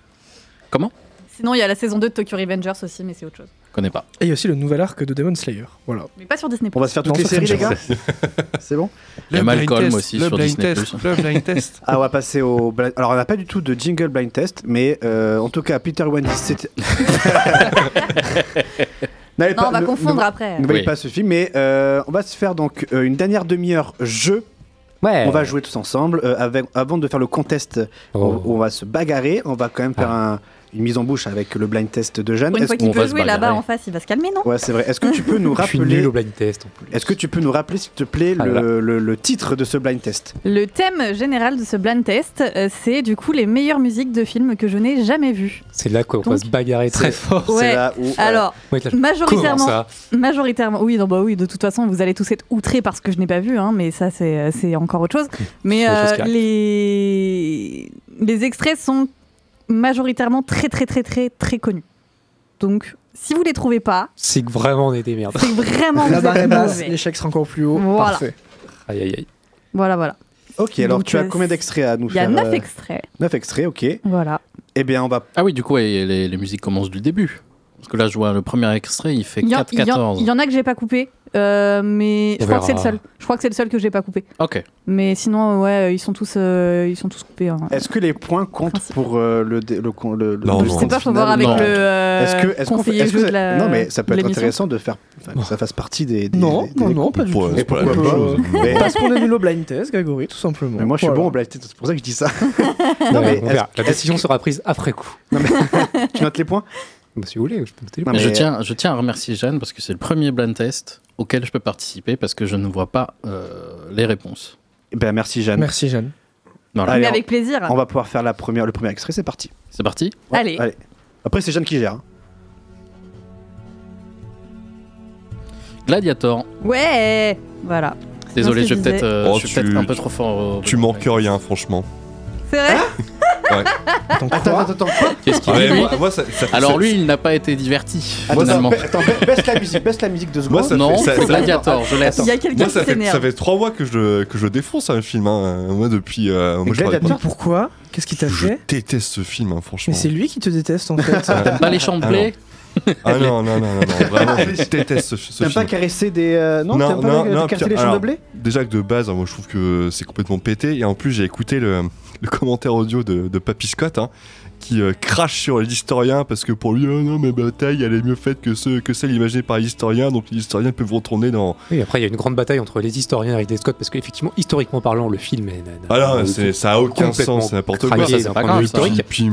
Comment? Sinon, il y a la saison 2 de Tokyo Revengers aussi, mais c'est autre chose. Je connais pas. Et il y a aussi le nouvel arc de Demon Slayer. Voilà. Mais pas sur Disney. on va se faire toutes Non, les séries les gars C'est bon Il y a Le blind Malcolm test, aussi le sur blind Disney+. test, Le blind test. Ah on va passer au blind- alors on n'a pas du tout de jingle blind test mais euh, en tout cas Peter Wendy c'était N'allez Non, pas- on va ne- confondre ne- après. Ne voyez Oui. pas ce film mais euh, on va se faire donc euh, une dernière demi-heure jeu. Ouais. On va jouer tous ensemble euh, avec, avant de faire le contest. Oh. On, on va se bagarrer. On va quand même faire un- une mise en bouche avec le blind test de Jeanne. Une Est-ce fois qu'il peut se jouer là-bas en face, il va se calmer, non? Ouais, c'est vrai. Est-ce que tu peux nous Je suis rappeler nul au blind test en plus. Est-ce que tu peux nous rappeler, s'il te plaît, Ah le, le- le titre de ce blind test? Le thème général de ce blind test, euh, c'est du coup les meilleures musiques de films que je n'ai jamais vues. C'est là qu'on va se bagarrer très fort. C'est Ouais. là où. euh, Alors, Ouais, là, je- majoritairement, ça majoritairement, oui, non, bah oui, de toute façon, vous allez tous être outrés parce que je n'ai pas vu, hein, mais ça, c'est euh, c'est encore autre chose. Mais autre chose euh, les les extraits sont majoritairement très, très, très, très, très connus. Donc, si vous les trouvez pas, C'est que vraiment on est des merdes. c'est que vraiment La barre est basse, l'échec sera encore plus haut. Voilà. Parfait. Aïe aïe aïe. Voilà, voilà. Ok, alors Donc, tu as euh, combien d'extraits à nous Il y a faire 9 euh, extraits. neuf extraits, ok. Voilà. Eh bien, on va. Ah oui, du coup, ouais, les, les musiques commencent du début. Parce que là, je vois le premier extrait, il fait Il y, en- il y 4-14. y en a que j'ai pas coupé, euh, mais je crois que c'est le seul. Je crois que c'est le seul que j'ai pas coupé. Ok. Mais sinon, ouais, ils sont tous, euh, ils sont tous coupés. hein. Est-ce que les points comptent Principe. pour euh, le, dé- le, con- le, le- Non, le non. Je sais compte pas, faut final voir avec Non. le euh, Est-ce que, est-ce qu'on fait- conseiller est-ce que jeu de la Non, mais ça peut de être l'émission. intéressant de faire enfin, que ça fasse partie des. des- Non, des- non, des- non, pas du Ouais, tout. c'est pas la pourquoi même pas chose. Mais- Parce qu'on a nul au blind test, Grégory, tout simplement. Mais moi, je suis Voilà. bon au blind test, c'est pour ça que je dis ça. Non, mais est-ce-. La décision sera prise après coup. Tu notes les points Bah, si vous voulez, je peux noter Non. Je, tiens, je tiens à remercier Jeanne parce que c'est le premier blind test auquel je peux participer parce que je ne vois pas euh, les réponses. Eh ben, merci, Jeanne. Merci, Jeanne. Voilà. Allez, Mais on- avec plaisir. On va pouvoir faire la première, le premier extrait, c'est parti. C'est parti Ouais, Allez. Après, c'est Jeanne qui gère. hein. Gladiator. Ouais, voilà. Désolé, je vais peut-être euh, Oh, je suis peut-être un peu trop fort. au- Tu manques rien, franchement. C'est vrai? Ouais. Attends, Attends, quoi attends, attends. Qu'est-ce qu'il Ah, dit mais lui moi, moi, ça, ça fait- Alors ça- lui, il n'a pas été diverti Attends, finalement. ba- attends, ba- baisse la musique, baisse la musique Moi, secondes. ça Non, fait- ça- c'est ça- Gladiator, je laisse. Il y a quelqu'un Moi, qui ça fait, ça s'énerve. fait trois mois que je, que je défonce un film. hein. Moi, depuis. euh, moi, je parlais pas. Pourquoi Qu'est-ce qu'il t'a Je fait déteste ce film, hein, franchement. Mais c'est lui qui te déteste en fait. T'aimes pas les de blé Ah non, non, non, non, non, vraiment, je déteste ce, ce pas film. caresser des. euh, Non, Non, pas non, les- caresser puis- les champs de alors, blé Déjà que de base, hein, moi je trouve que c'est complètement pété. Et en plus, j'ai écouté le, le commentaire audio de, de Papy Scott hein, qui euh, crache sur l'historien parce que pour lui, oh non, mais bataille, elle est mieux faite que, ceux, que celle imaginée par l'historien. Donc les historiens peuvent retourner dans. Oui, après, il y a une grande bataille entre les historiens et Ridley Scott parce qu'effectivement, historiquement parlant, le film est. Ah ça a aucun sens, c'est n'importe quoi. c'est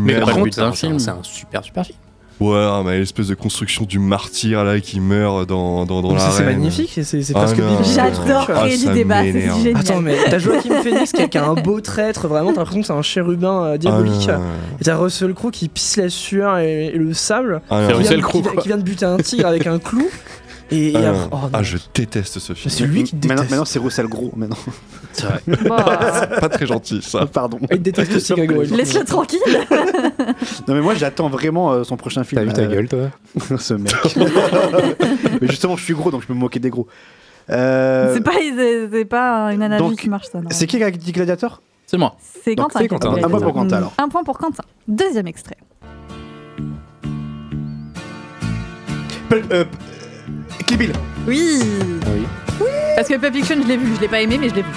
Mais par contre, d'un c'est un- film. c'est un super super film. Ouais, mais l'espèce de construction du martyr là qui meurt dans, dans, dans Mais c'est- magnifique, c'est c'est Ah biblique. J'adore Ah, créer du débat, c'est génial. Attends, mais t'as Joachim Phoenix qui a, un beau traître, vraiment, t'as l'impression que c'est un chérubin euh, Ah, diabolique. non. Et t'as Russell Crowe qui pisse la sueur et, et le sable. Ah, qui, Russell vient, Crowe, qui qui vient de buter un tigre avec un clou. Et, et Ah, après- non. oh. Ah, je déteste ce film. C'est lui qui Maintenant, déteste. maintenant c'est Roussel Gros. Maintenant. Bah, Pas très gentil ça. Pardon. Il te déteste aussi, Grégory. Laisse-le tranquille. Non, mais moi, j'attends vraiment euh, son prochain film. T'as vu ta euh, gueule, toi Ce mec. mais justement, je suis gros, donc je peux me moquer des gros. Euh, C'est pas, c'est- c'est pas une analogie donc, qui marche, ça. C'est qui qui a dit Gladiator C'est moi. C'est Quentin. c'est Un point pour Gladiator. Quentin, alors. Un point pour Quentin. Deuxième extrait. Euh, Kill Bill. Oui. Oui. Parce que Pulp Fiction, je l'ai vu. Je l'ai pas aimé, mais je l'ai vu.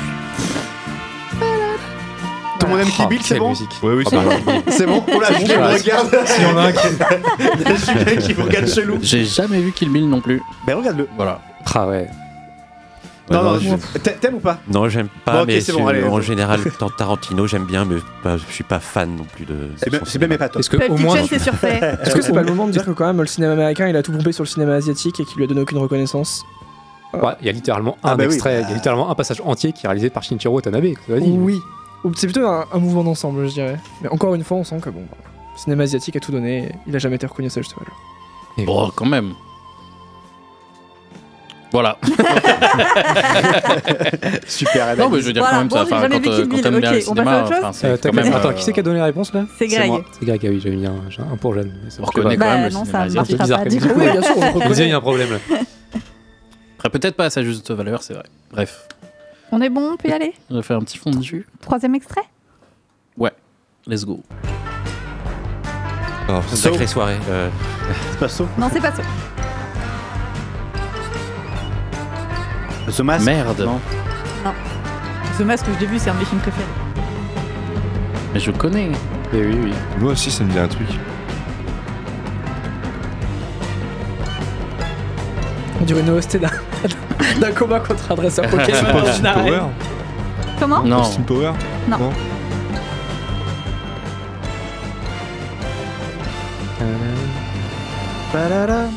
Tout le monde aime Kill Bill, c'est bon musique. Oui, oui, c'est Ah, bon. bah, C'est bon Oh là, Julien bon, me bah, regarde. S'il y en a un qui. Il y a Julien qui me regarde chelou. J'ai jamais vu Kill Bill non plus. Ben regarde-le. Voilà. Ah ouais. Non, non, je- t'a- t'aimes ou pas? Non, j'aime pas, Bon, mais bon, allez. en général, dans Tarantino, j'aime bien, mais je suis pas fan non plus de. C'est mais pas toi. Est-ce que Pulp au moins. Fiction, c'est surfait. Est-ce que c'est pas le moment de dire que quand même le cinéma américain il a tout pompé sur le cinéma asiatique et qu'il lui a donné aucune reconnaissance? Ouais, il y a littéralement un Ah bah extrait, il y a littéralement un passage entier qui est réalisé par Shinichiro Watanabe. Oui. Ou C'est plutôt un, un mouvement d'ensemble, je dirais. Mais encore une fois, on sent que bon, bah, le cinéma asiatique a tout donné. et Il a jamais été reconnu à sa juste valeur. Bon, quand même. Voilà. Super Non, mais je veux dire Voilà, quand même bon, ça. j'ai Enfin, jamais quand, vu euh, Kill quand Bill, t'aimes bien ok, le on passe à cinéma, autre chose enfin, c'est Euh, quand t'as- même. Attends, euh, qui c'est qui a donné la réponse là C'est Greg. moi. C'est Greg, ah oui, j'avais mis un, un pour jeune. On reconnaît quand Bah, même le non, cinéma ça asiatique. bizarre comme Du coup, Oui, bien sûr, on le reconnaît. un problème là. Après, peut-être pas à sa juste valeur, c'est vrai. Bref, on est bon, on peut y aller on va faire un petit fondu. Troisième extrait Ouais, let's go. Oh, sacrée soirée. euh, C'est pas ça. Non, c'est pas ça. The Mask Merde. Non. Ce masque que je l'ai vu, c'est un de mes films préférés. Mais je connais. Mais oui, oui. Moi aussi, ça me dit un truc. On dirait une OST d'un d'un combat contre un dresseur Pokémon dans une arène. Power Comment Non. Austin Power Non. Ba-da-da.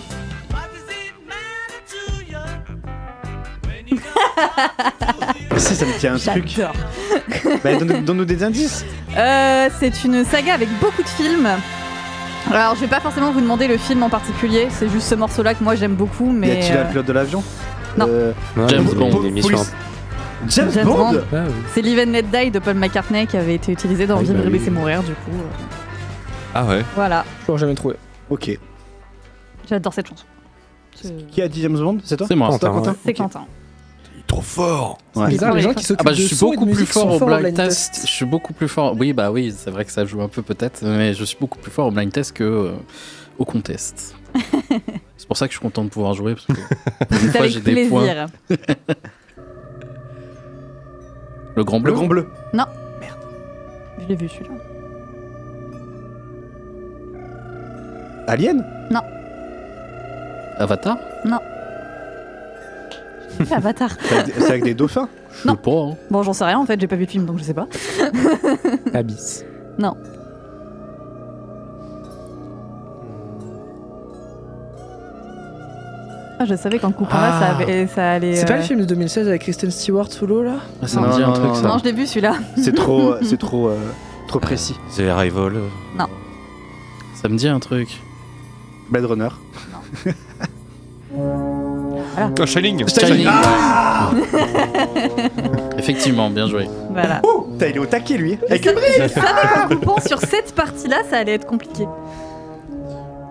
Si, ça me tient un truc. J'adore. Bah, donne- Donne-nous des indices. Euh, c'est une saga avec beaucoup de films. Alors, je vais pas forcément vous demander le film en particulier, c'est juste ce morceau-là que moi j'aime beaucoup, Y mais. a-t-il euh, un pilote de l'avion Non. Euh, Non, James Bond. Une émission. Police- James, James Bond, Bond. Ah, oui. C'est Live and Let Die de Paul McCartney qui avait été utilisé dans Oui, Vivre bah et oui. laisser mourir, du coup. euh, Ah ouais Voilà, Je l'aurais jamais trouvé. Ok. j'adore cette chanson. Qui a dit James Bond? C'est toi? C'est moi. C'est Quentin, Quentin? C'est. Quentin. Trop fort Ouais. Bizarre, les gens qui s'occupent Ah bah je suis son et de beaucoup plus fort au blind test. Je suis beaucoup plus fort. Oui bah oui, c'est vrai que ça joue un peu peut-être, mais je suis beaucoup plus fort au blind test que euh, au contest. c'est pour ça que je suis content de pouvoir jouer parce que pour une fois j'ai des points. Le grand bleu. Le grand bleu. Je l'ai vu celui-là. Alien? Avatar? Avatar. C'est avec des- c'est avec des dauphins Je sais Non. pas. hein. Bon, j'en sais rien en fait, j'ai pas vu de film donc je sais pas. Abyss. Non. Ah, je savais qu'en coupant là, ça, Ah. avait- ça allait. C'est pas euh, le film de 2016 avec Kristen Stewart sous l'eau là Ah, ça Non, me dit un non, truc non, ça. Non, je l'ai vu celui-là. C'est trop, euh, c'est trop, euh, trop précis. The Arrival. euh, Ça me dit un truc. Blade Runner. Ah, Shining Shining. Ah Effectivement, bien joué. Voilà. Oh Putain, il est au taquet lui. Avec- je savais qu'en coupant sur cette partie-là, ça allait être compliqué.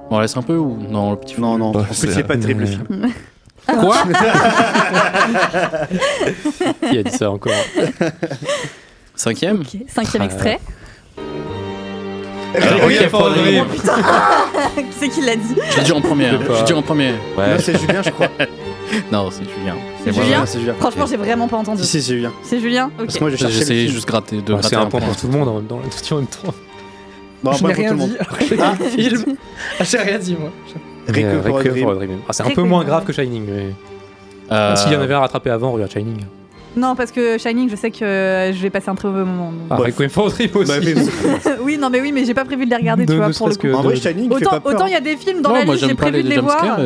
On laisse un peu ou non le petit Non, non, plus, c'est- pas terrible le film. Quoi Qui a dit ça encore? Cinquième Cinquième Ah. extrait. Requiem for a Dream. Qui c'est qui l'a dit? J'ai dit en premier. Je hein. J'ai dit en premier. Ouais. c'est Julien, je crois. Non, c'est Julien. C'est moi, Julien ouais, C'est Julien. Franchement, j'ai vraiment pas entendu. Si, si, c'est Julien. C'est Julien Ok. Parce que moi, j'ai cherché juste gratter, de Bah, gratter C'est un point pour tout le monde en même temps. en même temps. Non, Je n'ai rien monde. dit Ah. film. Ah, j'ai rien dit moi. Requiem Euh, for a Dream. Ah, c'est un peu moins grave que Shining. Mais... Euh, S'il y en avait un rattrapé avant, regarde Shining. Non, parce que Shining, je sais que je vais passer un très mauvais moment. donc. Ah. Requiem for a Dream aussi. Bah, mais- oui, non, mais oui, mais j'ai pas prévu de les regarder, tu vois, pour le coup. que En vrai, de- Shining, Autant autant il y a des films dans non, la liste, j'ai prévu de les voir.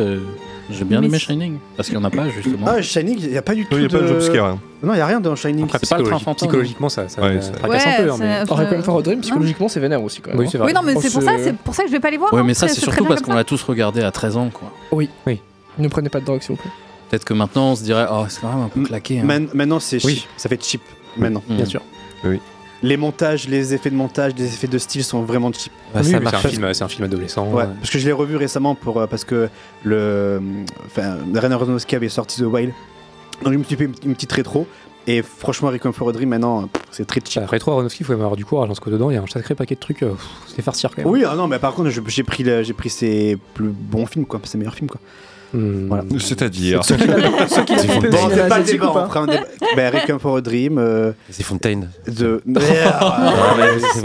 J'ai bien aimé Shining. Parce qu'il n'y en a pas justement. Ah, Shining, il n'y a pas du tout Il n'y a pas de jumpscare. hein. Non, il n'y a rien dans Shining. Après, C'est pas le train psychologiquement, ça, ça Ouais, tracasse Ouais, un peu. hein, mais... Requiem for a Dream, psychologiquement, c'est vénère aussi quand même. Oui, c'est vrai. Oui, non, mais Oh, c'est pour ça, c'est pour ça que je vais pas les voir. Ouais, hein. mais ça, c'est surtout parce qu'on l'a tous regardé à 13 ans, quoi. Ne prenez pas de drogue s'il vous plaît. Peut-être que maintenant on se dirait, oh, c'est quand même un peu claqué. hein. Maintenant, c'est Oui. cheap. Ça fait cheap. Maintenant. Mm. Bien sûr. Les montages, les effets de montage, les effets de style sont vraiment cheap. Bah, Oui, c'est marche. un film, c'est un film adolescent. Ouais, euh, parce que je l'ai revu récemment pour, euh, parce que le, enfin, Ren Aronofsky avait sorti The Wild. Donc je me suis fait une, une petite rétro. Et franchement, Requiem for a Dream, maintenant, c'est très cheap. ça, Rétro Aronofsky, il faut avoir du courage parce que dedans, il y a un sacré paquet de trucs. euh, C'est farcir quand même. Oui, ah non, mais par contre, j'ai pris, j'ai pris ses plus bons films, quoi, ses meilleurs films, quoi. Hmm. Voilà. C'est-à-dire. Ceux qui Bon, cinéma pas débat, on pas un débat. ben, Requiem for a Dream, euh, C'est Fontaine. de. Ah,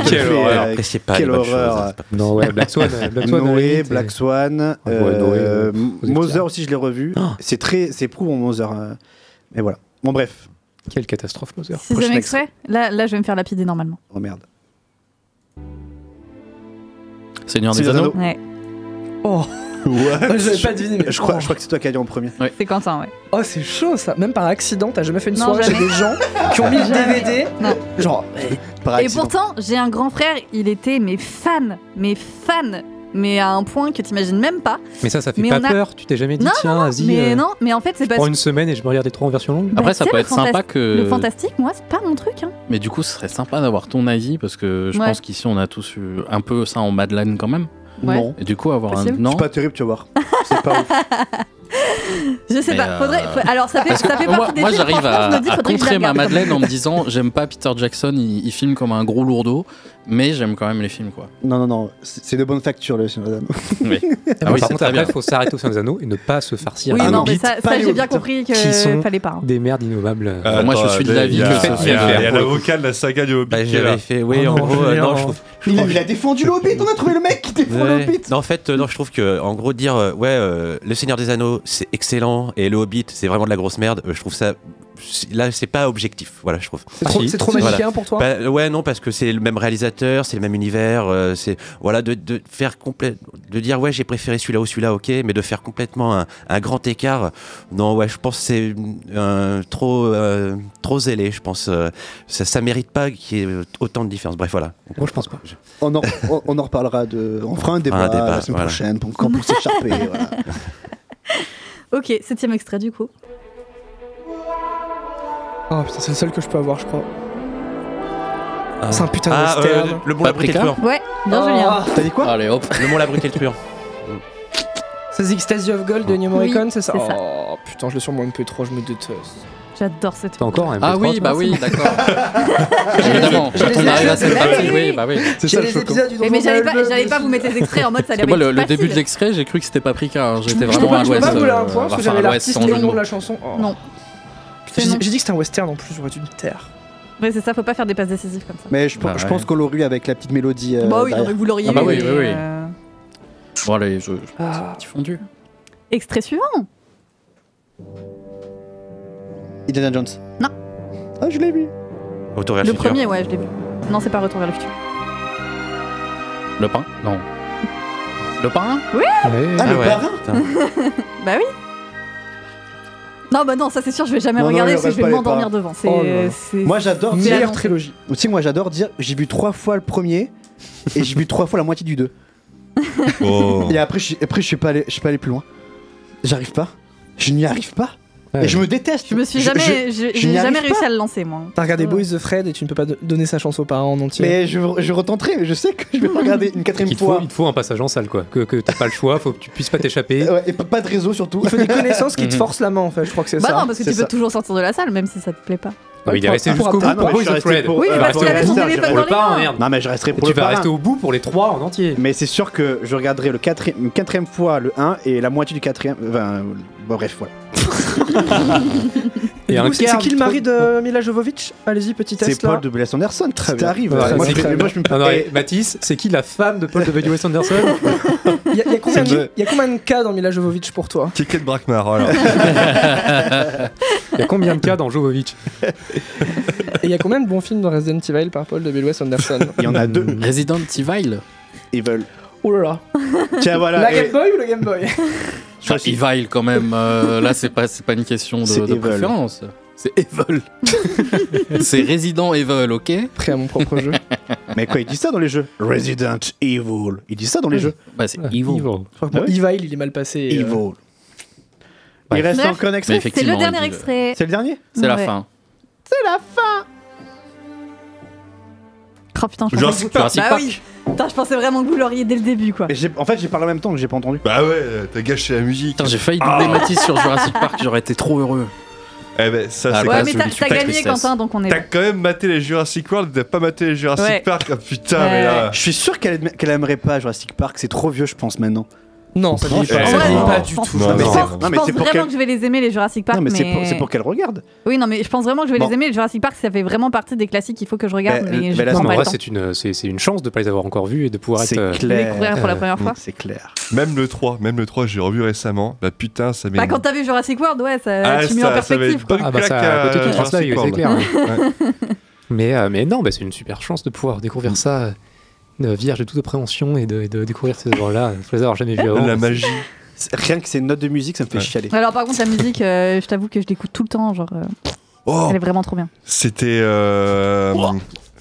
Quelle horreur. appréciez pas Quelle horreur. Non, ouais, Black Swan. Black Swan Noé, Black Swan, Ouais, euh, Mother aussi, je l'ai revu. Ah. C'est très, c'est prouvant Mother. euh, Mais voilà. Bon, bref. Quelle catastrophe, Mother. Sixième extrait Là, là, je vais me faire lapider normalement. Oh merde. Seigneur des Anneaux. Ouais. Oh Ouais, J'avais pas deviné, mais Je crois, je crois que c'est toi qui as dit en premier. C'est Quentin, ouais. Oh, c'est chaud ça. Même par accident, t'as jamais fait une Non, soirée chez des gens qui ont mis le. DVD. Non. Genre, Par Et accident. pourtant, j'ai un grand frère, il était mais fan, mais fan, mais à un point que t'imagines même pas. Mais ça, ça fait Mais pas a- peur. Tu t'es jamais dit, Non, tiens, vas-y. Mais euh, non, mais en fait, c'est je parce prends une semaine et je me regarde les trois en version longue. Bah, Après, ça peut le être sympa que- Le fantastique, moi, c'est pas mon truc. Hein. Mais du coup, ce serait sympa d'avoir ton avis parce que je Ouais. pense qu'ici on a tous eu un peu ça en Madeleine quand même. Ouais. Non. Et du coup, avoir un. Possible. Non. C'est pas terrible, tu vas voir. C'est pas ouf. Je sais Mais, pas. Faudrait. euh, Alors, ça fait, ça fait moi, partie des moi, films, j'arrive franchement, à, je me dis, à faudrait que je contrer ma regarde, Madeleine en me disant j'aime pas Peter Jackson, il, il filme comme un gros lourdeau, mais j'aime quand même les films quoi. Non, non, non. C'est de bonne facture, le Seigneur des Anneaux. Oui. Ah Ah oui, par c'est contre, très après, bien. il faut s'arrêter au sein des anneaux et ne pas se farcir. Oui, un non, mais hobbit ça, j'ai bien compris que qui sont fallait pas. hein. des merdes innommables. Ah, moi, je suis de l'avis a- que il y a- ce Il y a, film est l'avocat de la saga du Hobbit Bah, j'avais fait, oui, Oh en gros, euh, non, je trouve. je Il, a défendu le Hobbit, on a trouvé le mec qui défend le. Hobbit. Non, en fait, euh, non, je trouve que, en gros, dire euh, ouais, euh, le Seigneur des Anneaux, c'est excellent, et le Hobbit, c'est vraiment de la grosse merde. euh, je trouve ça, là, c'est pas objectif. Voilà, je trouve. c'est trop, si. Voilà. manichéen pour toi? Bah, ouais, non, parce que c'est le même réalisateur, c'est le même univers. euh, c'est voilà, de, de faire complète, de dire ouais, j'ai préféré celui-là ou celui-là, ok, mais de faire complètement un, un grand écart. Non, ouais, je pense que c'est euh, trop, euh, trop zélé. Je pense euh, ça, ça mérite pas qu'il y ait autant de différence. Bref, voilà. Moi, je pense pas. On en, on, on en reparlera de. On fera un débat, Un débat, la semaine voilà. prochaine pour, quand- pour s'écharper. voilà. Ok, septième extrait du coup. Oh putain, c'est le seul que je peux avoir, je crois. C'est un putain de Ah, western. euh, le mont l'abri et le Paprika truand. Ouais, bien Oh. Julien. T'as dit quoi Allez hop. Le mont l'abri et le truand. C'est The Ecstasy of Gold de Ennio Morricone, c'est ça c'est ça. Oh putain, je l'ai sur mon MP3, je me déteste. J'adore cette. T'as encore un Ah MP3, oui, toi bah oui, d'accord. Évidemment, J'ai quand on arrive à cette partie, oui, bah oui. C'est J'ai ça le les épisodes du Mais, j'allais pas, j'allais pas vous mettre les extraits en mode ça allait moi, le, début de l'extrait, j'ai cru que c'était Paprika. hein. J'étais Je vraiment pas, à je peux l'ouest. pas voler un euh, point parce que j'avais l'artiste et le nom de la chanson. Oh. Non. Putain, J'ai dit que c'était un western en plus, j'aurais dû me taire. Ouais, c'est ça, faut pas faire des passes décisives comme ça. Mais je, Bah je ouais. pense qu'on l'aurait eu avec la petite mélodie. euh, bah oui, non, derrière. mais vous l'auriez Ah bah eu, oui, oui, oui. euh, Bon, allez, je, je Ah. petit fondu. Extrait suivant. Indiana Jones. Non. Ah, je l'ai vu. Retour vers Le le futur. premier, ouais, je l'ai vu. Non, c'est pas Retour vers le futur. Le pain? Non. Le pain? Ouais. Ah, Ah le ouais, parrain putain. Bah oui. Non, bah non, ça c'est sûr, je vais jamais Non, non, regarder il parce que je vais reste pas les m'endormir devant. C'est, Oh là là. c'est- Moi, j'adore c'est dire. Meilleure trilogie. Aussi, moi, j'adore dire j'ai vu trois fois le premier et j'ai vu trois fois la moitié du 2. Oh. Et après, je, suis- après, je suis pas allé, je suis pas allé plus loin. J'arrive pas. Je n'y arrive pas. Ouais. Et je me déteste. Je me suis Je- jamais, je- je- je j'ai jamais réussi pas. à le lancer moi. T'as regardé Ouais. Boys the Fred et tu ne peux pas do- donner sa chance aux parents en entier. Mais je, je retenterai, mais je sais que je vais regarder une quatrième Il te, faut, fois. il te faut un passage en salle, quoi. Que, que t'as pas le choix, faut que tu puisses pas t'échapper. Ouais, et pas- de réseau surtout. Il faut des connaissances qui te Mhm. forcent la main en fait, je crois que c'est Bah ça. non, parce que c'est tu peux ça. toujours sortir de la salle même si ça te plaît pas. Ah, il est resté pour jusqu'au bout pour Ah non, Boys of pour- Oui, euh, parce qu'il avait Pour dans le les parrain, mains. merde. Non, mais je resterai pour tu le vas parrain. rester au bout pour les trois en entier. Mais c'est sûr que je regarderai le quatrième fois le 1 et la moitié du quatrième. Enfin, bon, bref, voilà. Et un c'est c'est qui le mari de Mila Jovovich? Allez-y, petit C'est test là. Paul de Bless Anderson. Très bien. c'est et Mathis, c'est qui la femme de Paul W. S. Anderson? Il y, a- combien C'est de- le- il y a combien de cas dans Mila Jovovich pour toi? Ticket de Brackmar, voilà. Il y a combien de cas dans Jovovic Et il y a combien de bons films de Resident Evil par Paul W. Anderson? Il y en a deux. Resident Evil? Evil. Oh là là. Tiens, voilà. La Game Boy ou le Game Boy? Evil quand même. euh, là, c'est pas, c'est pas une question de, de Evil. préférence. C'est Evil. c'est Resident Evil, ok? Prêt à mon propre jeu. Mais quoi, il dit ça dans les jeux? Resident Evil. Il dit ça dans les jeux? Bah, c'est Ah, Evil. Pour Ah Evil, il est mal passé. euh, Evil. Il reste Bref. encore un extrait C'est le dernier extrait. C'est le dernier? C'est la fin. C'est la fin Oh putain, je Jurassic vous- Bah Park. oui. Putain, je pensais vraiment que vous l'auriez dès le début quoi. J'ai- En fait, j'ai parlé en même temps que j'ai pas entendu. Bah ouais, t'as gâché la musique. Putain, j'ai failli doubler Mathis sur Jurassic Park, j'aurais été trop heureux. Eh ben, ça, Ah, c'est ouais, mais même t'as super t'as gagné. Quentin donc on est. T'as quand même maté les Jurassic World, t'as pas maté les Jurassic Ouais. Park. Ah putain, Ouais. mais là. Je suis sûr qu'elle qu'elle aimerait pas Jurassic Park. C'est trop vieux, je pense, maintenant. Non, ça vieillit c'est- pas. Ça vieillit pas du tout. Non, mais Je pense vraiment que je vais les aimer les Jurassic Park. Non, mais c'est mais pour, c'est pour qu'elle regarde. Oui, non, mais je pense vraiment que je vais Bon. les aimer. Les Jurassic Park, ça fait vraiment partie des classiques qu'il faut que je regarde. Ben, mais je pas en vrai, c'est une, c'est, une chance de pas les avoir encore vus et de pouvoir C'est être. euh, clair. Découvrir pour la Euh, première fois. C'est clair. Même le 3, même le 3, j'ai revu récemment. Bah putain, ça m'est. Bah, quand t'as vu Jurassic World, ouais, ça, Ah, tu mets ça- en perspective. Ah bah ça, côté c'est clair. Mais, euh, mais non, bah, c'est une super chance de pouvoir découvrir ça. Euh, vierge de toute appréhension et de, et de découvrir ces œuvres-là. Il faut les avoir jamais vues avant. La magie. Rien que ces notes de musique, ça me fait Ouais. chialer. Alors par contre la musique, euh, je t'avoue que je l'écoute tout le temps, genre euh, Oh elle est vraiment trop bien. C'était. euh,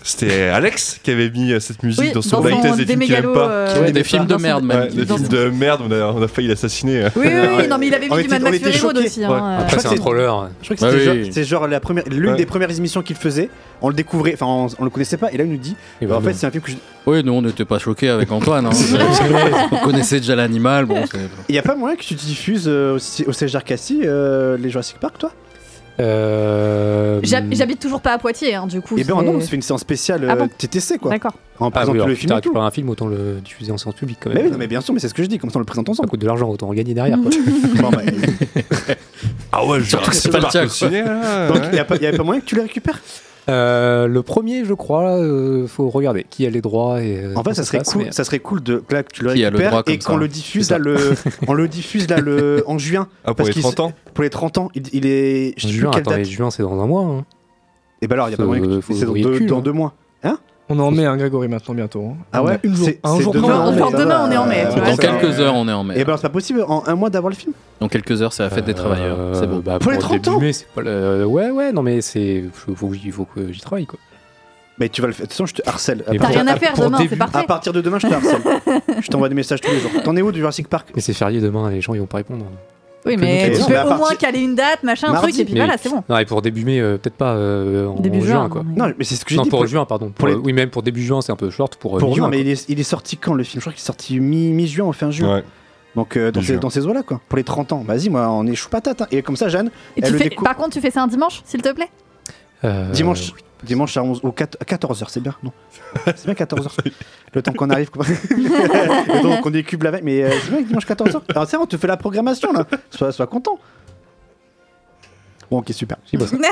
C'était Alex qui avait mis euh, cette musique Oui, dans son blind test des Des films qu'il aime pas. euh, Ouais, des films pas. de merde Ouais, même. des films son- de merde, on a, on a failli l'assassiner. Oui, oui, oui, non mais il avait On mis du était- Mad Max Fury Road aussi. hein, Ouais. euh. Après, c'est un troller. Je crois que c'était Bah oui. genre, la première, l'une Ouais. des premières émissions qu'il faisait. On le découvrait, enfin on, on le connaissait pas, et là il nous dit. Et bah, en fait, c'est un film que je- Oui, nous on n'était pas choqués avec Antoine. hein. on connaissait déjà l'animal. Bon, c'est- Il y a pas moyen que tu diffuses au, CGR Cassis les Jurassic Park, toi? Euh, J'hab- J'habite toujours pas à Poitiers, hein, du coup. Eh ben non, c'est une séance spéciale Ah euh, bon TTC quoi. D'accord. En Ah présentant oui, le film récupérer un film, autant le diffuser en séance publique quand même. Mais oui, non, mais bien sûr, mais c'est ce que je dis, comme ça on le présente Ça ensemble. coûte de l'argent, autant en gagner derrière. Quoi. Bon, bah, Ah ouais, que c'est pas le tien, quoi. donc il y a pas, moyen que tu les récupères Euh, le premier, je crois, euh, faut regarder qui a les droits. Et, euh, En fait, ça serait passe, cool, mais- ça serait cool de là, que tu le récupères et qu'on le diffuse là le, on le diffuse là le en juin. Ah, pour Parce les qu'il 30 ans Pour les 30 ans, il, il est. Je sais plus Juin, quelle attends, mais date. juin, c'est dans un mois. hein. Et bah alors, il y a pas moyen que faut c'est dans, deux, dans hein. deux mois. Hein? On en met un Grégory maintenant bientôt. hein. Ah On ouais a une jour, C'est- un c'est jour demain, on hein, en mais met. Encore ça demain, va. on est en mai, tu Euh, vois, Dans quelques heures, on est en mai. Et ben c'est pas possible en un mois d'avoir le film. Dans quelques heures, c'est la fête des travailleurs. Euh, C'est beau. bah, Pour les 30 début ans mai, c'est pas le- Ouais, ouais, non, mais c'est. Faut, faut, que j'y- faut que j'y travaille, quoi. Mais tu vas le faire. De toute façon, je te harcèle. Mais T'as rien à faire pour demain, début- c'est parfait. À partir de demain, je te harcèle. je t'envoie des messages tous les jours. T'en es où du Jurassic Park? Mais c'est férié demain, les gens ils vont pas répondre. Oui, mais tu peux au moins caler une date, machin, un truc, et puis voilà, c'est bon. Non, et pour début mai, euh, peut-être pas euh, en Début juin, juin. quoi. Non, mais c'est ce que j'ai Non, dit. pour, pour- juin, pardon. Oui, même pour début juin, c'est un peu short. Pour, euh, non, mais il est, sorti quand le film? Je crois qu'il est sorti mi- mi-juin ou fin juin. Ouais. Donc euh, dans, ces, dans ces eaux-là, quoi. Pour les 30 ans. Vas-y, moi, on est chou patate. hein. Et comme ça, Jeanne, Et elle tu le fais... découvre. Par contre, tu fais ça un dimanche, s'il te plaît? Euh, Dimanche, dimanche à, 11, au 4, à 14h, c'est bien, non C'est bien 14h. Le temps qu'on arrive, quoi. Le temps qu'on décube la veille. Mais euh, c'est bien dimanche 14h. Alors, c'est on te fait la programmation, là. Sois, sois content. Bon, ok, super. J'y bosse.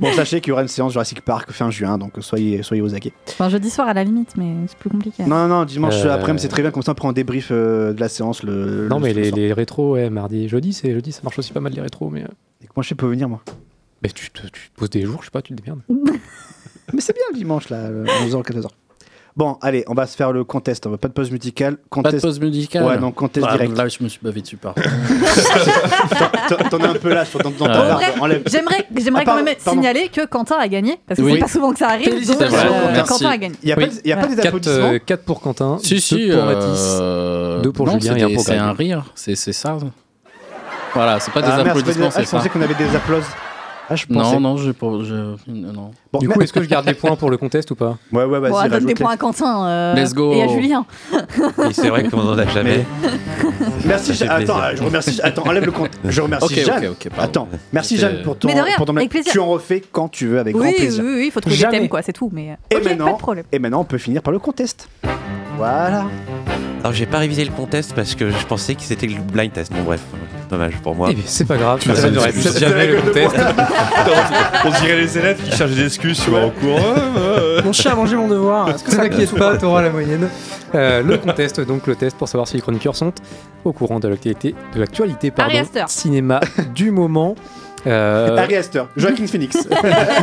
Bon, sachez qu'il y aura une séance Jurassic Park fin juin, donc soyez, soyez aux aguets. Enfin, jeudi soir à la limite, mais c'est plus compliqué. Non, non, non, dimanche Euh, après, c'est très bien, comme ça on prend un débrief euh, de la séance le. Non, le- mais le les, soir. les rétros, ouais, mardi, jeudi, c'est jeudi, ça marche aussi pas mal les rétros, mais. euh, Et Comment je sais pas venir, moi Mais tu te, tu te poses des jours, je sais pas, tu te démerdes. Mais c'est bien le dimanche, là, 11h, 14h. Bon, allez, on va se faire le contest. On va pas de pause musicale. Pas de Contest... pause musicale. Ouais, non, contest Ah, direct. Là, je me suis bavé dessus, pardon. T'en- T'en as un peu là, sur- Ah. Bref, Enlève. J'aimerais j'aimerais Ah, quand même signaler que Quentin a gagné, parce que Oui. c'est pas souvent que ça arrive. Félicitations, euh, Quentin. A gagné. Il n'y a, Oui. pas, il y a pas des 4, applaudissements 4 pour Quentin, Si, 2 si. pour euh, Mathis. deux pour non, Julien c'est et un des- pour C'est un rire, c'est ça. Voilà, c'est pas des Ah, applaudissements, ah, c'est je pensais ça. qu'on avait des applauses. Ah, je pensais. Non, non, j'ai pas. je- Non. Bon, Du mais- coup, est-ce que je garde les points pour le contest ou pas? Ouais, ouais, vas-y, Bon, donne des points à Quentin euh, Let's go. et à Julien. Et c'est vrai qu'on en a jamais. Merci, Jeanne. Attends, je remercie. Attends, enlève le compte. Je remercie Ok, Jeanne. ok, ok, pardon. Attends, merci Jeanne pour ton. Mais de rien, pour ton avec plaisir. Tu en refais quand tu veux, avec grand Oui, oui, plaisir. oui, il faut trouver Jamais. des thèmes, quoi, c'est tout. Mais Et ok, pas maintenant, de problème. et maintenant, on peut finir par le contest. Voilà. Alors j'ai pas révisé le contest parce que je pensais que c'était le blind test. Bon bref, dommage pour moi. Eh bien, c'est pas grave, Tu personne répète sais, jamais le contest. On dirait les élèves qui cherchent des excuses sur en cours. Mon chien a mangé mon devoir. Est-ce que Ne ça t'inquiète pas, t'auras la moyenne. Euh, le contest, donc le test pour savoir si les chroniqueurs sont au courant de l'actualité, de l'actualité pardon, cinéma du moment. Euh, Harry Astor, Joaquin Phoenix.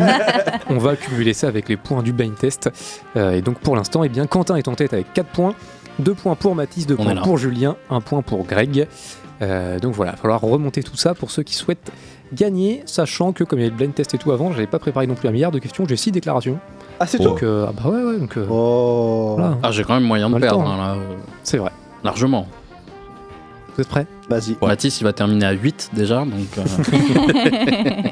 on va cumuler ça avec les points du blind test. Euh, et donc pour l'instant, eh bien, Quentin est en tête avec 4 points. 2 points pour Mathis, 2 On points pour Julien, 1 point pour Greg. Euh, donc voilà, il va falloir remonter tout ça pour ceux qui souhaitent gagner, sachant que comme il y avait le blind test et tout avant, j'avais pas préparé non plus un milliard de questions, j'ai 6 déclarations. Ah, c'est tout Donc euh, ah bah ouais, ouais, donc euh, Oh. voilà, Ah, j'ai quand même moyen de perdre, temps, hein, là. c'est vrai. Largement. Vous êtes prêts? Vas-y. Mathis, il va terminer à 8 déjà, donc. euh,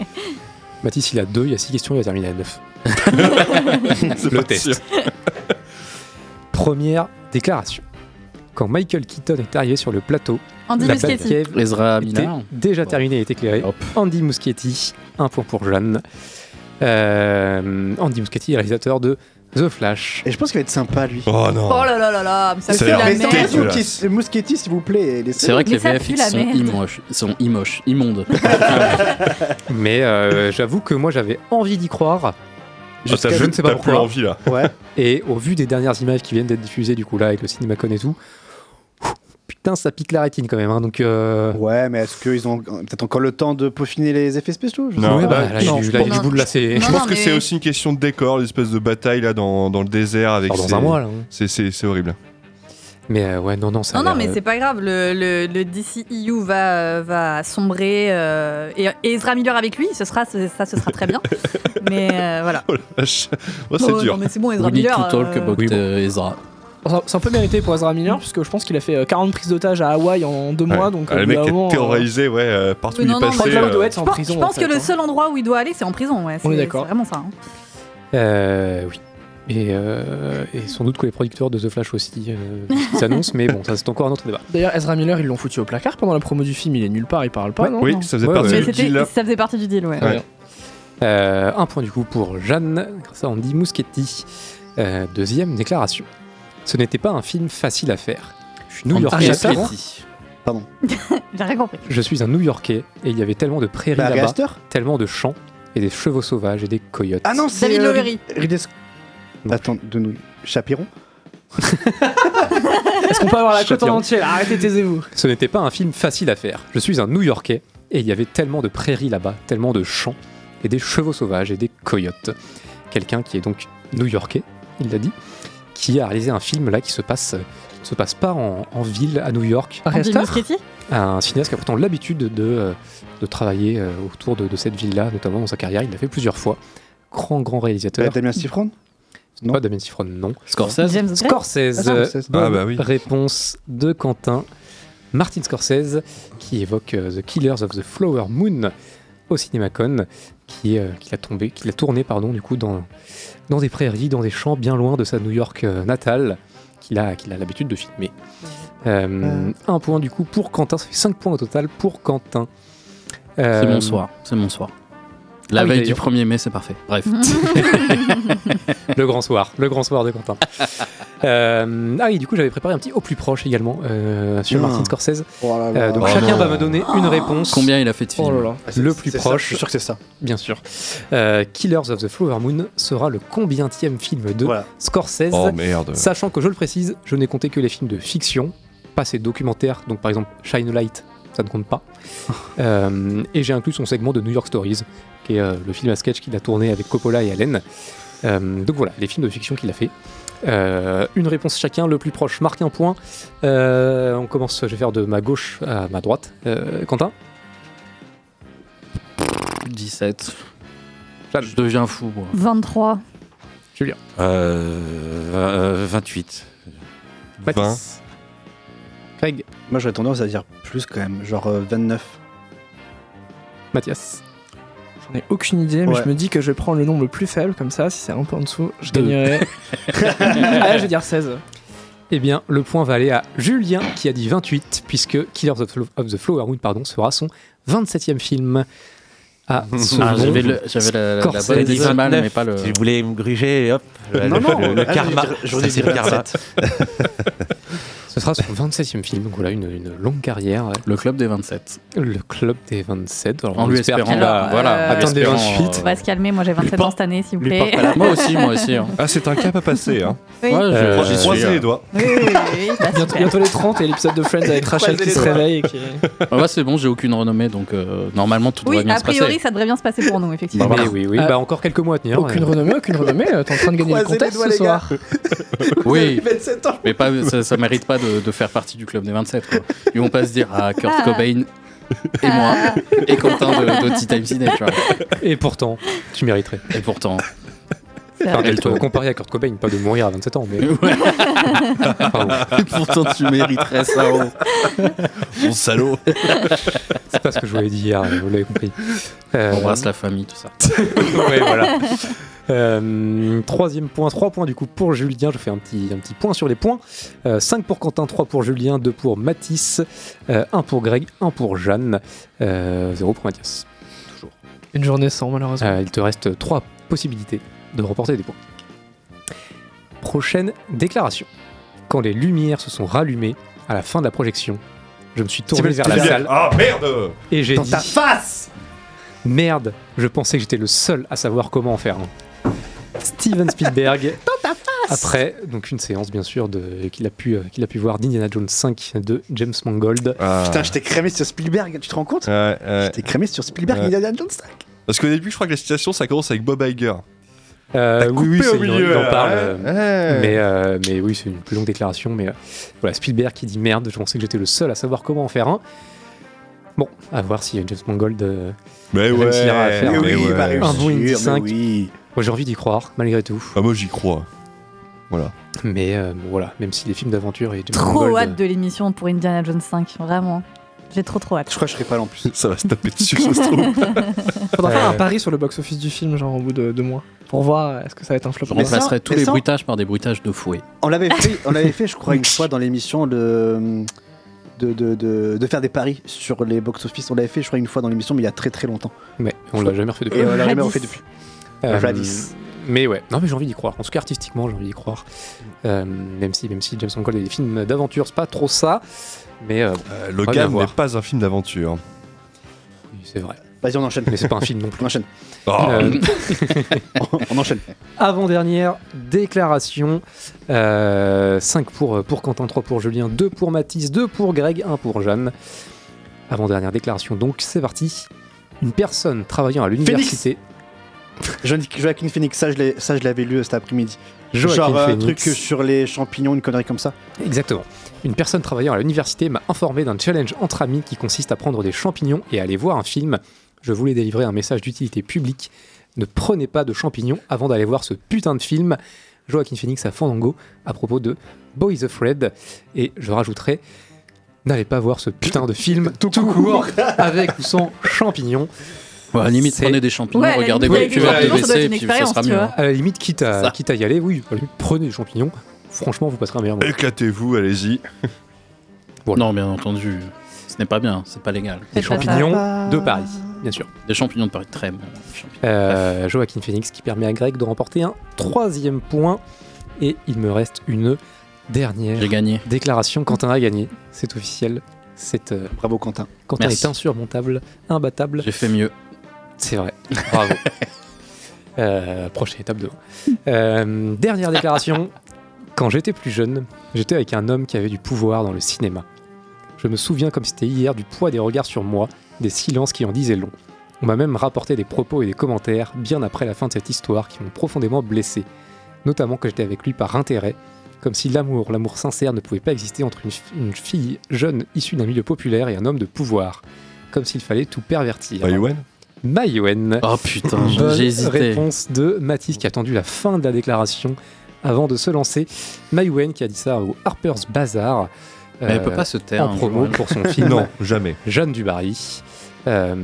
Mathis il a 2, il y a 6 questions, il va terminer à 9. C'est Le test. Première déclaration. Quand Michael Keaton est arrivé sur le plateau, Andy la Muschietti. Batcave Ezra était Miller. déjà Bon. terminée et est éclairée. Hop. Andy Muschietti, un point pour Jeanne. Euh, Andy Muschietti, réalisateur de The Flash. Et je pense qu'il va être sympa, lui. Oh non. Oh là là là là, mais ça a la l'air merde. dégueulasse. s'il vous plaît. C'est vrai que Mais les ça VFX la sont merde. immoches, ils sont immoches, immondes. Mais euh, j'avoue que moi j'avais envie d'y croire. Jusqu'à Ah, t'as je ne sais pas t'as plus pourquoi. envie là. Ouais. Et au vu des dernières images qui viennent d'être diffusées du coup là avec le Cinémacon et tout, putain, ça pique la rétine quand même. hein, donc, euh, Ouais, mais est-ce qu'ils ont peut-être encore le temps de peaufiner les effets spéciaux je sais Non, pas. bah, là, non, je là, il y a pense- du bout de là, c'est. Je Non, pense non, que c'est aussi une question de décor, l'espèce de bataille là dans, dans le désert avec. Alors, dans un mois, là. hein. C'est horrible. Mais euh, ouais, non, non, ça. Non, non, mais euh, c'est pas grave. Le, le, le DCEU va, euh, va sombrer euh, et, et Ezra Miller avec lui. Ce sera, ça, ce sera très bien. mais euh, voilà. Oh la vache. Oh, c'est Oh, dur. Non, mais c'est bon, Ezra We need Miller. to talk euh, about oui, bon. Ezra. C'est un peu mérité pour Ezra Miller, puisque je pense qu'il a fait euh, 40 prises d'otages à Hawaï en deux mois. Ouais. Donc, Ah, le mec est euh, terrorisé, ouais, euh, partout où il non, non, passait. je pense, prison. je pense en que le hein. seul endroit où il doit aller, c'est en prison. Ouais, On est d'accord. Vraiment ça. hein. euh, oui. Et, euh, et sans doute que les producteurs de The Flash aussi euh, s'annoncent, mais bon, ça c'est encore un autre débat. D'ailleurs, Ezra Miller, ils l'ont foutu au placard pendant la promo du film. Il est nulle part, il parle pas, Ouais, non Oui, Non. ça faisait Ouais, partie ouais. Du deal là. ça faisait partie du deal, ouais. Ouais. Euh, un point du coup pour Jeanne, grâce à Andy Muschietti. Euh, deuxième déclaration. Ce n'était pas un film facile à faire. Je suis new-yorkais. Ah, Ariaster Pardon. J'ai rien compris. Je suis un New-Yorkais et il y avait tellement de prairies Bah, là-bas, tellement de champs et des chevaux sauvages et des coyotes. Ah non, c'est. David euh, Lowery. Ridley. Attends, de nous. Chapiron Est-ce qu'on peut avoir la côte en entier Arrêtez, taisez-vous. Ce n'était pas un film facile à faire. Je suis un New-Yorkais et il y avait tellement de prairies là-bas, tellement de champs et des chevaux sauvages et des coyotes. Quelqu'un qui est donc New-Yorkais, il l'a dit, qui a réalisé un film là qui se passe, qui se passe pas en, en ville à New York. Un cinéaste qui a pourtant l'habitude de, euh, de travailler euh, autour de, de cette ville-là, notamment dans sa carrière. Il l'a fait plusieurs fois. Grand, grand réalisateur. Euh, Damien Sifron non. Pas Damien Sifron, non. Scorsese James Gray Scorsese. Ah, Scorsese. Ah, bah oui. Réponse de Quentin. Martin Scorsese, qui évoque euh, The Killers of the Flower Moon au Cinémacon, qui, euh, qui l'a tombé, qui l'a tourné pardon du coup dans, dans des prairies, dans des champs bien loin de sa New York euh, natale, qu'il a, qu'il a l'habitude de filmer. Euh, Un point du coup pour Quentin, ça fait 5 points au total pour Quentin. C'est mon soir. C'est mon soir. La Ah oui, veille du d'ailleurs. 1er mai, c'est parfait. Bref. Le grand soir, le grand soir de Quentin. Euh, ah oui, du coup j'avais préparé un petit au plus proche également euh, sur. Martin Scorsese. Oh là là. Euh, donc Oh chacun non. va me donner une réponse. Combien il a fait de films Oh là là. Ah, le plus ça, proche. je suis sûr que c'est ça. Bien sûr. Euh, Killers of the Flower Moon sera le combientième film de Voilà. Scorsese Oh merde. Sachant que je le précise, je n'ai compté que les films de fiction, pas ces documentaires, donc par exemple Shine a Light, ça ne compte pas. Euh, et j'ai inclus son segment de New York Stories, qui est euh, le film à sketch qu'il a tourné avec Coppola et Allen. Euh, donc voilà, les films de fiction qu'il a fait. Euh, une réponse chacun, le plus proche marque un point. Euh, on commence, je vais faire de ma gauche à ma droite. Euh, Quentin? 17. Jeanne. Je deviens fou, moi. 23. Julien Euh, euh, 28. 20. Mathis Craig Moi, j'aurais tendance à dire plus quand même, genre euh, 29. Mathias J'en ai aucune idée, mais Ouais. je me dis que je vais prendre le nombre le plus faible, comme ça, si c'est un peu en dessous, je Deux. gagnerai. Allez, je vais dire 16. Eh bien, le point va aller à Julien qui a dit 28, puisque Killers of, Flo- of the Flower Moon pardon, sera son 27e film. Ah, nom. j'avais le- j'avais la, la Scorsese. bonne Dit décimale, 29. mais pas le. Si vous voulez me gruger, hop. le- Non, non, le, le ah, karma. j'aurais dit- j'aurais Ça, dit c'est le karma. 27. Ce sera son 27e film, donc voilà, une, une longue carrière. Le club des 27. Le club des 27. Alors, En on lui espère espérant. va- voilà. euh, Attendez, espérant, 28. On va se calmer, moi j'ai 27 ans cette année, s'il vous plaît. Moi aussi, moi aussi. hein. Ah, c'est un cap à passer. Hein. Oui. Ouais, je- Euh, j'y suis, Croisez hein. les doigts. Oui, oui, oui, oui, bah, Bientôt, les 30 et l'épisode de Friends avec Rachel qui se réveille. Et qui... Ouais, c'est bon, j'ai aucune renommée, donc euh, normalement tout devrait bien a se passer. priori, ça devrait bien se passer pour nous, effectivement. Bah, oui, oui, Ah. bah encore quelques mois à tenir. Aucune euh. renommée, aucune renommée. T'es en train de gagner le contest ce soir. Oui, 27 ans. mais pas, ça, ça mérite pas de, de faire partie du club des 27. Quoi. Ils vont pas se dire ah Kurt Ah. Cobain et moi et Quentin de, de Time Ciné, tu vois. Et pourtant, tu mériterais. Et pourtant, Enfin, d'être comparé à Kurt Cobain, pas de mourir à 27 ans, mais. Ouais. Et pourtant tu mériterais ça. oh. Mon salaud. C'est pas ce que je vous avais dit hier, vous l'avez compris. Euh, On embrasse la famille, tout ça. ouais, voilà. Euh, troisième point, 3 points du coup pour Julien. Je fais un petit, un petit point sur les points. 5 pour Quentin, 3 pour Julien, 2 pour Mathis, 1 pour Greg, 1 pour Jeanne, 0 pour Mathias. Toujours. Une journée sans, malheureusement. Euh, il te reste 3 possibilités de remporter des points. Prochaine déclaration. Quand les lumières se sont rallumées à la fin de la projection, je me suis tourné vers la salle Ah merde et j'ai Dans dit ta face Merde, je pensais que j'étais le seul à savoir comment en faire un. Steven Spielberg Après, donc une séance bien sûr de qu'il a pu euh, qu'il a pu voir d'Indiana Jones 5 de James Mangold. Ah. Putain, je t'ai crémé sur Spielberg, tu te rends compte Ouais, ouais. Je t'ai crémé sur Spielberg, Ouais. Indiana Jones 5. Parce qu'au début, je crois que la situation, ça commence avec Bob Iger. Euh, oui, oui, coupé au c'est- milieu, il en là, parle. ouais. euh, Ouais. Mais, euh, mais oui, c'est une plus longue déclaration. Mais euh, voilà, Spielberg qui dit merde, je pensais que j'étais le seul à savoir comment en faire un. Bon, à voir si James Mangold euh, Mais réussira à ouais, faire mais un, ouais. un bah, bon Indy sûr, 5. mais oui. Moi, j'ai envie d'y croire, malgré tout. Ah, moi, j'y crois. Voilà. Mais euh, voilà, même si les films d'aventure et Trop hâte de l'émission pour Indiana Jones 5, vraiment. J'ai trop trop hâte. Je crois que je serai pas là en plus. Ça va se taper dessus, ça se trouve. Faudra faire un pari sur le box-office du film, genre au bout de deux mois, pour voir euh, est-ce que ça va être un flop. Je Mais ça- remplacerai tous les bruitages par des bruitages de fouet. On l'avait fait, on l'avait fait, je crois, une fois dans l'émission de, de, de, de, de faire des paris sur les box-office. On l'avait fait, je crois, une fois dans l'émission, mais il y a très très longtemps. Mais on l'a jamais refait depuis. Et on l'a jamais refait depuis. Euh, Jadis. Mais ouais, non mais j'ai envie d'y croire. En tout cas artistiquement, j'ai envie d'y croire. Euh, même si même si James Mangold et les films d'aventure, c'est pas trop ça. Mais euh, Euh, bien Logan n'est pas un film d'aventure. Oui, c'est vrai. Vas-y, on enchaîne. Mais c'est pas un film non plus. On enchaîne. Oh. Euh, On enchaîne. Avant-dernière déclaration. 5 pour, pour Quentin, 3 pour Julien, 2 pour Mathis, 2 pour Greg, 1 pour Jeanne. Avant-dernière déclaration, donc c'est parti. Une personne travaillant à l'université. Jo- Joaquin Phoenix, ça je l'avais lu euh, cet après-midi. Joaquin Genre euh, un truc sur les champignons, une connerie comme ça. Exactement. Une personne travaillant à l'université m'a informé d'un challenge entre amis qui consiste à prendre des champignons et à aller voir un film. Je voulais délivrer un message d'utilité publique. Ne prenez pas de champignons avant d'aller voir ce putain de film. Joaquin Phoenix à Fandango à propos de Boys Afraid. Et je rajouterai, n'allez pas voir ce putain de film tout, court avec ou sans champignons. À la limite, prenez des champignons, Ouais, regardez des cuvette de WC et puis ça sera mieux. hein. À la limite, quitte à, Ça. quitte à y aller, oui, prenez des champignons. Franchement, vous passerez un meilleur moment. Éclatez-vous, allez-y. Non, bien entendu, ce n'est pas bien, c'est pas légal. Des pas champignons de Paris, bien sûr. Des champignons de Paris, très bons. champignons. Euh, Joaquin Phoenix qui permet à Greg de remporter un troisième point. Et il me reste une dernière gagné. déclaration. Quentin a gagné, c'est officiel. C'est, euh, Bravo Quentin. Quentin Merci. est insurmontable, imbattable. J'ai fait mieux. C'est vrai, bravo. Euh, prochaine étape de euh, Dernière déclaration. Quand j'étais plus jeune, j'étais avec un homme qui avait du pouvoir dans le cinéma. Je me souviens comme c'était hier du poids des regards sur moi, des silences qui en disaient long. On m'a même rapporté des propos et des commentaires bien après la fin de cette histoire qui m'ont profondément blessé. Notamment que j'étais avec lui par intérêt, comme si l'amour, l'amour sincère ne pouvait pas exister entre une, fi- une fille jeune issue d'un milieu populaire et un homme de pouvoir. Comme s'il fallait tout pervertir. Maïwen. Oh putain, j'ai hésité. réponse de Mathis qui a attendu la fin de la déclaration avant de se lancer. Maïwen qui a dit ça au Harper's Bazaar. Mais elle peut pas se taire, En hein, promo Joël. pour son film Non, jamais. Jeanne du Barry. Euh,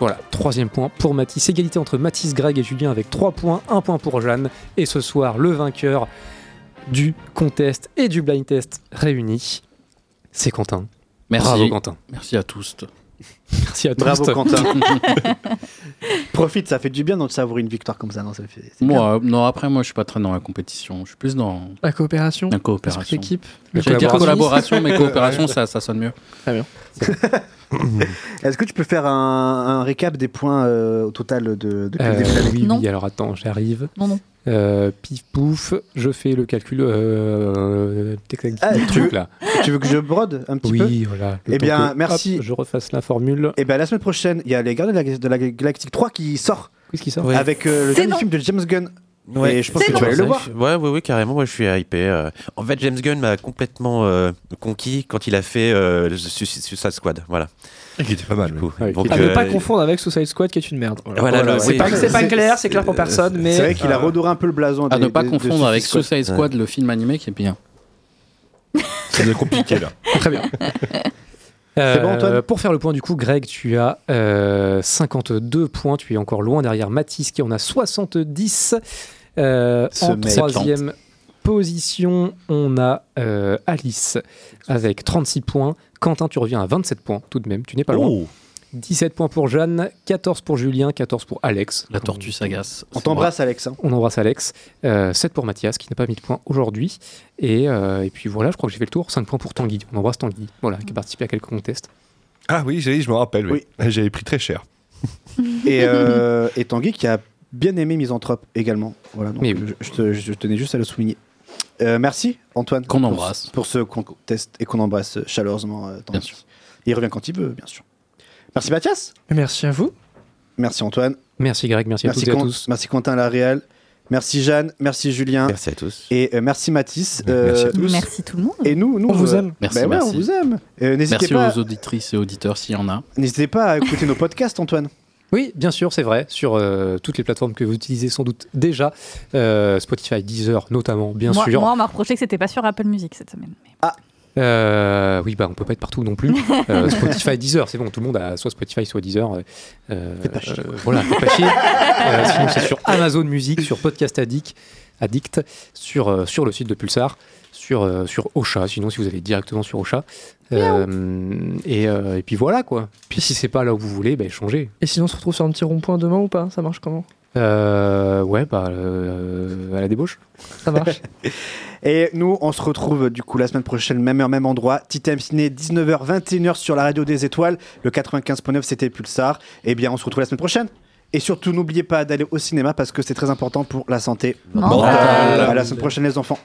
voilà, troisième point pour Mathis. Égalité entre Mathis, Greg et Julien avec 3 points, 1 point pour Jeanne. Et ce soir, le vainqueur du contest et du blind test réunis, c'est Quentin. Merci. Bravo Quentin. Merci à tous. Merci à tous. Bravo Quentin. Profite, ça fait du bien de savourer une victoire comme ça. Non, ça fait, c'est bien. Moi, euh, non, après, moi, je suis pas très dans la compétition. Je suis plus dans La coopération, la coopération. d'équipe. La J'allais dire collaboration. mais coopération, ça, ça sonne mieux. Est-ce que tu peux faire un, un récap des points euh, au total de, depuis Euh, le début de l'année oui, Non. oui, alors attends, j'arrive. Non, non. Euh, pif pouf, je fais le calcul. Euh, tac, Ah, le tu truc veux- là. Tu veux que je brode un petit peu? Oui, voilà. Le Eh temps bien, que, merci. hop, je refasse la formule. Et bien la semaine prochaine, il y a les Gardiens de la, de la Galactique 3 qui sort Qu'est-ce qui sort? Ouais. avec euh, le C'est dernier non. film de James Gunn. Ouais. Et je pense C'est que tu vas aller le voir. Ouais, ouais, ouais, carrément. Moi, je suis hypé. euh. En fait, James Gunn m'a complètement euh, conquis quand il a fait euh, Su- Su- Suicide Squad. Voilà. Qui était pas mal. Du coup. Ouais, Donc, À ne euh, pas confondre avec Suicide Squad qui est une merde. Voilà. Voilà, Voilà, le- c'est oui. C'est pas, c'est pas C'est- clair, c'est clair pour personne, mais C'est vrai qu'il a redoré un peu le blason. À des- ne pas de confondre avec Suicide Squad. Le film animé qui est bien. Ça devient compliqué là. Très bien. C'est bon, Antoine? Pour faire le point, du coup, Greg, tu as euh, 52 points. Tu es encore loin derrière Mathis qui en a 70. Euh, en troisième position, on a euh, Alice avec 36 points. Quentin, tu reviens à 27 points tout de même. Tu n'es pas loin. Oh 17 points pour Jeanne, 14 pour Julien, 14 pour Alex. La tortue sagace. On t'embrasse, Alex. hein. On embrasse Alex. Euh, 7 pour Mathias, qui n'a pas mis de points aujourd'hui. Et, euh, et puis voilà, je crois que j'ai fait le tour. 5 points pour Tanguy. On embrasse Tanguy, voilà, qui a participé à quelques contests. Ah oui, j'ai- je me rappelle, oui. J'avais pris très cher. Et, euh, et Tanguy qui a bien aimé Misanthrope également. Voilà, donc Mais je, je te- je tenais juste à le souligner. Euh, merci Antoine. Qu'on pour- embrasse. Pour ce contest et qu'on embrasse chaleureusement. euh, Bien sûr. Il revient quand il veut, bien sûr. Merci Mathias. Merci à vous. Merci Antoine. Merci Greg, merci, à Merci, toutes et à Con- tous. merci Quentin Laréal. Merci Jeanne. Merci Julien. Merci à tous. Et euh, merci Mathis. Merci à tous. Merci tout le monde. Et nous, nous On vous aime. Merci, bah ouais, merci. on vous aime. Euh, N'hésitez Merci pas, aux auditrices et auditeurs s'il y en a. n'hésitez pas à écouter nos podcasts, Antoine. Oui, bien sûr, c'est vrai, sur euh, toutes les plateformes que vous utilisez sans doute déjà, Euh, Spotify, Deezer notamment, bien moi, sûr. moi, on m'a reproché que c'était pas sur Apple Music cette semaine. Mais- Euh, oui, bah on peut pas être partout non plus. Euh, Spotify, Deezer, c'est bon, tout le monde a soit Spotify, soit Deezer. euh, euh, voilà, faites pas chier. Euh, sinon, c'est sur Amazon Music, sur Podcast Addict, Addict sur, sur le site de Pulsar, sur, euh, sur Ocha, sinon si vous allez directement sur Ocha. Euh, et, euh, et puis voilà quoi. Puis si c'est pas là où vous voulez, bah, changez. Et sinon, on se retrouve sur un petit rond-point demain ou pas? Ça marche comment? Euh, ouais, bah euh, à la débauche. Ça marche. Et nous, on se retrouve du coup la semaine prochaine, même heure, même endroit. Titem Ciné, 19h, 21h sur la radio des étoiles. Le 95.9, c'était Pulsar. Et bien, on se retrouve la semaine prochaine. Et surtout, n'oubliez pas d'aller au cinéma parce que c'est très important pour la santé. Mentale. À la semaine prochaine, les enfants.